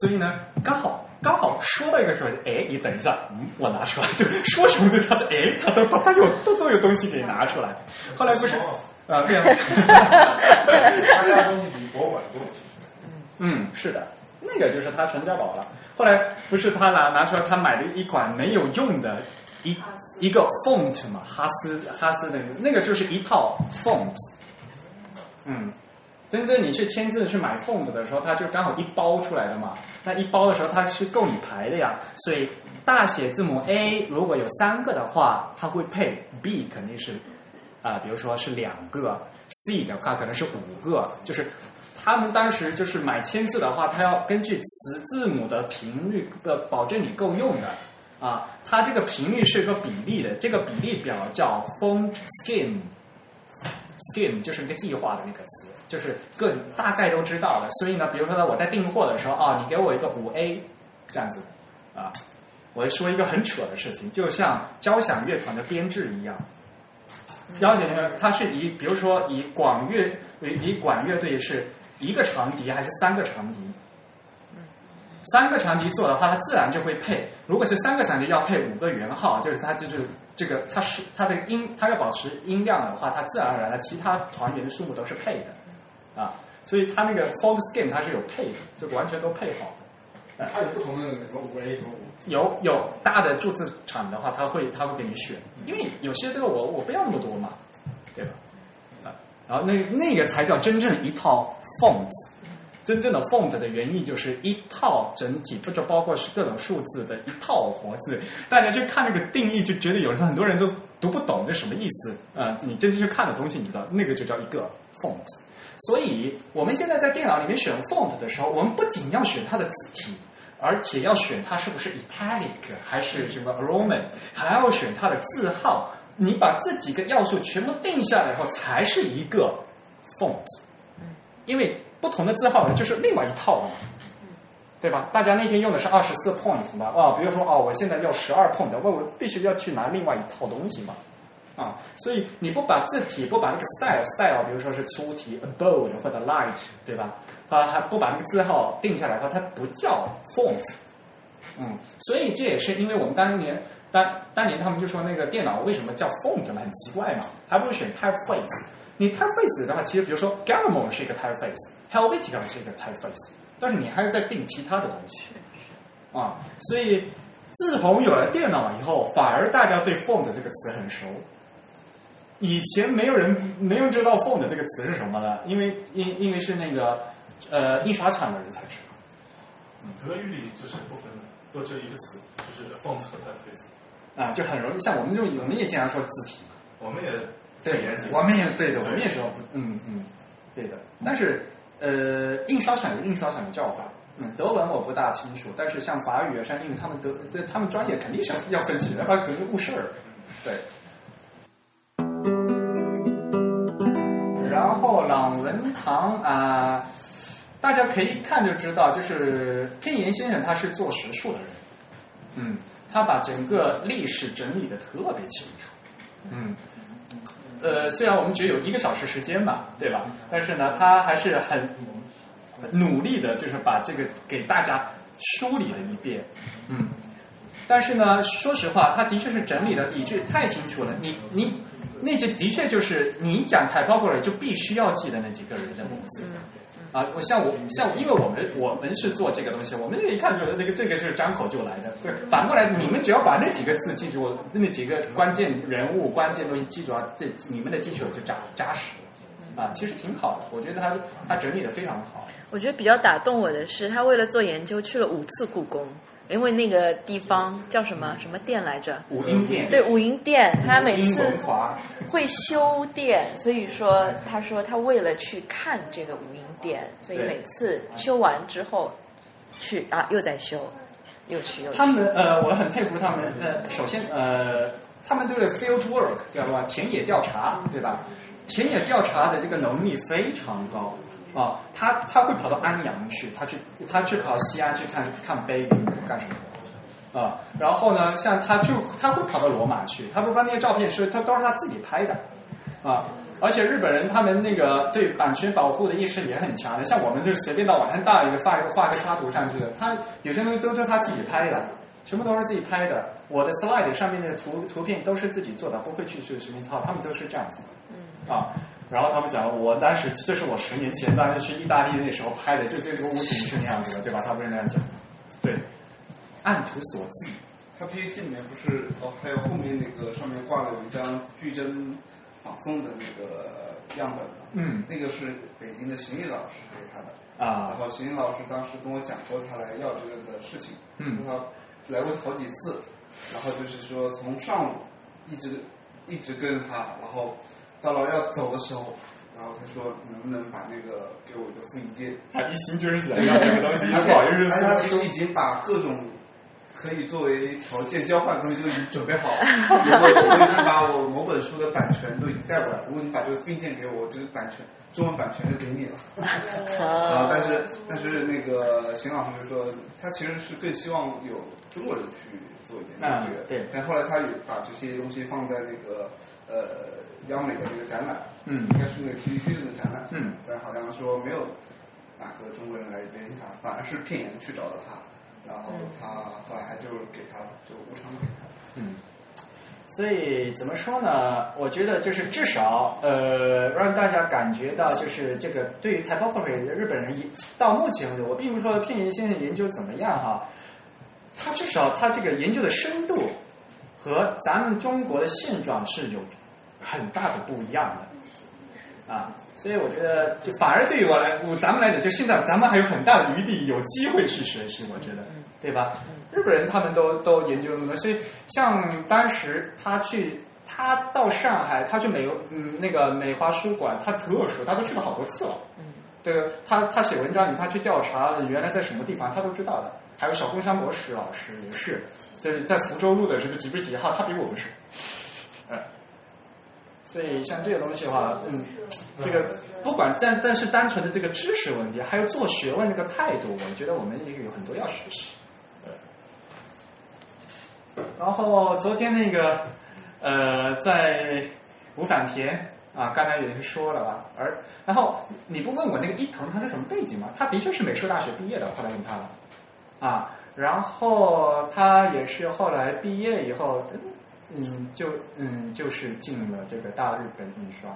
所以呢，刚好刚好说到一个时候，哎，你等一下，嗯，我拿出来，就说什么对他的，哎，他都他有都都有东西给拿出来。后来不是啊，对啊，他家东西比博物馆多。嗯，是的，那个就是他传家宝了。后来不是他拿拿出来，他买了一款没有用的一一个 font 嘛，哈斯哈斯那个那个就是一套 font，嗯。真正你去签字去买 font 的时候，它就刚好一包出来的嘛。那一包的时候，它是够你排的呀。所以大写字母 A 如果有三个的话，它会配 B 肯定是啊，比如说是两个 C 的话可能是五个。就是他们当时就是买签字的话，他要根据词字母的频率的，保证你够用的啊。它这个频率是一个比例的，这个比例表叫 font scheme。Scheme 就是一个计划的那个词。就是各大概都知道的，所以呢，比如说呢，我在订货的时候啊，你给我一个五 A 这样子啊，我说一个很扯的事情，就像交响乐团的编制一样，交响乐它是以比如说以管乐以管乐队是一个长笛还是三个长笛？三个长笛做的话，它自然就会配；如果是三个长笛要配五个圆号，就是它就是这个它是它的音，它要保持音量的话，它自然而然的其他团员的数目都是配的。啊，所以它那个 font scheme 它是有配的，就完全都配好的。它有不同的什么五 A 什么五。有有大的注字厂的话，他会他会给你选，因为有些这个我我不要那么多嘛，对吧？啊，然后那那个才叫真正一套 font，真正的 font 的原意就是一套整体，不就包括是各种数字的一套活字。大家去看那个定义，就觉得有很多人都读不懂这什么意思啊、你真正去看的东西，你知道那个就叫一个 font。所以我们现在在电脑里面选 font 的时候，我们不仅要选它的字体。而且要选它是不是 italic 还是什么 Roman，还要选它的字号。你把这几个要素全部定下来以后，才是一个 font。因为不同的字号就是另外一套嘛，对吧？大家那天用的是二十四 point 嘛，啊，比如说啊，我现在要十二 point，我我必须要去拿另外一套东西嘛。啊，所以你不把字体，不把那个 style style，比如说是粗体 bold 或者 light，对吧？啊，还不把那个字号定下来的话，它不叫 font。嗯，所以这也是因为我们当年当当年他们就说那个电脑为什么叫 font 很奇怪嘛，还不如选 typeface。你 typeface 的话，其实比如说 Garamond 是一个 typeface typeface，Helvetica 是一个 typeface，但是你还是在定其他的东西。啊，所以自从有了电脑以后，反而大家对 font 这个词很熟。以前没有人没有人知道 font 这个词是什么的，因为因因为是那个呃印刷厂的人才知道。德语里就是不分的，都只有一个词，就是 font 和 typeface。啊，就很容易，像我们这种，我们也经常说字体嘛，我们也对，我们也对的，我们也说，嗯嗯，对的。但是呃，印刷厂有印刷厂的叫法，嗯，德文我不大清楚，但是像法语啊、像英语，他们德他们专业肯定是要分级的，要不然可能误事儿。对。然后朗文堂啊、大家可以一看就知道，就是天岩先生他是做学术的人，嗯，他把整个历史整理的特别清楚，嗯，呃，虽然我们只有一个小时时间嘛，对吧？但是呢，他还是很努力的，就是把这个给大家梳理了一遍，嗯。但是呢，说实话，他的确是整理的以致太清楚了。你你那些的确就是你讲 tiktok 就必须要记得那几个人的名字。啊，我像我像，因为我们我们是做这个东西，我们一看就那个这个就是张口就来的。对，反过来你们只要把那几个字记住，那几个关键人物、关键东西记住啊，这你们的基础就扎扎实了。啊，其实挺好的，我觉得他他整理的非常好。我觉得比较打动我的是，他为了做研究去了五次故宫。因为那个地方叫什么什么店来着？武英殿。对，武英殿，他每次会修殿，所以说他说他为了去看这个武英殿，所以每次修完之后去啊又在修，又去又去。他们呃，我很佩服他们。呃，首先呃，他们对 field work 叫什么田野调查，对吧？田野调查的这个能力非常高啊，他他会跑到安阳去，他去他去跑西安去看看碑干什么啊？然后呢，像他就他会跑到罗马去，他不把那些照片是他都是他自己拍的啊。而且日本人他们那个对版权保护的意识也很强的，像我们就是随便到网上大一个发一个画个插图上去的，他有些东西都是他自己拍的，全部都是自己拍的。我的 slide 上面的图图片都是自己做的，不会去去随便抄，他们都是这样子的啊。然后他们讲，我当时这是我十年前当时去意大利那时候拍的，就这个屋顶是那样子的，对吧？他不是那样讲，对，按图索骥。他 PPT 里面不是哦，还有后面那个上面挂了有一张矩阵仿宋的那个样本嘛，嗯。那个是北京的邢毅老师给他的。啊。然后邢毅老师当时跟我讲过他来要这个的事情，嗯。说他来过好几次，然后就是说从上午一直一直跟着他，然后到了要走的时候，然后他说能不能把那个给我一个复印件，他一心就是想要这个东西，而且不好意思而且他其实已经把各种可以作为条件交换的东西都已经准备好了。我已经把我某本书的版权都已经带过来，如果你把这个复印件给我，这个版权中文版权就给你了。啊，但是但是那个邢老师就说，他其实是更希望有中国人去做研究啊这个。对但后来他也把这些东西放在那个呃央美的那个展览，嗯应该是那个 TVP 的那个展览，嗯，但好像说没有哪个中国人来联系他，反而是片岩去找到他，然后他后来还就给他就无偿给他。嗯，所以怎么说呢？我觉得就是至少呃，让大家感觉到就是这个对于 typography 的日本人，到目前为止，我并不是说片岩先生研究怎么样哈，他至少他这个研究的深度和咱们中国的现状是有很大的不一样的啊。所以我觉得，就反而对于我来，我咱们来讲，就现在咱们还有很大的余地，有机会去学习，我觉得，对吧？日本人他们都都研究那么多，所以像当时他去，他到上海，他去美嗯那个美华书馆，他特熟，他都去了好多次了。嗯，这个他他写文章，他去调查原来在什么地方，他都知道的。还有小宫山博士老师也是，就是在福州路的什么几不几号，他比我们熟。嗯。所以像这个东西的话，嗯，这个不管但但是单纯的这个知识问题，还有做学问这个态度，我觉得我们也有很多要学习。然后昨天那个呃，在五反田啊，刚才也是说了吧，而然后你不问我那个伊藤他是什么背景吗？他的确是美术大学毕业的，后来用他了啊，然后他也是后来毕业以后。嗯，就嗯，就是进了这个大日本印刷，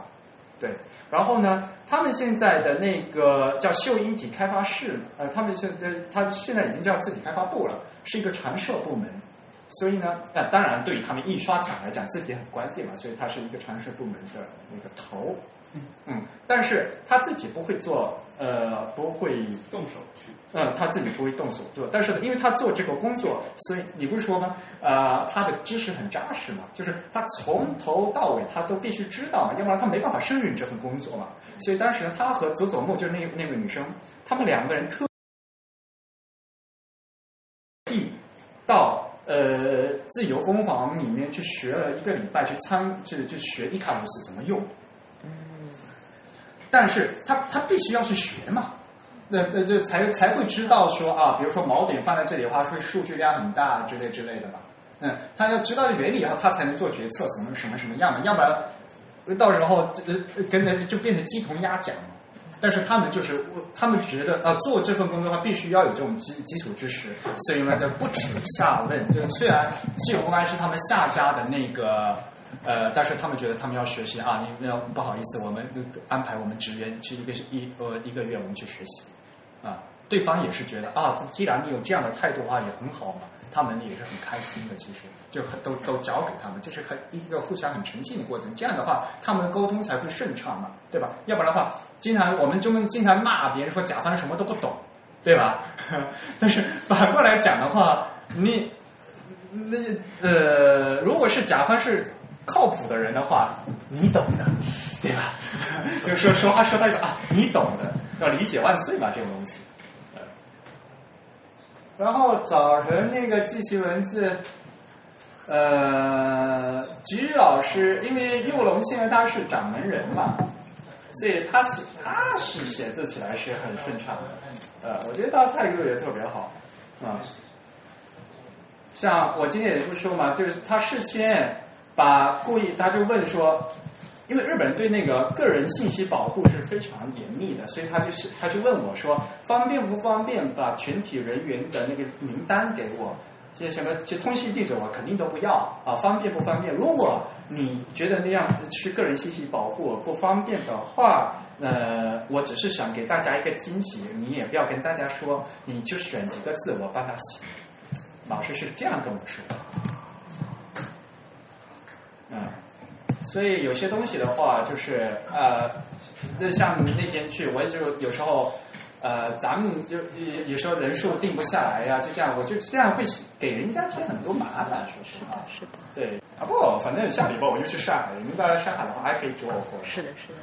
对。然后呢，他们现在的那个叫秀英体开发室，呃，他们现在他现在已经叫字体开发部了，是一个常设部门。所以呢，那当然对于他们印刷厂来讲，字体很关键嘛，所以它是一个常设部门的那个头。嗯，但是他自己不会做，呃，不会动手去，呃，他自己不会动手做。但是呢，因为他做这个工作，所以你不是说吗？呃，他的知识很扎实嘛，就是他从头到尾他都必须知道嘛，要不然他没办法胜任这份工作嘛。所以当时，他和佐佐木就是那那个女生，他们两个人特地到呃自由工坊里面去学了一个礼拜，去参去去学伊卡鲁斯怎么用。嗯但是他他必须要去学嘛，那那就才才会知道说啊，比如说锚点放在这里的话，会数据量很大之类之类的吧。嗯，他要知道原理以后，他才能做决策，什么什么什么样嘛，要不然到时候呃跟着就变成鸡同鸭讲。但是他们就是他们觉得啊，做这份工作的话，必须要有这种基基础知识，所以呢，就不耻下问。就虽然自由公安是他们下家的那个。呃，但是他们觉得他们要学习啊，你要不好意思，我们安排我们职员去一个一呃一个月，我们去学习啊。对方也是觉得啊，既然你有这样的态度的话，也很好嘛。他们也是很开心的，其实就很都都交给他们，就是很一个互相很诚信的过程。这样的话，他们的沟通才会顺畅嘛，对吧？要不然的话，经常我们中文经常骂别人说甲方什么都不懂，对吧？但是反过来讲的话，你那呃，如果是甲方是。靠谱的人的话，你懂的，对吧？就说说话说那个啊，你懂的，要理解万岁嘛，这种东西。然后早晨那个记习文字，呃，菊老师，因为佑龙现在他是掌门人嘛，所以他写他是写字起来是很顺畅的，呃，我觉得他态度也特别好啊。像我今天也不说嘛，就是他事先。把故意，他就问说，因为日本对那个个人信息保护是非常严密的，所以他就是他就问我说，方便不方便？把全体人员的那个名单给我？这些什么，这通信地址我肯定都不要。啊，方便不方便？如果你觉得那样是个人信息保护不方便的话，呃，我只是想给大家一个惊喜，你也不要跟大家说，你就选几个字，我帮他写。老师是这样跟我说的。嗯，所以有些东西的话，就是呃，就像那天去，我就有时候呃，咱们就有有时候人数定不下来呀，就这样，我就这样会给人家添很多麻烦，说实话。是的。对啊，不，反正下礼拜我就去上海，你们再来上海的话，还可以找我活。是的，是的。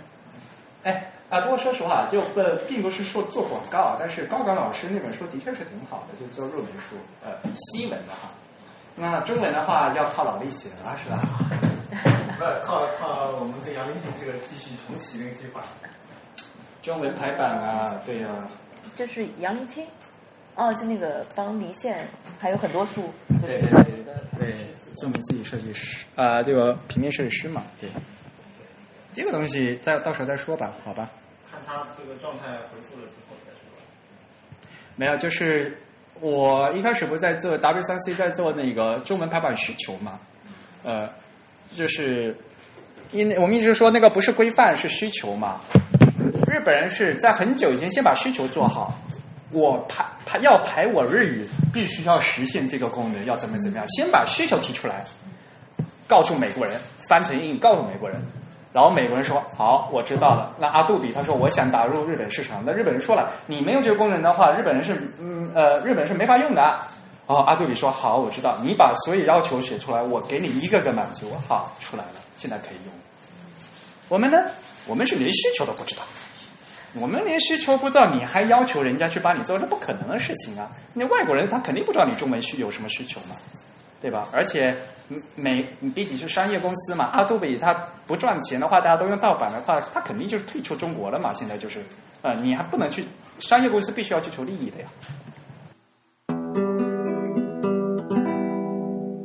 哎啊，不过说实话，就不并不是说做广告，但是高岗老师那本书的确是挺好的，就做入门书，呃，西文的哈。那中文的话要靠老力写了，是吧？不靠靠我们跟杨林静这个继续重启那个计划。中文排版啊，对呀。就是杨林清，哦，就那个帮离线还有很多书。对对对对，中文字体设计师啊，这个平面设计师嘛，对。这个东西再到时候再说吧，好吧。看他这个状态回复了之后再说吧。没有，就是。我一开始不是在做 W 三 C，在做那个中文排版需求嘛，呃，就是因为我们一直说那个不是规范是需求嘛。日本人是在很久以前先把需求做好，我排排要排我日语，必须要实现这个功能，要怎么怎么样，先把需求提出来，告诉美国人，翻成英语告诉美国人，然后美国人说好，我知道了。那阿杜比他说我想打入日本市场，那日本人说了，你没有这个功能的话，日本人是嗯呃日本人是没法用的。哦，阿杜比说好，我知道，你把所有要求写出来，我给你一个个满足，好出来了，现在可以用。我们呢，我们是连需求都不知道。我们连需求不知道，你还要求人家去帮你做，这不可能的事情啊！那外国人他肯定不知道你中文需有什么需求嘛，对吧？而且美毕竟是商业公司嘛，阿杜比它不赚钱的话，大家都用盗版的话，它肯定就是退出中国了嘛。现在就是，呃，你还不能去商业公司必须要去求利益的呀。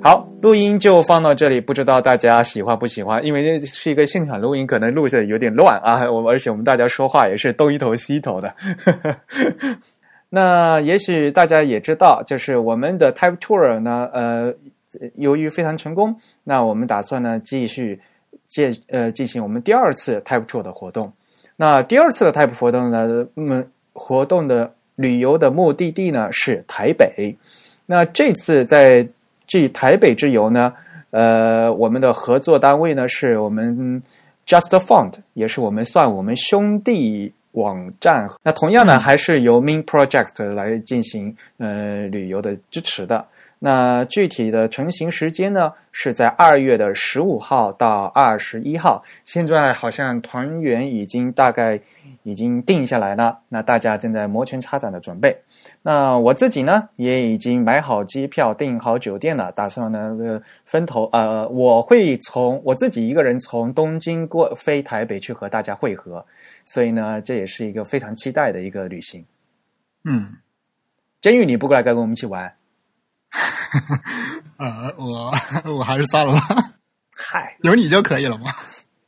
好，录音就放到这里，不知道大家喜欢不喜欢？因为这是一个现场录音，可能录的有点乱啊。我们而且我们大家说话也是东一头西一头的。那也许大家也知道，就是我们的 Type Tour 呢，呃，由于非常成功，那我们打算呢继续进呃进行我们第二次 Type Tour 的活动。那第二次的 Type 活动呢，嗯，活动的旅游的目的地呢是台北。那这次在至于台北之游呢，呃，我们的合作单位呢是我们 Just Fund，也是我们算我们兄弟网站。那同样呢，还是由 Main Project 来进行呃旅游的支持的。那具体的成型时间呢，是在二月的十五号到二十一号。现在好像团员已经大概已经定下来了，那大家正在摩拳擦掌的准备。那我自己呢，也已经买好机票、订好酒店了，打算呢呃分头呃，我会从我自己一个人从东京过飞台北去和大家会合，所以呢，这也是一个非常期待的一个旅行。嗯，监狱，你不过来跟我们一起玩？呃，我我还是算了吧。嗨，有你就可以了嘛。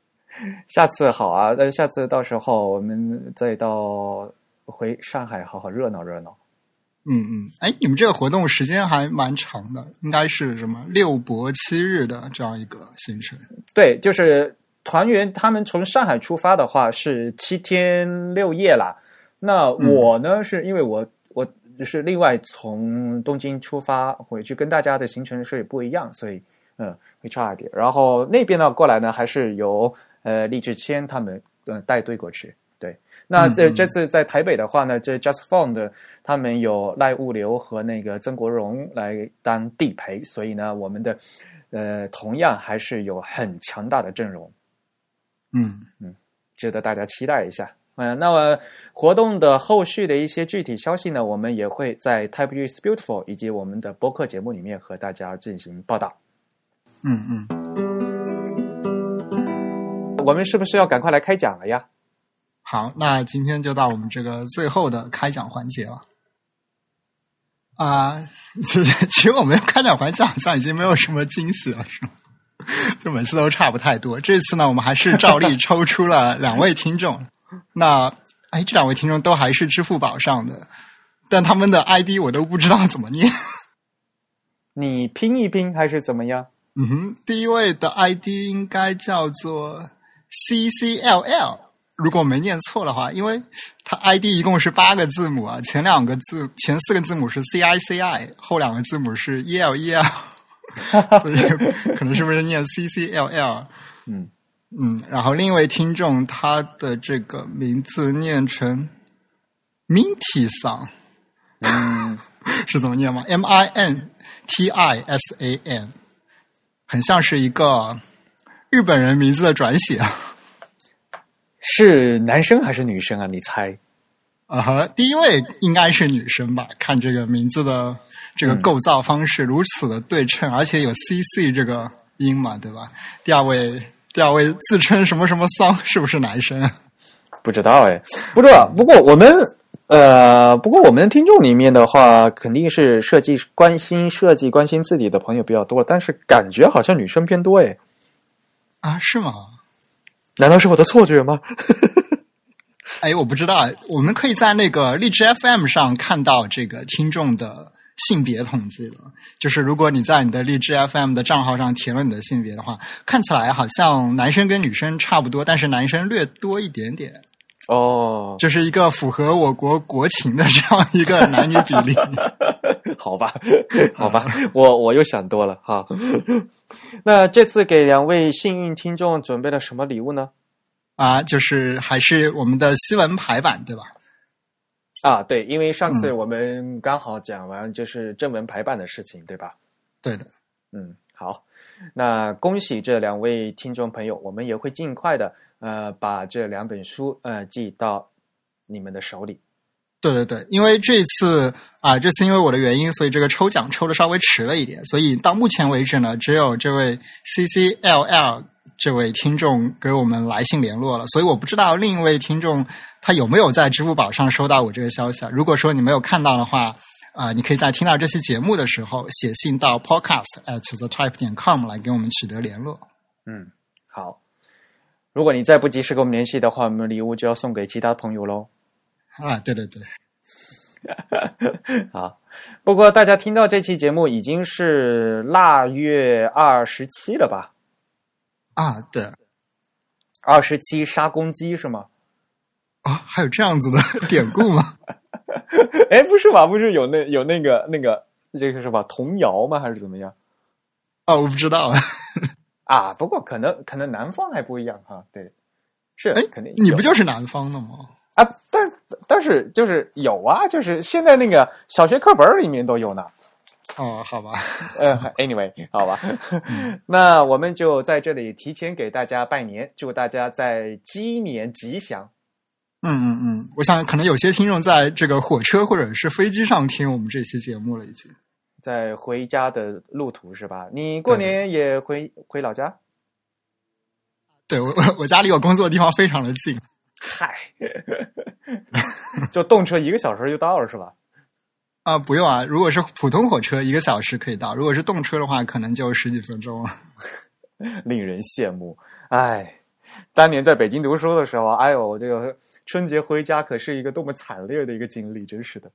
下次好啊，那下次到时候我们再到回上海，好好热闹热闹。嗯嗯，哎，你们这个活动时间还蛮长的，应该是什么六博七日的这样一个行程？对，就是团员他们从上海出发的话是七天六夜啦。那我呢，是因为我我是另外从东京出发回去，跟大家的行程是不一样，所以嗯会差一点。然后那边呢过来呢，还是由呃李志谦他们呃带队过去。对，那这这次在台北的话呢，这 Just Fund 他们有赖物流和那个曾国荣来当地陪，所以呢，我们的呃同样还是有很强大的阵容。嗯嗯，值得大家期待一下。嗯，那么活动的后续的一些具体消息呢，我们也会在 Type is Beautiful 以及我们的播客节目里面和大家进行报道。嗯嗯，我们是不是要赶快来开讲了呀？好，那今天就到我们这个最后的开讲环节了。啊，其实其实我们开讲环节好像已经没有什么惊喜了，是吗？就每次都差不太多。这次呢，我们还是照例 抽出了两位听众。那哎，这两位听众都还是支付宝上的，但他们的 ID 我都不知道怎么念。你拼一拼还是怎么样？嗯哼，第一位的 ID 应该叫做 CCLL，如果没念错的话，因为它 ID 一共是八个字母啊，前两个字前四个字母是 CICI，后两个字母是 ELEL，所以可能是不是念 CCLL？嗯。嗯，然后另一位听众他的这个名字念成 Minty 桑，嗯，是怎么念吗？M I N T I S A N，很像是一个日本人名字的转写。是男生还是女生啊？你猜？啊哈，第一位应该是女生吧？看这个名字的这个构造方式如此的对称，而且有 C C 这个音嘛，对吧？第二位。第二位自称什么什么桑，是不是男生？不知道哎，不知道。不过我们呃，不过我们听众里面的话，肯定是设计关心设计、关心自己的朋友比较多，但是感觉好像女生偏多哎。啊，是吗？难道是我的错觉吗？哎，我不知道。我们可以在那个荔枝 FM 上看到这个听众的性别统计的，就是如果你在你的荔枝 FM 的账号上填了你的性别的话，看起来好像男生跟女生差不多，但是男生略多一点点。哦，这是一个符合我国国情的这样一个男女比例。好吧，好吧，我我又想多了哈。那这次给两位幸运听众准备了什么礼物呢？啊，就是还是我们的西文排版，对吧？啊，对，因为上次我们刚好讲完就是正文排版的事情，对吧？对的，嗯，好，那恭喜这两位听众朋友，我们也会尽快的呃把这两本书呃寄到你们的手里。对对对，因为这次啊，这次因为我的原因，所以这个抽奖抽的稍微迟了一点，所以到目前为止呢，只有这位 C C L L 这位听众给我们来信联络了，所以我不知道另一位听众他有没有在支付宝上收到我这个消息啊。如果说你没有看到的话，啊，你可以在听到这期节目的时候写信到 podcast at the type 点 com 来跟我们取得联络。嗯，好。如果你再不及时跟我们联系的话，我们礼物就要送给其他朋友喽。啊，对对对，好。不过大家听到这期节目已经是腊月二十七了吧？啊，对，二十七杀公鸡是吗？啊，还有这样子的 典故吗？哎，不是吧？不是有那有那个那个这个是吧？童谣吗？还是怎么样？啊，我不知道啊。不过可能可能南方还不一样哈。对，是哎，肯定你不就是南方的吗？啊，但但是就是有啊，就是现在那个小学课本里面都有呢。哦，好吧，呃，anyway，好吧，那我们就在这里提前给大家拜年，祝大家在鸡年吉祥。嗯嗯嗯，我想可能有些听众在这个火车或者是飞机上听我们这期节目了，已经在回家的路途是吧？你过年也回回老家？对我我 我家离我工作的地方非常的近。嗨，就动车一个小时就到了是吧？啊，不用啊！如果是普通火车，一个小时可以到；如果是动车的话，可能就十几分钟了。令人羡慕。哎，当年在北京读书的时候，哎呦，这个春节回家可是一个多么惨烈的一个经历，真是的。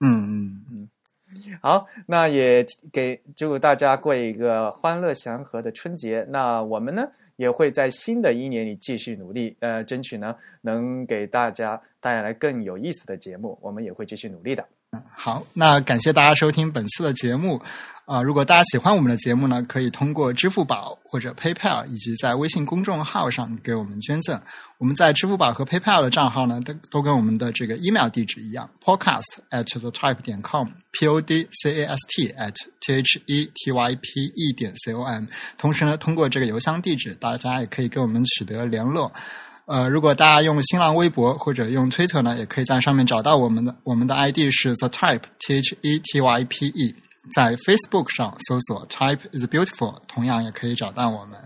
嗯嗯嗯。好，那也给祝大家过一个欢乐祥和的春节。那我们呢？也会在新的一年里继续努力，呃，争取呢能给大家带来更有意思的节目。我们也会继续努力的。好，那感谢大家收听本次的节目。啊，如果大家喜欢我们的节目呢，可以通过支付宝或者 PayPal，以及在微信公众号上给我们捐赠。我们在支付宝和 PayPal 的账号呢，都都跟我们的这个 email 地址一样，podcast at the type 点 com，p o d c a s t at t h e t y p e 点 c o m。同时呢，通过这个邮箱地址，大家也可以跟我们取得联络。呃，如果大家用新浪微博或者用 Twitter 呢，也可以在上面找到我们的。我们的 ID 是 the type t h e t y p e。在 Facebook 上搜索 “Type is beautiful”，同样也可以找到我们。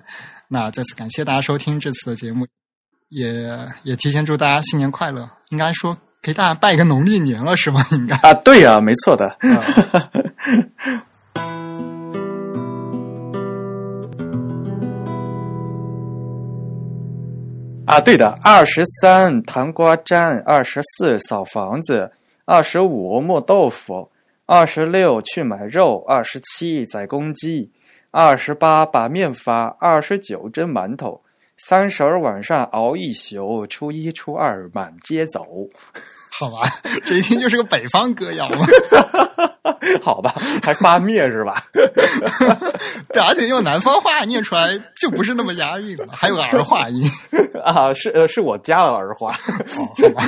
那再次感谢大家收听这次的节目，也也提前祝大家新年快乐。应该说给大家拜个农历年了，是吗？应该啊，对呀，没错的。啊，对的，二十三糖瓜粘，二十四扫房子，二十五磨豆腐。二十六去买肉，二十七宰公鸡，二十八把面发，二十九蒸馒头，三十儿晚上熬一宿，初一初二满街走。好吧，这一听就是个北方歌谣嘛。好吧，还发灭是吧？对，而且用南方话念出来就不是那么押韵了，还有个儿化音 啊，是呃，是我加了儿化。哦，好吧。